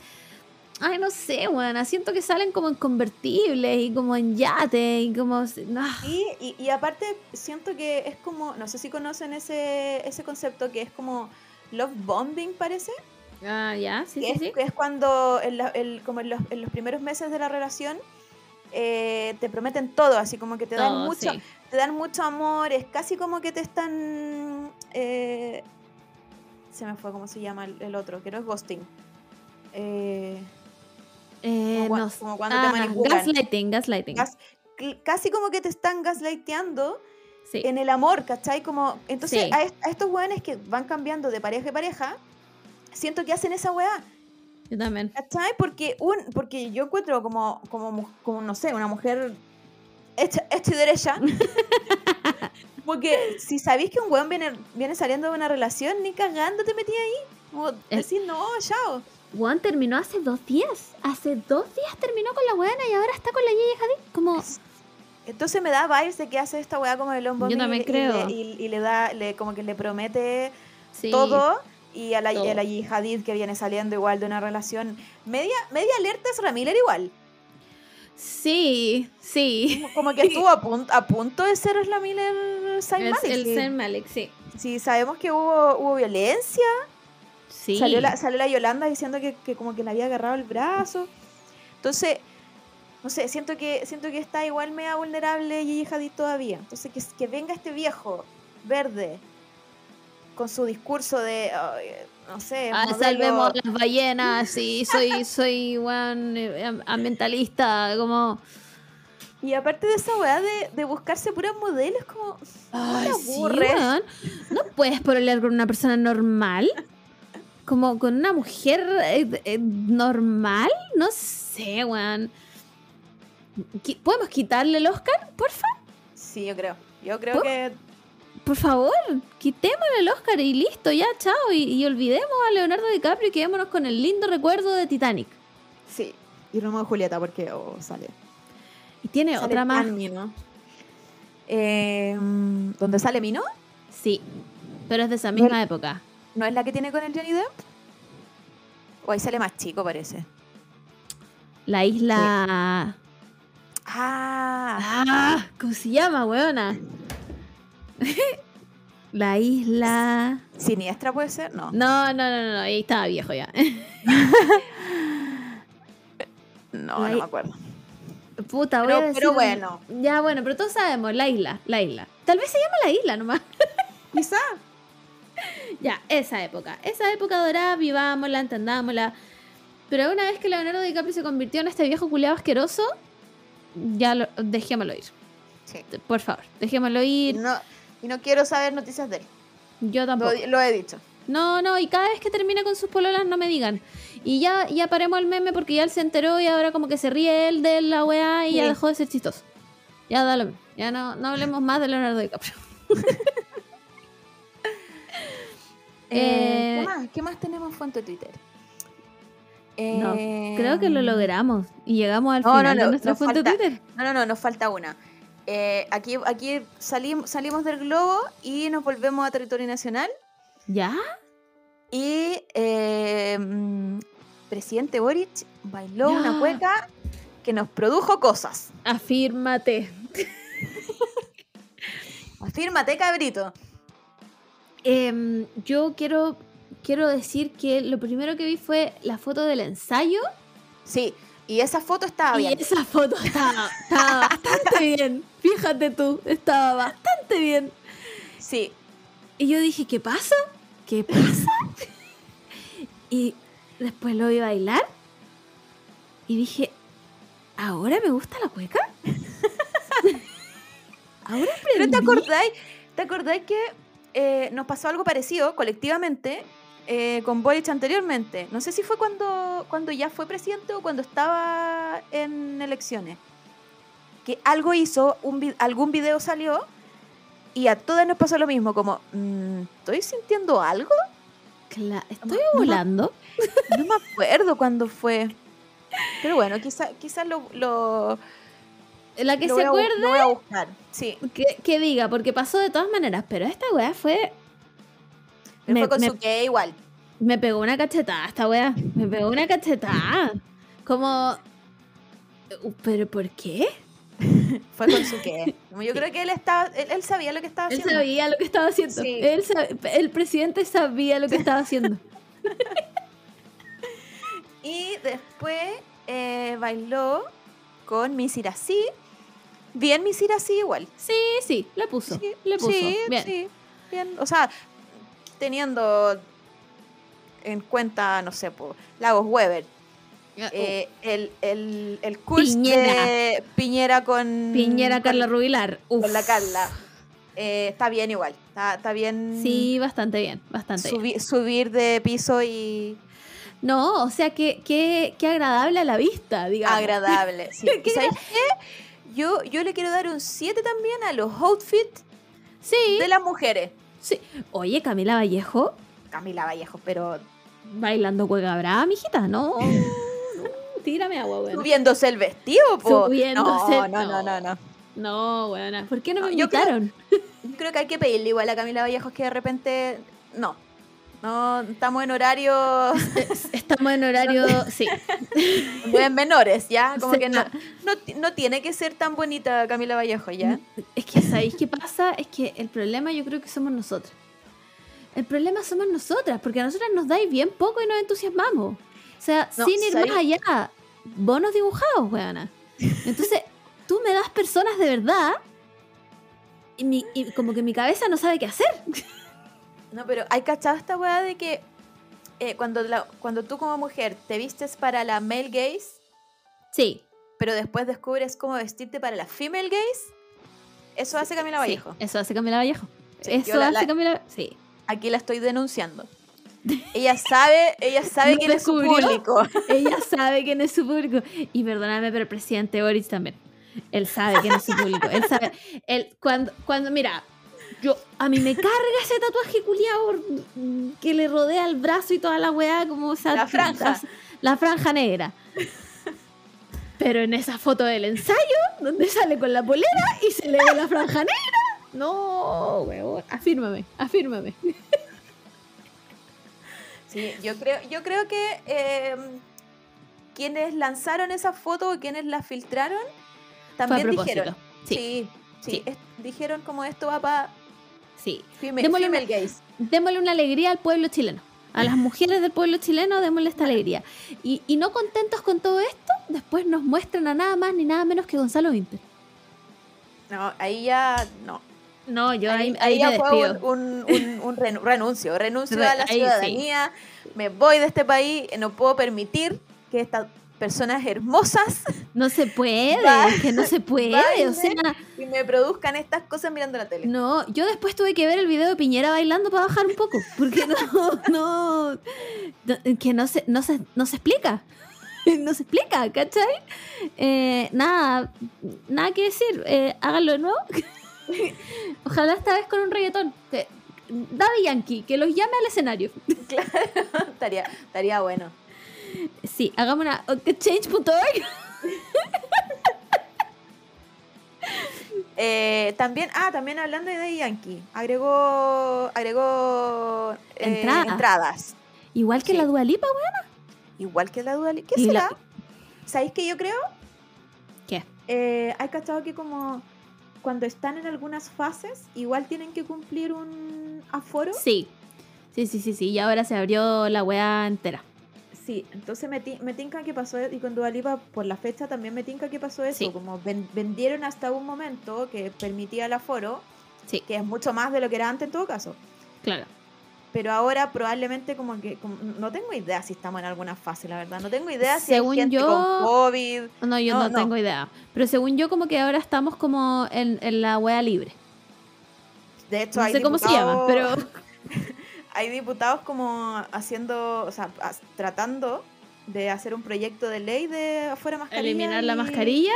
Ay, no sé, weona. Siento que salen como en convertibles y como en yate y como. No. Y, y, y aparte siento que es como, no sé si conocen ese, ese concepto que es como love bombing parece. Ah, ya, sí, que, sí, es, sí. que es cuando en, la- el- como en los, en los primeros meses de la relación eh, te prometen todo, así como que te dan Todo, mucho, sí. te dan mucho amor, es casi como que te están eh, se me fue cómo se llama el, el otro, que no es ghosting. Eh, como, no cuando te manipulan. gaslighting, gaslighting. Gas- casi como que te están gaslighteando sí. en el amor, ¿cachai? Como, entonces Sí. a, a estos weones que van cambiando de pareja en pareja, siento que hacen esa weá, Yo también. ¿cachai? Porque, un, porque yo encuentro como, como, como, no sé, una mujer hecha, hecha y derecha. porque si sabéis que un weón viene, viene saliendo de una relación, ni cagando te metí ahí. Como El- decir, no, chao. Juan terminó hace dos días. Hace dos días terminó con la buena y ahora está con la Yeye Hadid. Como, Entonces me da vibes de que hace esta weá como el hombre Yo también creo. Y, le- y- y le da, le, como que le promete sí. todo. Y a la, a Hadid que viene saliendo igual de una relación media, media alerta es Ramiller igual. Sí, sí. Como- Como que estuvo a, punto a punto de ser la Miller Saint El, Malik. el sí. Saint Malik, sí. Sí, sabemos que hubo, hubo violencia. Sí. Salió, la, salió la Yolanda diciendo que, que como que le había agarrado el brazo. Entonces, no sé, siento que, siento que está igual media vulnerable Gigi Hadid todavía. Entonces, que, que venga este viejo verde con su discurso de, no sé, Ah, modelo- salvemos las ballenas, sí, soy, soy Juan ambientalista, como... Y aparte de esa weá de, de buscarse puras modelos, como. Ay, sí, weón. No puedes pololear con una persona normal. Como con una mujer eh, eh, normal. No sé, weón. ¿Podemos quitarle el Oscar? Porfa, Sí, yo creo. Yo creo que. Por favor. Quitémosle el Oscar y listo, ya, chao. Y, y olvidemos a Leonardo DiCaprio y quedémonos con el lindo recuerdo de Titanic. Sí. Y Romeo y Julieta, porque oh, sale. Y tiene Sale otra más. Mino. Eh, ¿Dónde sale Mino? Sí, pero es de esa misma época. ¿No es la que tiene con el Johnny Depp? O ahí sale más chico, parece. La isla... Ah, Ah, ¿cómo se llama, weona? La isla. siniestra puede ser, no. No, no, no, no, no, ahí estaba viejo ya. No, La no me acuerdo. Puta, voy Pero- a decir. pero bueno. Ya, bueno, pero todos sabemos, la isla, la isla. Tal vez se llama la isla nomás. Quizá. ya, esa época. Esa época dorada, vivámosla, entendámosla. Pero una vez que Leonardo DiCaprio se convirtió en este viejo culiado asqueroso, ya lo, dejémoslo ir. Sí. Por favor, dejémoslo ir. no, y no quiero saber noticias de él. Yo tampoco. lo he dicho. No, no, y cada vez que termina con sus pololas no me digan. Y ya, ya paremos el meme porque ya él se enteró y ahora como que se ríe él de la weá y ya Sí. dejó de ser chistoso. Ya da lo mismo. Ya no, no hablemos más de Leonardo DiCaprio. Eh, Eh, ¿qué, más? ¿Qué más tenemos en fuente de Twitter? No, Eh, Creo que lo logramos y llegamos al No, final no, de nuestra fuente falta- de Twitter. No, no, no, nos falta una. Eh, aquí aquí salim- salimos del globo y nos volvemos a territorio nacional. ¿Ya? Y eh, mm, presidente Boric bailó Ya. una cueca que nos produjo cosas. Afírmate. Afírmate, cabrito. Em, yo quiero, quiero decir que lo primero que vi fue la foto del ensayo Sí, y esa foto estaba y bien. esa foto estaba, estaba bastante bien. Fíjate tú, estaba bastante bien. Sí, Y yo dije, ¿qué pasa? ¿Qué pasa? y después lo vi bailar y dije, ¿ahora me gusta la cueca? ¿Ahora pero ¿te aprendí? acordáis? ¿Te acordáis que eh, nos pasó algo parecido colectivamente eh, con Boric anteriormente? No sé si fue cuando, cuando ya fue presidente o cuando estaba en elecciones. Que algo hizo, un algún video salió y a todas nos pasó lo mismo, como, mm, ¿estoy sintiendo algo? Cla- No ¿Estoy volando? No me acuerdo cuándo fue. Pero bueno, quizás quizá lo, lo, La que lo se acuerde lo voy a buscar. Sí, que, que diga, porque pasó de todas maneras, pero esta weá fue. Me, fue con me- su que igual. me pegó una cachetada esta weá. Me pegó una cachetada. Como. Uh, ¿Pero por qué? Fue con su que. Como Yo creo que él estaba, él, él sabía lo que estaba Él haciendo. sabía lo que estaba haciendo. Sí. Él sab- el presidente sabía lo que estaba haciendo. Y después eh, bailó con Miss Irasí. Bien Miss Irasí igual. Sí, sí, le puso. Sí, le puso. sí, Bien. sí, bien. O sea, teniendo en cuenta, no sé, po, Lagos Weber. eh, el, el, el curso Piñera. de Piñera con Piñera, con- Carla Rubilar. Uf. con la Carla. Eh, está bien igual. Está, está bien Sí, bastante bien, bastante bien. subir de piso y No, o sea, que, que, que agradable a la vista, digamos. agradable. Sí. ¿Y ¿Sabes qué? Yo, yo le quiero dar un 7 también a los outfits Sí, de las mujeres. Sí. Oye, Camila Vallejo, Camila Vallejo, pero bailando cueca brava, mijita, no. no, tírame agua, weón. subiéndose el vestido, po. Subiéndose, No, no, no, no. no, no. ¿Por qué no me No, yo creo-? Yo creo que hay que pedirle igual a Camila Vallejo que de repente. No. No, estamos en horario Estamos en horario. Sí. de menores, ¿ya? Como Sí, que no, no, no tiene que ser tan bonita Camila Vallejo, ¿ya? Es que, ¿sabéis qué pasa? Es que el problema yo creo que somos nosotras. El problema somos nosotras, porque a nosotras nos dais bien poco y nos entusiasmamos. O sea, No, sin ir más allá, bonos dibujados, weona. Entonces, tú me das personas de verdad y, mi- y como que mi cabeza no sabe qué hacer. No, pero hay cachado esta weá de que eh, cuando, la- cuando tú como mujer te vistes para la male gaze, Sí. pero después descubres cómo vestirte para la female gaze, eso hace Camila sí, Vallejo. eso hace Camila Vallejo. Sí, eso la- hace la- Camila Sí. Aquí la estoy denunciando. Ella sabe, ella sabe quién es su público. Ella sabe quién es su público. Y perdóname, pero el presidente Boris también. Él sabe quién es su público. Él sabe. Él, cuando, cuando, mira, yo, a mí me carga ese tatuaje culiado que le rodea el brazo y toda la weá, como esa. La franja. La franja negra. Pero en esa foto del ensayo, donde sale con la polera y se le ve la franja negra. No, weón. Afírmame, afírmame. Sí, yo creo, yo creo que eh, quienes lanzaron esa foto o quienes la filtraron también dijeron. Sí, Sí, sí, Sí. es- dijeron como esto va para sí. female, Démosle female una- gaze. démosle una alegría al pueblo chileno. A las mujeres del pueblo chileno, démosle esta alegría. Y, y no contentos con todo esto, después nos muestran a nada más ni nada menos que Gonzalo Vinter. No, ahí ya no. No, yo ahí, ahí, ahí ya me fue un, un- un- un renu- renuncio, renuncio Re- a la ahí sí. ciudadanía, me voy de este país, no puedo permitir que esta personas hermosas No se puede, Va- es que no se puede. O sea, y me produzcan estas cosas mirando la tele. no, yo después tuve que ver el video de Piñera bailando para bajar un poco, porque no, no, no- que no se, no se, no se explica. No se explica, ¿cachai? Eh, nada, nada que decir. eh, háganlo de nuevo. Ojalá esta vez con un reggaetón. Daddy Yankee, que los llame al escenario. estaría, estaría bueno. Sí, hagamos una change.org. Eh, también, ah, también hablando de Yankee, agregó, agregó eh, Entrada. entradas. Igual que Sí. la Dualipa, weón. Igual que la Dual. ¿Qué Y será? ¿Sabéis qué yo creo? ¿Qué? Eh, hay cachado que como cuando están en algunas fases, igual tienen que cumplir un aforo. Sí. Sí, sí, sí, sí. Y ahora se abrió la weá entera. Sí, entonces me, me tinca que pasó, y con Dua Lipa, por la fecha también me tinca que pasó eso, Sí. como ven- vendieron hasta un momento que permitía el aforo, Sí, que es mucho más de lo que era antes en todo caso. claro. Pero ahora probablemente como que, como- no tengo idea si estamos en alguna fase, la verdad, no tengo idea si Según hay gente yo- con COVID. No, yo No, no, no. tengo idea. Pero según yo, como que ahora estamos como en, en la wea libre. De hecho, No hay sé cómo se llama, pero. hay diputados como haciendo, o sea, tratando de hacer un proyecto de ley de afuera mascarilla. Eliminar la y- mascarilla.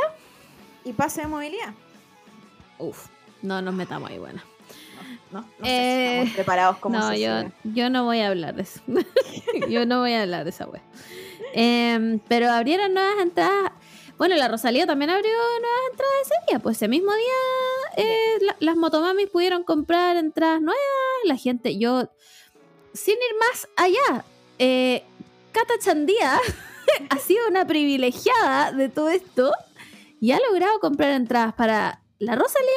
Y pase de movilidad. Uf, no nos metamos ahí, bueno. No, no sé si Eh, estamos preparados como no, yo, yo no voy a hablar de eso. yo no voy a hablar de esa wea. Em, pero abrieron nuevas entradas. Bueno, la Rosalía también abrió nuevas entradas ese día. Pues ese mismo día eh, la- las motomamis pudieron comprar entradas nuevas. La gente, yo, sin ir más allá, eh, Cata Chandía ha sido una privilegiada de todo esto y ha logrado comprar entradas para la Rosalía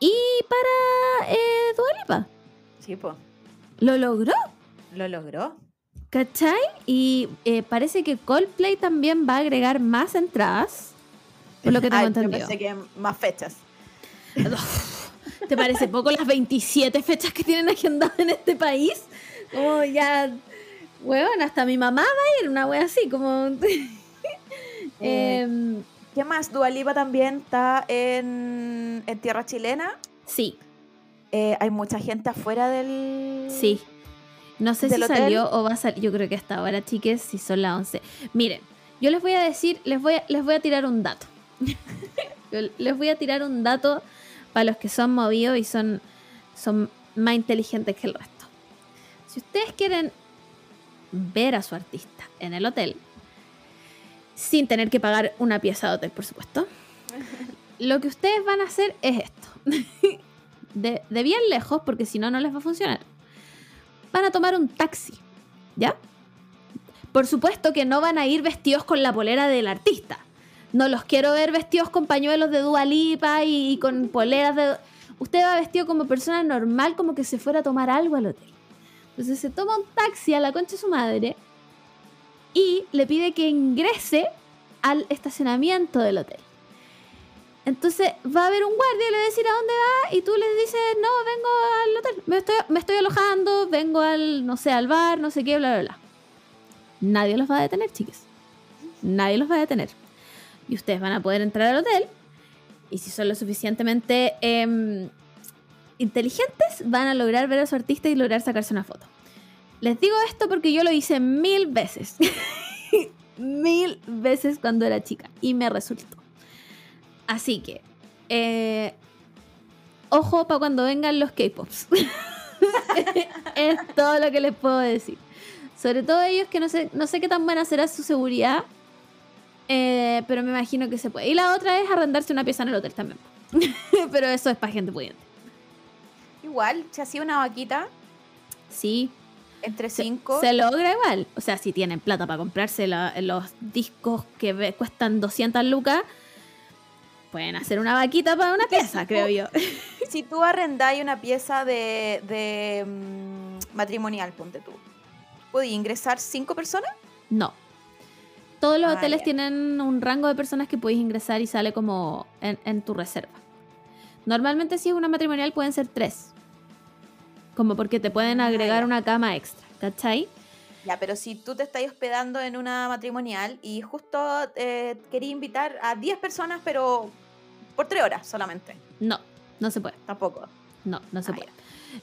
y para eh, Dua Lipa. Sí, pues, Lo logró, lo logró. ¿cachai? Y eh, parece que Coldplay también va a agregar más entradas. Por lo que tengo Ah, entendido. Yo pensé que más fechas. ¿Te parece poco las 27 fechas que tienen agendadas en este país? Como ya. Weón, hasta mi mamá va a ir, una wea así, como. Em, ¿Qué más? Dualipa también está en, en tierra chilena. sí, Eh, hay mucha gente afuera del. sí. No sé si salió o va a salir. Yo creo que hasta ahora, chiques, si son las 11. Miren, yo les voy a decir, les voy a, les voy a tirar un dato. Les voy a tirar un dato para los que son movidos y son, son más inteligentes que el resto. Si ustedes quieren ver a su artista en el hotel, sin tener que pagar una pieza de hotel, por supuesto, lo que ustedes van a hacer es esto. De, de bien lejos, porque si no, no les va a funcionar. Van a tomar un taxi, ¿ya? Por supuesto que no van a ir vestidos con la polera del artista. No los quiero ver vestidos con pañuelos de Dua Lipa y, y con poleras de... Usted va vestido como persona normal, como que se fuera a tomar algo al hotel. Entonces se toma un taxi a la concha de su madre y le pide que ingrese al estacionamiento del hotel. Entonces va a haber un guardia y le va a decir a dónde va y tú le dices, no, vengo al hotel, me estoy, me estoy alojando, vengo al, no sé, al bar, no sé qué, bla, bla, bla. Nadie los va a detener, chiques. Nadie los va a detener. Y ustedes van a poder entrar al hotel y si son lo suficientemente em, inteligentes, van a lograr ver a su artista y lograr sacarse una foto. Les digo esto porque yo lo hice mil veces. mil veces cuando era chica y me resultó. Así que, eh, ojo para cuando vengan los K-Pops. es todo lo que les puedo decir. Sobre todo ellos que no sé, no sé qué tan buena será su seguridad, eh, pero me imagino que se puede. Y la otra es arrendarse una pieza en el hotel también. pero eso es para gente pudiente. Igual, se hacía una vaquita Sí, entre cinco. se logra igual. O sea, si tienen plata para comprarse la- los discos que ve- cuestan 200 lucas, pueden hacer una vaquita para una pieza, creo yo. Si tú arrendáis una pieza de, de mm, matrimonial, ponte tú, ¿podías ingresar cinco personas? No. Todos los Ah, hoteles tienen un rango de personas que podéis ingresar y sale como en, en tu reserva. Normalmente si es una matrimonial pueden ser tres. Como porque te pueden Ah, agregar una cama extra, ¿cachai? Ya, pero si tú te estás hospedando en una matrimonial y justo eh, quería invitar a 10 personas, pero por 3 horas solamente. No, no se puede. Tampoco. No, no se Ah, puede.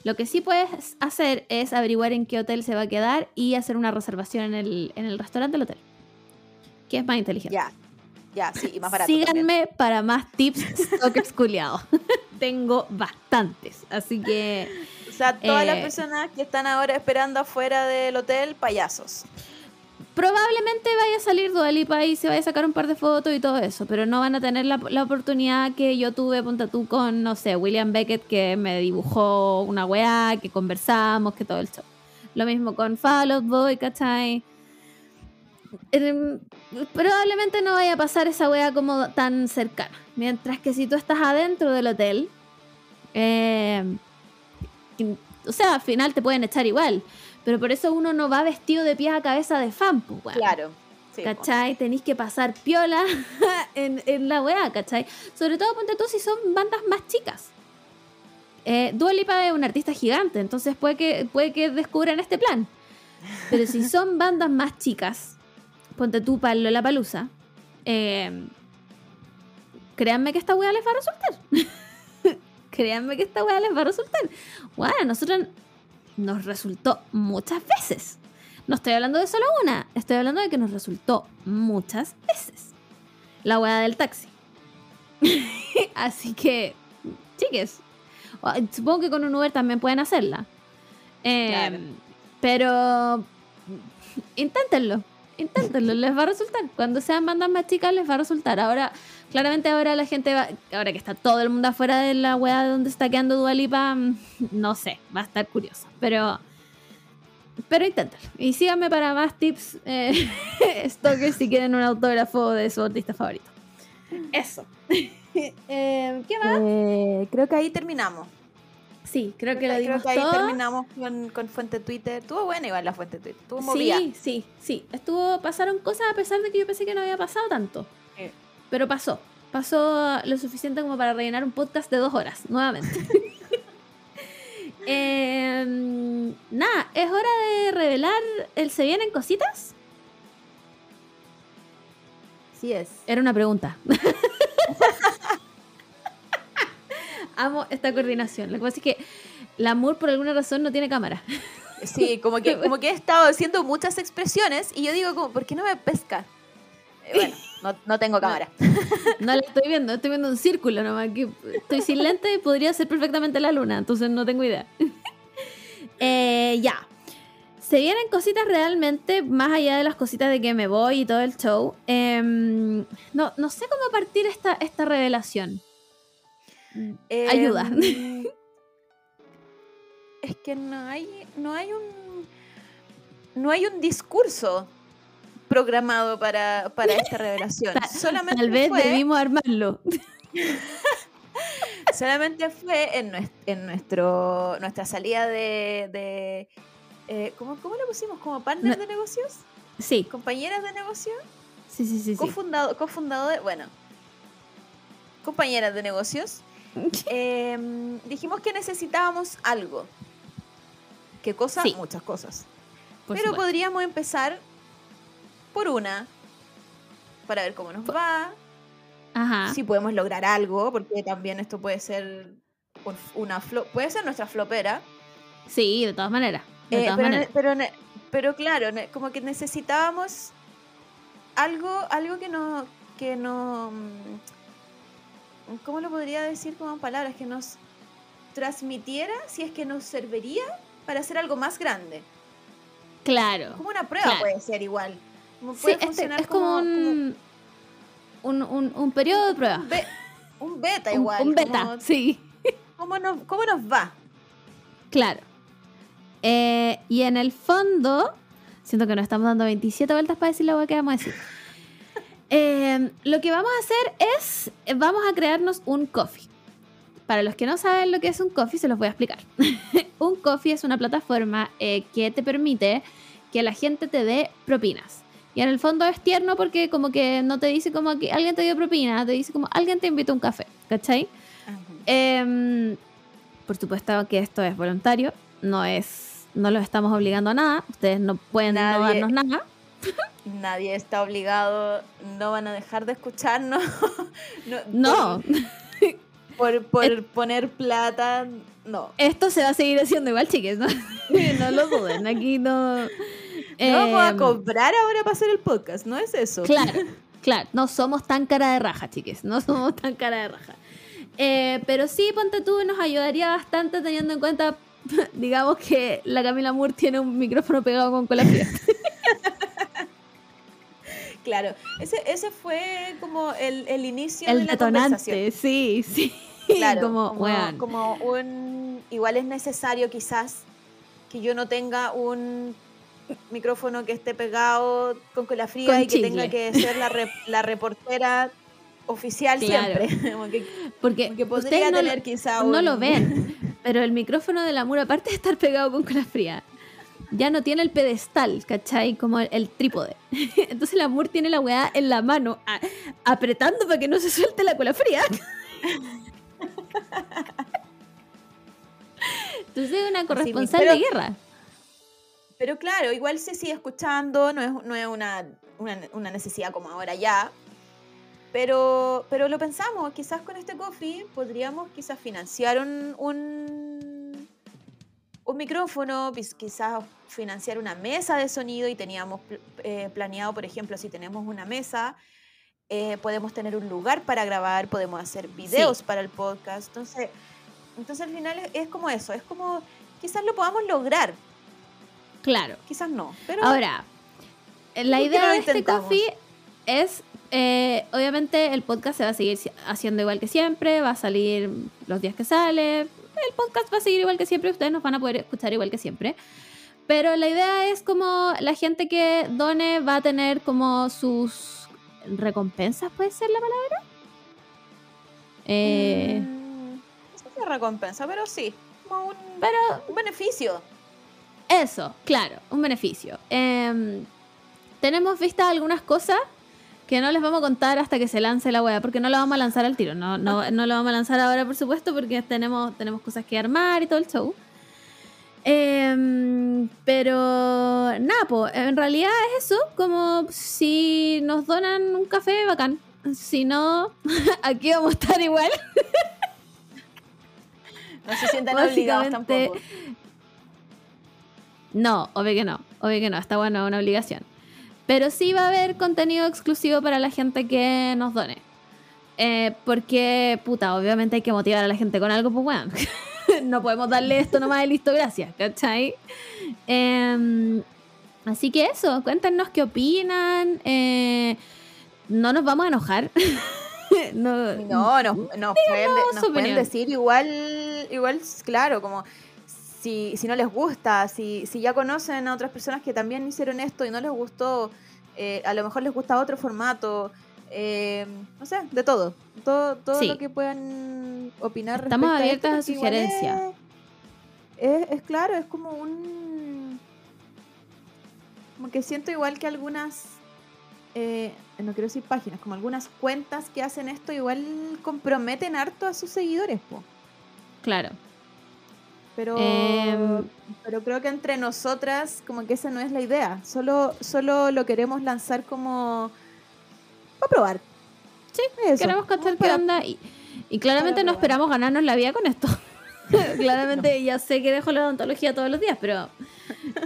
Lo que sí puedes hacer es averiguar en qué hotel se va a quedar y hacer una reservación en el, en el restaurante del hotel. Que es más inteligente. Ya. Ya, sí, y más barato. también. Síganme para más tips stalkers culiados. Tengo bastantes. Así que O sea, todas las Eh, personas que están ahora esperando afuera del hotel, payasos. probablemente vaya a salir Dua Lipa y se vaya a sacar un par de fotos y todo eso, pero no van a tener la, la oportunidad que yo tuve, ponte tú, con, no sé, William Beckett, que me dibujó una weá, que conversamos, que todo el show. Lo mismo con Fall Out Boy, ¿cachai? Em, probablemente no vaya a pasar esa weá como tan cercana. Mientras que si tú estás adentro del hotel, eh, o sea, al final te pueden echar igual. Pero por eso uno no va vestido de pies a cabeza de fan, pues. Claro. Sí, po. ¿Cachai? Tenéis que pasar piola en, en la weá, ¿cachai? Sobre todo ponte tú si son bandas más chicas. Eh, Dua Lipa es un artista gigante, entonces puede que, puede que descubran este plan. Pero si son bandas más chicas, ponte tú para la palusa, créanme que esta weá les va a resultar. créanme que esta weá les va a resultar. Bueno, a nosotros nos resultó muchas veces. No estoy hablando de solo una, estoy hablando de que nos resultó muchas veces. La weá del taxi. Así que, chiques, o- supongo que con un Uber también pueden hacerla. Eh, Claro. Pero inténtenlo, inténtenlo, les va a resultar. Cuando sean bandas más chicas les va a resultar. Ahora, claramente ahora la gente va, ahora que está todo el mundo afuera de la weá de donde está quedando Dualipa, no sé, va a estar curioso. Pero pero inténtalo. Y síganme para más tips eh, stalkers si quieren un autógrafo de su artista favorito. Eso. Eh, ¿Qué más? Eh, creo que ahí terminamos. Sí, creo que lo creo dimos que ahí todo. terminamos con, con Fuente Twitter. Estuvo buena igual la Fuente Twitter. Estuvo movida. Sí, sí, sí. Estuvo, pasaron cosas a pesar de que yo pensé que no había pasado tanto. Sí. Pero pasó. Pasó lo suficiente como para rellenar un podcast de dos horas, nuevamente. Em, nada, es hora de revelar el ¿Se vienen cositas? Sí es. Era una pregunta. Amo esta coordinación. Lo que pasa es que la Moore por alguna razón no tiene cámara. Sí, como que, como que he estado haciendo muchas expresiones y yo digo como, ¿por qué no me pesca? Eh, bueno, no, no tengo cámara. No la estoy viendo, estoy viendo un círculo nomás. Que estoy sin lente y podría ser perfectamente la luna, entonces no tengo idea. Eh, ya. Se vienen cositas realmente, más allá de las cositas de que me voy y todo el show. Em, no, no sé cómo partir esta, esta revelación. Em, Ayuda. Es que no hay, no hay un no hay un discurso programado para, para esta revelación. Solamente Tal vez fue, debimos armarlo. solamente fue en, en nuestro nuestra salida de, de eh, ¿cómo, ¿cómo le pusimos? ¿Como partner No- de negocios? Sí, ¿Compañeras de negocio? sí, sí, sí. sí. Cofundado, cofundador, bueno, compañeras de negocios, em, dijimos que necesitábamos algo. ¿Qué cosa? Sí. Muchas cosas. Por Pero supuesto. podríamos empezar por una, para ver cómo nos va, Ajá. si podemos lograr algo, porque también esto puede ser un- una flo- puede ser nuestra flopera. Sí, de todas maneras. De Eh, todas pero, maneras. pero, claro, como que necesitábamos algo, algo que no, que no, mm, ¿cómo lo podría decir como en palabras? Que nos transmitiera, si es que nos serviría para hacer algo más grande. Claro. Como una prueba Claro. puede ser igual. Como Sí, puede este- funcionar es como, un, un, un, un periodo de prueba. un, be- un beta igual. un beta, como- sí. ¿cómo, nos, ¿Cómo nos va? Claro. Eh, y en el fondo, siento que nos estamos dando 27 vueltas para decir lo que vamos a decir. Eh, lo que vamos a hacer es, eh, vamos a crearnos un coffee. Para los que no saben lo que es un coffee, se los voy a explicar. un coffee es una plataforma eh, que te permite que la gente te dé propinas. Y en el fondo es tierno porque como que no te dice como que alguien te dio propina, te dice como alguien te invitó a un café, ¿cachai? Em, por supuesto que esto es voluntario, no es no los estamos obligando a nada, ustedes no pueden no darnos nada. Nadie está obligado, no van a dejar de escucharnos. no, No, Por, por, por poner plata, no. esto se va a seguir haciendo igual, chiques, ¿no? no lo duden, aquí no... No vamos a Em, cobrar ahora para hacer el podcast, no es eso. Claro, claro, no somos tan cara de raja, chiques, no somos tan cara de raja. Eh, pero sí, ponte tú, nos ayudaría bastante teniendo en cuenta, digamos que la Camila Moore tiene un micrófono pegado con cola fría. Claro, ese, ese fue como el, el inicio de la conversación. detonante, sí, sí. Claro, como, como, weón. como un... Igual es necesario quizás que yo no tenga un micrófono que esté pegado con cola fría Con y que tenga que ser la, re- la reportera oficial Claro. siempre. Como que, Porque como que podría ustedes no, tener lo- quizá no lo ven, pero el micrófono de la Moore, aparte de estar pegado con cola fría, ya no tiene el pedestal, ¿cachai? Como el, el trípode. Entonces la Moore tiene la weá en la mano, a- apretando para que no se suelte la cola fría. Entonces es una corresponsal pero- de guerra. Pero claro, igual se sigue escuchando, no es, no es una, una, una necesidad como ahora ya. Pero, pero lo pensamos, quizás con este coffee podríamos quizás financiar un, un, un micrófono, quis- quizás financiar una mesa de sonido y teníamos eh, planeado, por ejemplo, si tenemos una mesa, eh, podemos tener un lugar para grabar, podemos hacer videos para el podcast. Entonces, entonces al final es, es como eso, es como quizás lo podamos lograr, Claro. quizás no. Pero Ahora, la ¿Por qué idea de este coffee es, eh, obviamente el podcast se va a seguir haciendo igual que siempre, va a salir los días que sale, el podcast va a seguir igual que siempre, ustedes nos van a poder escuchar igual que siempre. Pero la idea es como la gente que done va a tener como sus recompensas, ¿puede ser la palabra? Eh, Mm, no sé recompensa, pero sí, como un, pero un beneficio. Eso, claro, un beneficio. Em, tenemos vistas algunas cosas que no les vamos a contar hasta que se lance la web, porque no la vamos a lanzar al tiro. No, no, no la vamos a lanzar ahora, por supuesto, porque tenemos, tenemos cosas que armar y todo el show. Em, pero nada, po, en realidad es eso, como si nos donan un café, bacán. Si no, aquí vamos a estar igual. No se sientan obligados tampoco. No, obvio que no, obvio que no, está bueno, es una obligación. Pero sí va a haber contenido exclusivo para la gente que nos done. Eh, porque, puta, obviamente hay que motivar a la gente con algo, pues bueno. no podemos darle esto nomás de listo, gracias, ¿cachai? Em, así que eso, cuéntenos qué opinan. eh, no nos vamos a enojar. no, No, nos, nos pueden, nos pueden decir igual, igual, claro, como si, si no les gusta, si, si ya conocen a otras personas que también hicieron esto y no les gustó, eh, a lo mejor les gusta otro formato, eh, no sé, de todo, todo, todo Sí. lo que puedan opinar. Estamos abiertas a esto, igual sugerencias. Es, es, es claro, es como un... Como que siento igual que algunas eh, no quiero decir páginas, como algunas cuentas que hacen esto igual comprometen harto a sus seguidores, po. Claro. Pero, Em. pero creo que entre nosotras como que esa no es la idea. Solo, solo lo queremos lanzar como para probar. Sí, Eso, Queremos cachar qué onda y, y claramente no esperamos ganarnos la vida con esto. claramente ya sé que dejo la odontología todos los días, pero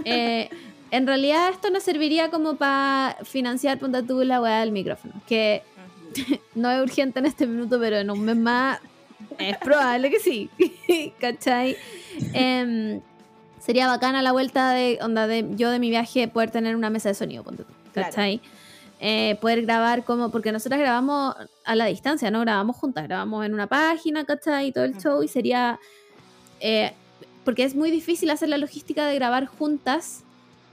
eh, en realidad esto nos serviría como para financiar, ponte tú la weá del micrófono, que no es urgente en este minuto, pero en un mes más es probable que sí, ¿cachai? Em, sería bacana la vuelta de, onda de yo de mi viaje poder tener una mesa de sonido, ponte tú, Claro. ¿cachai? Eh, poder grabar como, porque nosotros grabamos a la distancia, no grabamos juntas, grabamos en una página, ¿cachai? Todo el show y sería, eh, porque es muy difícil hacer la logística de grabar juntas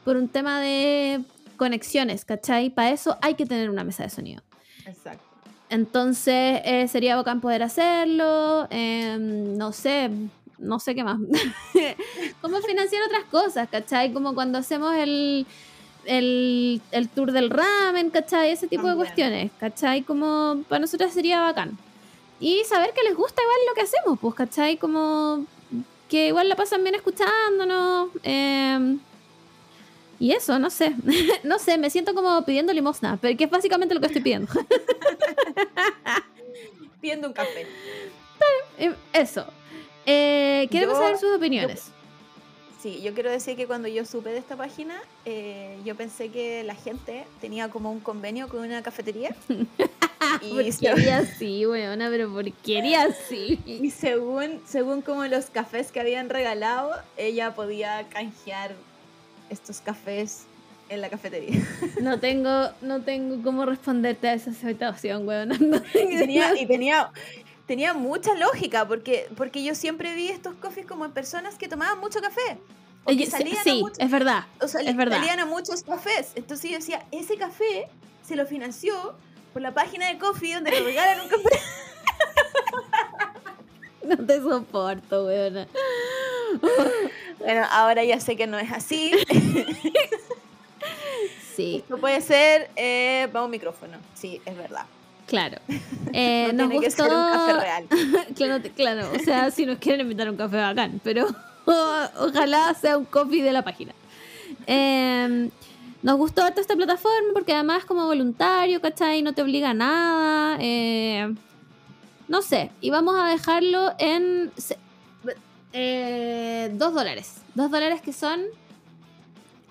por un tema de conexiones, ¿cachai? Para eso hay que tener una mesa de sonido. Exacto. Entonces eh, sería bacán poder hacerlo. em, no sé, no sé qué más. Cómo financiar otras cosas, ¿cachai? Como cuando hacemos el, el, el tour del ramen, ¿cachai? Ese tipo de cuestiones, ¿cachai? Como para nosotras sería bacán. Y saber que les gusta igual lo que hacemos, pues, ¿cachai? Como que igual la pasan bien escuchándonos. eh, y eso, no sé. no sé, me siento como pidiendo limosna, pero que es básicamente lo que estoy pidiendo. Pidiendo un café. Eh, eso. Eh, queremos Yo- saber sus opiniones. Sí, yo quiero decir que cuando yo supe de esta página, eh, yo pensé que la gente tenía como un convenio con una cafetería. y, Porquería así, weona, pero porquería así. y según, según como los cafés que habían regalado, ella podía canjear estos cafés en la cafetería. No tengo, no tengo cómo responderte a esa situación, weona. No y tenía, y tenía, tenía mucha lógica, porque, porque yo siempre vi estos coffees como en personas que tomaban mucho café. O que Oye, sí, salían a sí, mucho- es verdad. o sea, es verdad. salían a muchos cafés. Entonces yo decía, ese café se lo financió por la página de Coffee donde le regalan un café. No te soporto, weona. Bueno, ahora ya sé que no es así. Sí, Esto puede ser eh, para un micrófono. Sí, es verdad. claro. Eh, no nos tiene que gustó... ser un café real. claro, claro, o sea, si nos quieren invitar un café bacán, pero ojalá sea un coffee de la página. Eh, nos gustó harto esta plataforma porque además como voluntario, ¿cachai? No te obliga a nada. eh, no sé, y vamos a dejarlo en eh, dos dólares. Dos dólares que son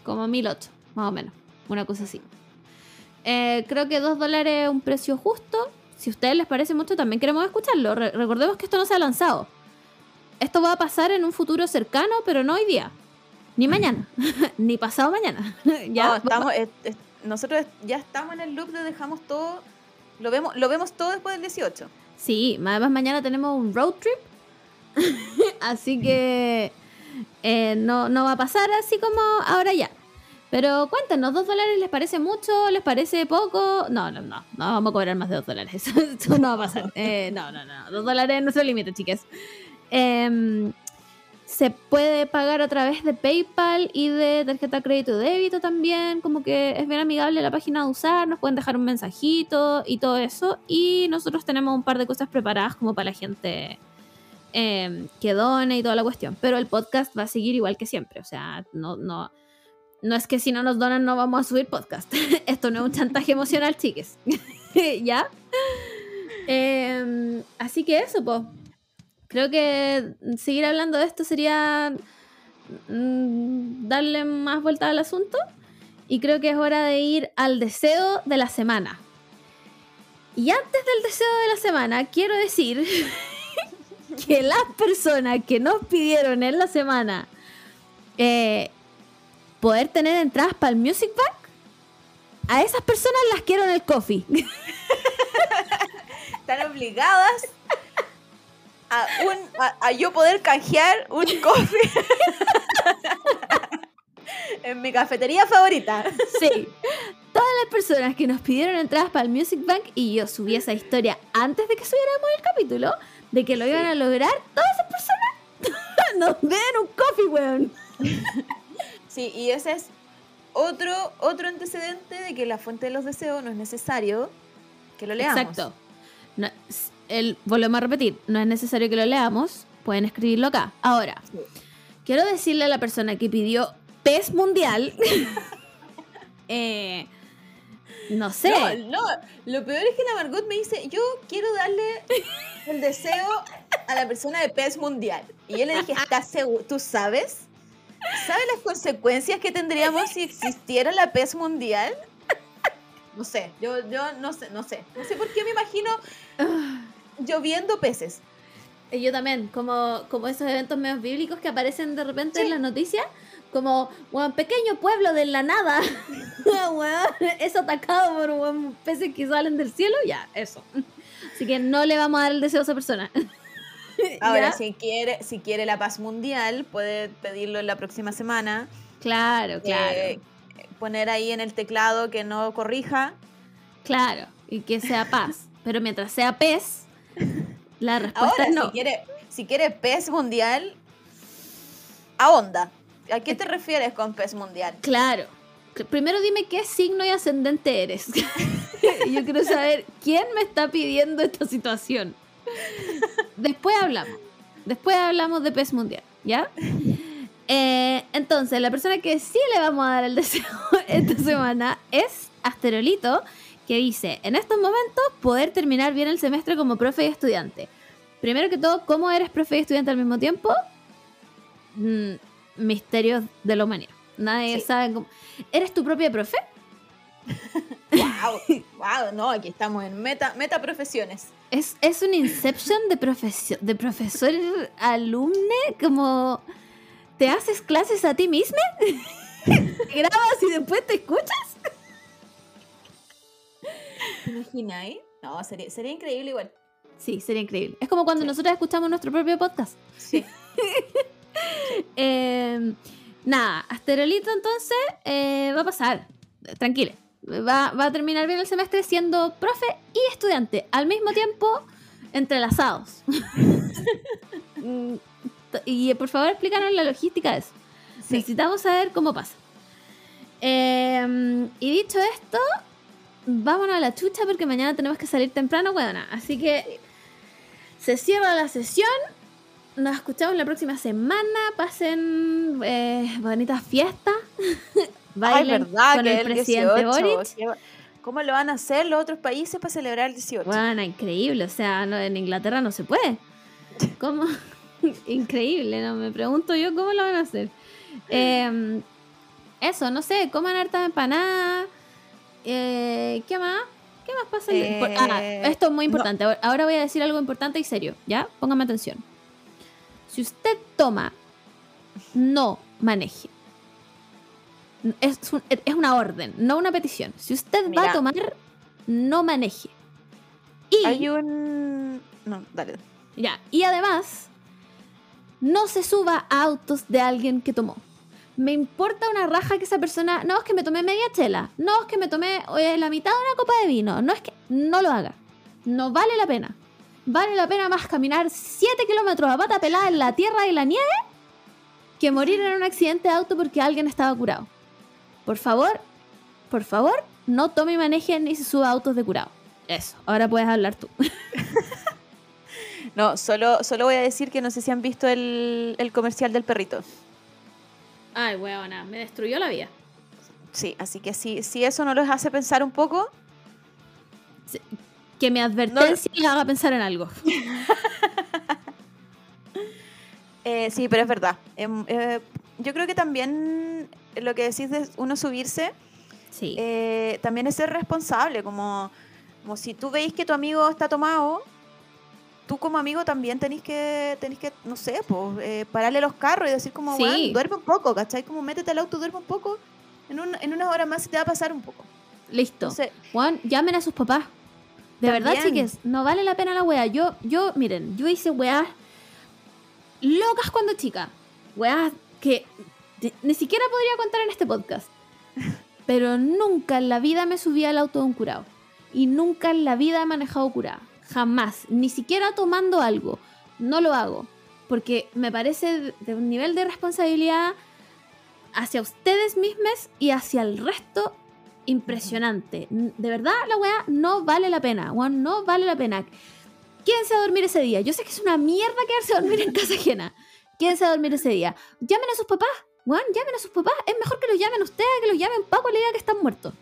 como 1008, más o menos. Una cosa así. Eh, creo que dos dólares es un precio justo. Si a ustedes les parece mucho, también queremos escucharlo. Re- recordemos que esto no se ha lanzado. Esto va a pasar en un futuro cercano, pero no hoy día. Ni mañana. ni pasado mañana. ya. No, estamos, es- es- nosotros ya estamos en el loop de dejamos todo. Lo vemos, lo vemos todo después del 18. Sí, además mañana tenemos un road trip. así que eh, no, no va a pasar así como ahora ya. Pero cuéntenos, ¿dos dólares les parece mucho? ¿Les parece poco? No, no, no, no vamos a cobrar más de dos dólares. Eso, no va a pasar. Eh, no, no, no. Dos dólares es nuestro límite, chicas. Em, se puede pagar a través de PayPal y de tarjeta crédito o débito también. Como que es bien amigable la página de usar. Nos pueden dejar un mensajito y todo eso. Y nosotros tenemos un par de cosas preparadas como para la gente em, que done y toda la cuestión. Pero el podcast va a seguir igual que siempre. O sea, no, no, no es que si no nos donan no vamos a subir podcast. Esto no es un chantaje emocional, chiques. ¿Ya? Em, así que eso, pues. Creo que seguir hablando de esto sería mm, darle más vuelta al asunto. Y creo que es hora de ir al deseo de la semana. Y antes del deseo de la semana, quiero decir que las personas que nos pidieron en la semana eh, poder tener entradas para el Music Bank, a esas personas las quiero en el coffee. Están obligadas a, un, a, a yo poder canjear un coffee en mi cafetería favorita. Sí. Todas las personas que nos pidieron entradas para el Music Bank y yo subí esa historia antes de que subiéramos el capítulo de que lo iban a lograr, todas esas personas nos den un coffee, weón. Sí, y ese es otro, otro antecedente de que la fuente de los deseos no es necesario que lo leamos. Exacto. No, volvemos a repetir, no es necesario que lo leamos, pueden escribirlo acá. Ahora, quiero decirle a la persona que pidió PES Mundial, eh, no sé, No, no, lo peor es que la Margot me dice, yo quiero darle el deseo a la persona de PES Mundial. Y yo le dije, ¿estás seguro? ¿Tú sabes? ¿Sabes las consecuencias que tendríamos si existiera la PES Mundial? No sé, yo, yo no sé, no sé. No sé por qué me imagino lloviendo peces. Y Yo también, como, como esos eventos medios bíblicos que aparecen de repente en las noticias, como un pequeño pueblo de la nada, es atacado por weón, peces que salen del cielo, ya, eso. Así que no le vamos a dar el deseo a esa persona. Ahora, ¿Ya? si quiere, si quiere la paz mundial, puede pedirlo en la próxima semana. Claro, claro, Eh, poner ahí en el teclado que no corrija. claro, y que sea paz. Pero mientras sea pez, la respuesta Ahora, es no. si quiere, si quiere pez mundial, a onda. ¿A qué te refieres con pez mundial? Claro. Primero dime qué signo y ascendente eres. Yo quiero saber quién me está pidiendo esta situación. Después hablamos. Después hablamos de pez mundial. ¿ya? Eh, entonces, la persona que sí le vamos a dar el deseo esta semana es Asterolito, que dice, en estos momentos poder terminar bien el semestre como profe y estudiante. Primero que todo, ¿cómo eres profe y estudiante al mismo tiempo? Mm, misterios de la humanidad. Nadie Sí. sabe cómo... ¿Eres tu propia profe? Wow, wow, no, aquí estamos en meta, meta profesiones. Es, es un inception de, profesio- de profesor alumne, como te haces clases a ti misma, Te grabas y después te escuchas. ¿Te imaginas? No, sería, sería increíble igual. Sí, sería increíble. Es como cuando Sí. nosotros escuchamos nuestro propio podcast. Sí. Eh, nada, Asterolito entonces eh, va a pasar, tranquile. Va, va a terminar bien el semestre siendo profe y estudiante, al mismo tiempo entrelazados. Mm, y por favor explícanos la logística de eso. Sí. Necesitamos saber cómo pasa. Eh, y dicho esto, vámonos a la chucha porque mañana tenemos que salir temprano, weona. Así que se cierra la sesión. Nos escuchamos la próxima semana. Pasen eh, bonitas fiestas. Bailen con el, presidente Boric. ¿Qué va- ¿Cómo lo van a hacer los otros países para celebrar el 18? Bueno, increíble. O sea, no- en Inglaterra no se puede. ¿Cómo? increíble, ¿no? Me pregunto yo cómo lo van a hacer. Eh, eso, no sé, coman harta empanada. Eh, ¿Qué más? ¿Qué más pasa? por- ah, Eh, esto es muy importante. Ahora- Ahora voy a decir algo importante y serio, ¿ya? Póngame atención. Si usted toma, no maneje. Es, un- es una orden, no una petición. Si usted va a tomar, no maneje. Y, Hay un... No, dale. ya, y además, no se suba a autos de alguien que tomó. Me importa una raja que esa persona. No es que me tomé media chela. No es que me tomé eh, la mitad de una copa de vino. No es que. No lo haga. No vale la pena. Vale la pena más caminar 7 kilómetros a pata pelada en la tierra y la nieve que morir en un accidente de auto porque alguien estaba curado. Por favor, por favor, no tome y maneje ni se suba autos de curado. Eso, ahora puedes hablar tú. No, solo, solo voy a decir que no sé si han visto el comercial del perrito. Ay, weona, me destruyó la vida. Sí, así que si, si eso no los hace pensar un poco, Que mi advertencia le haga pensar en algo. eh, sí, pero es verdad. Em, eh, yo creo que también lo que decís de uno subirse, Sí. eh, también es ser responsable, como, como si tú veis que tu amigo está tomado, tú como amigo también tenés que, tenés que no sé, pues, eh, pararle los carros y decir como, Sí. "Weón, duerme un poco, ¿cachai? Como métete al auto, duerme un poco, en, un- en unas horas más se te va a pasar un poco. Listo. Entonces, Juan, llamen a sus papás. De verdad, chiques, no vale la pena la wea. Yo, yo, miren, yo hice weas locas cuando chica. Weas que ni siquiera podría contar en este podcast. Pero nunca en la vida me subí al auto de un curado. Y nunca en la vida he manejado curada. Jamás. Ni siquiera tomando algo. No lo hago. Porque me parece de- un nivel de responsabilidad hacia ustedes mismos y hacia el resto impresionante. De verdad, la weá no vale la pena. weón, no vale la pena. Quédense a dormir ese día. Yo sé que es una mierda quedarse a dormir en casa ajena. Quédense a dormir ese día. Llamen a sus papás. Weón, llamen a sus papás. Es mejor que los llamen ustedes que los llamen Paco y le diga que están muertos.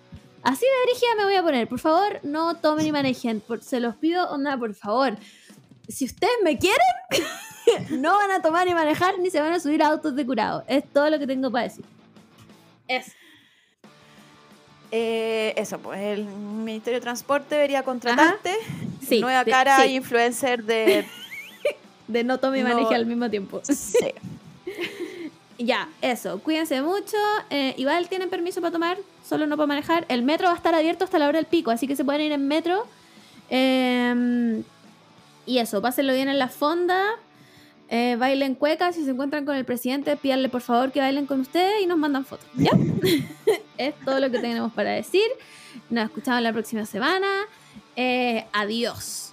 Así de dirigida me voy a poner. Por favor, no tomen y manejen. Por- se los pido, onda, por favor. Si ustedes me quieren, no van a tomar ni manejar ni se van a subir a autos de curado. Es todo lo que tengo para decir. Es. eh, eso, pues el Ministerio de Transporte debería contratarte. Sí, Nueva de- cara sí. influencer de... De no tome y No. maneje al mismo tiempo. sí. Ya, eso. Cuídense mucho. Eh, igual tienen permiso para tomar, solo no para manejar. El metro va a estar abierto hasta la hora del pico, así que se pueden ir en metro. Eh, y eso, pásenlo bien en la fonda. Eh, bailen cuecas. Si se encuentran con el presidente, pídanle por favor que bailen con ustedes y nos mandan fotos. ¿Ya? es todo lo que tenemos para decir. Nos escuchamos la próxima semana. Eh, adiós.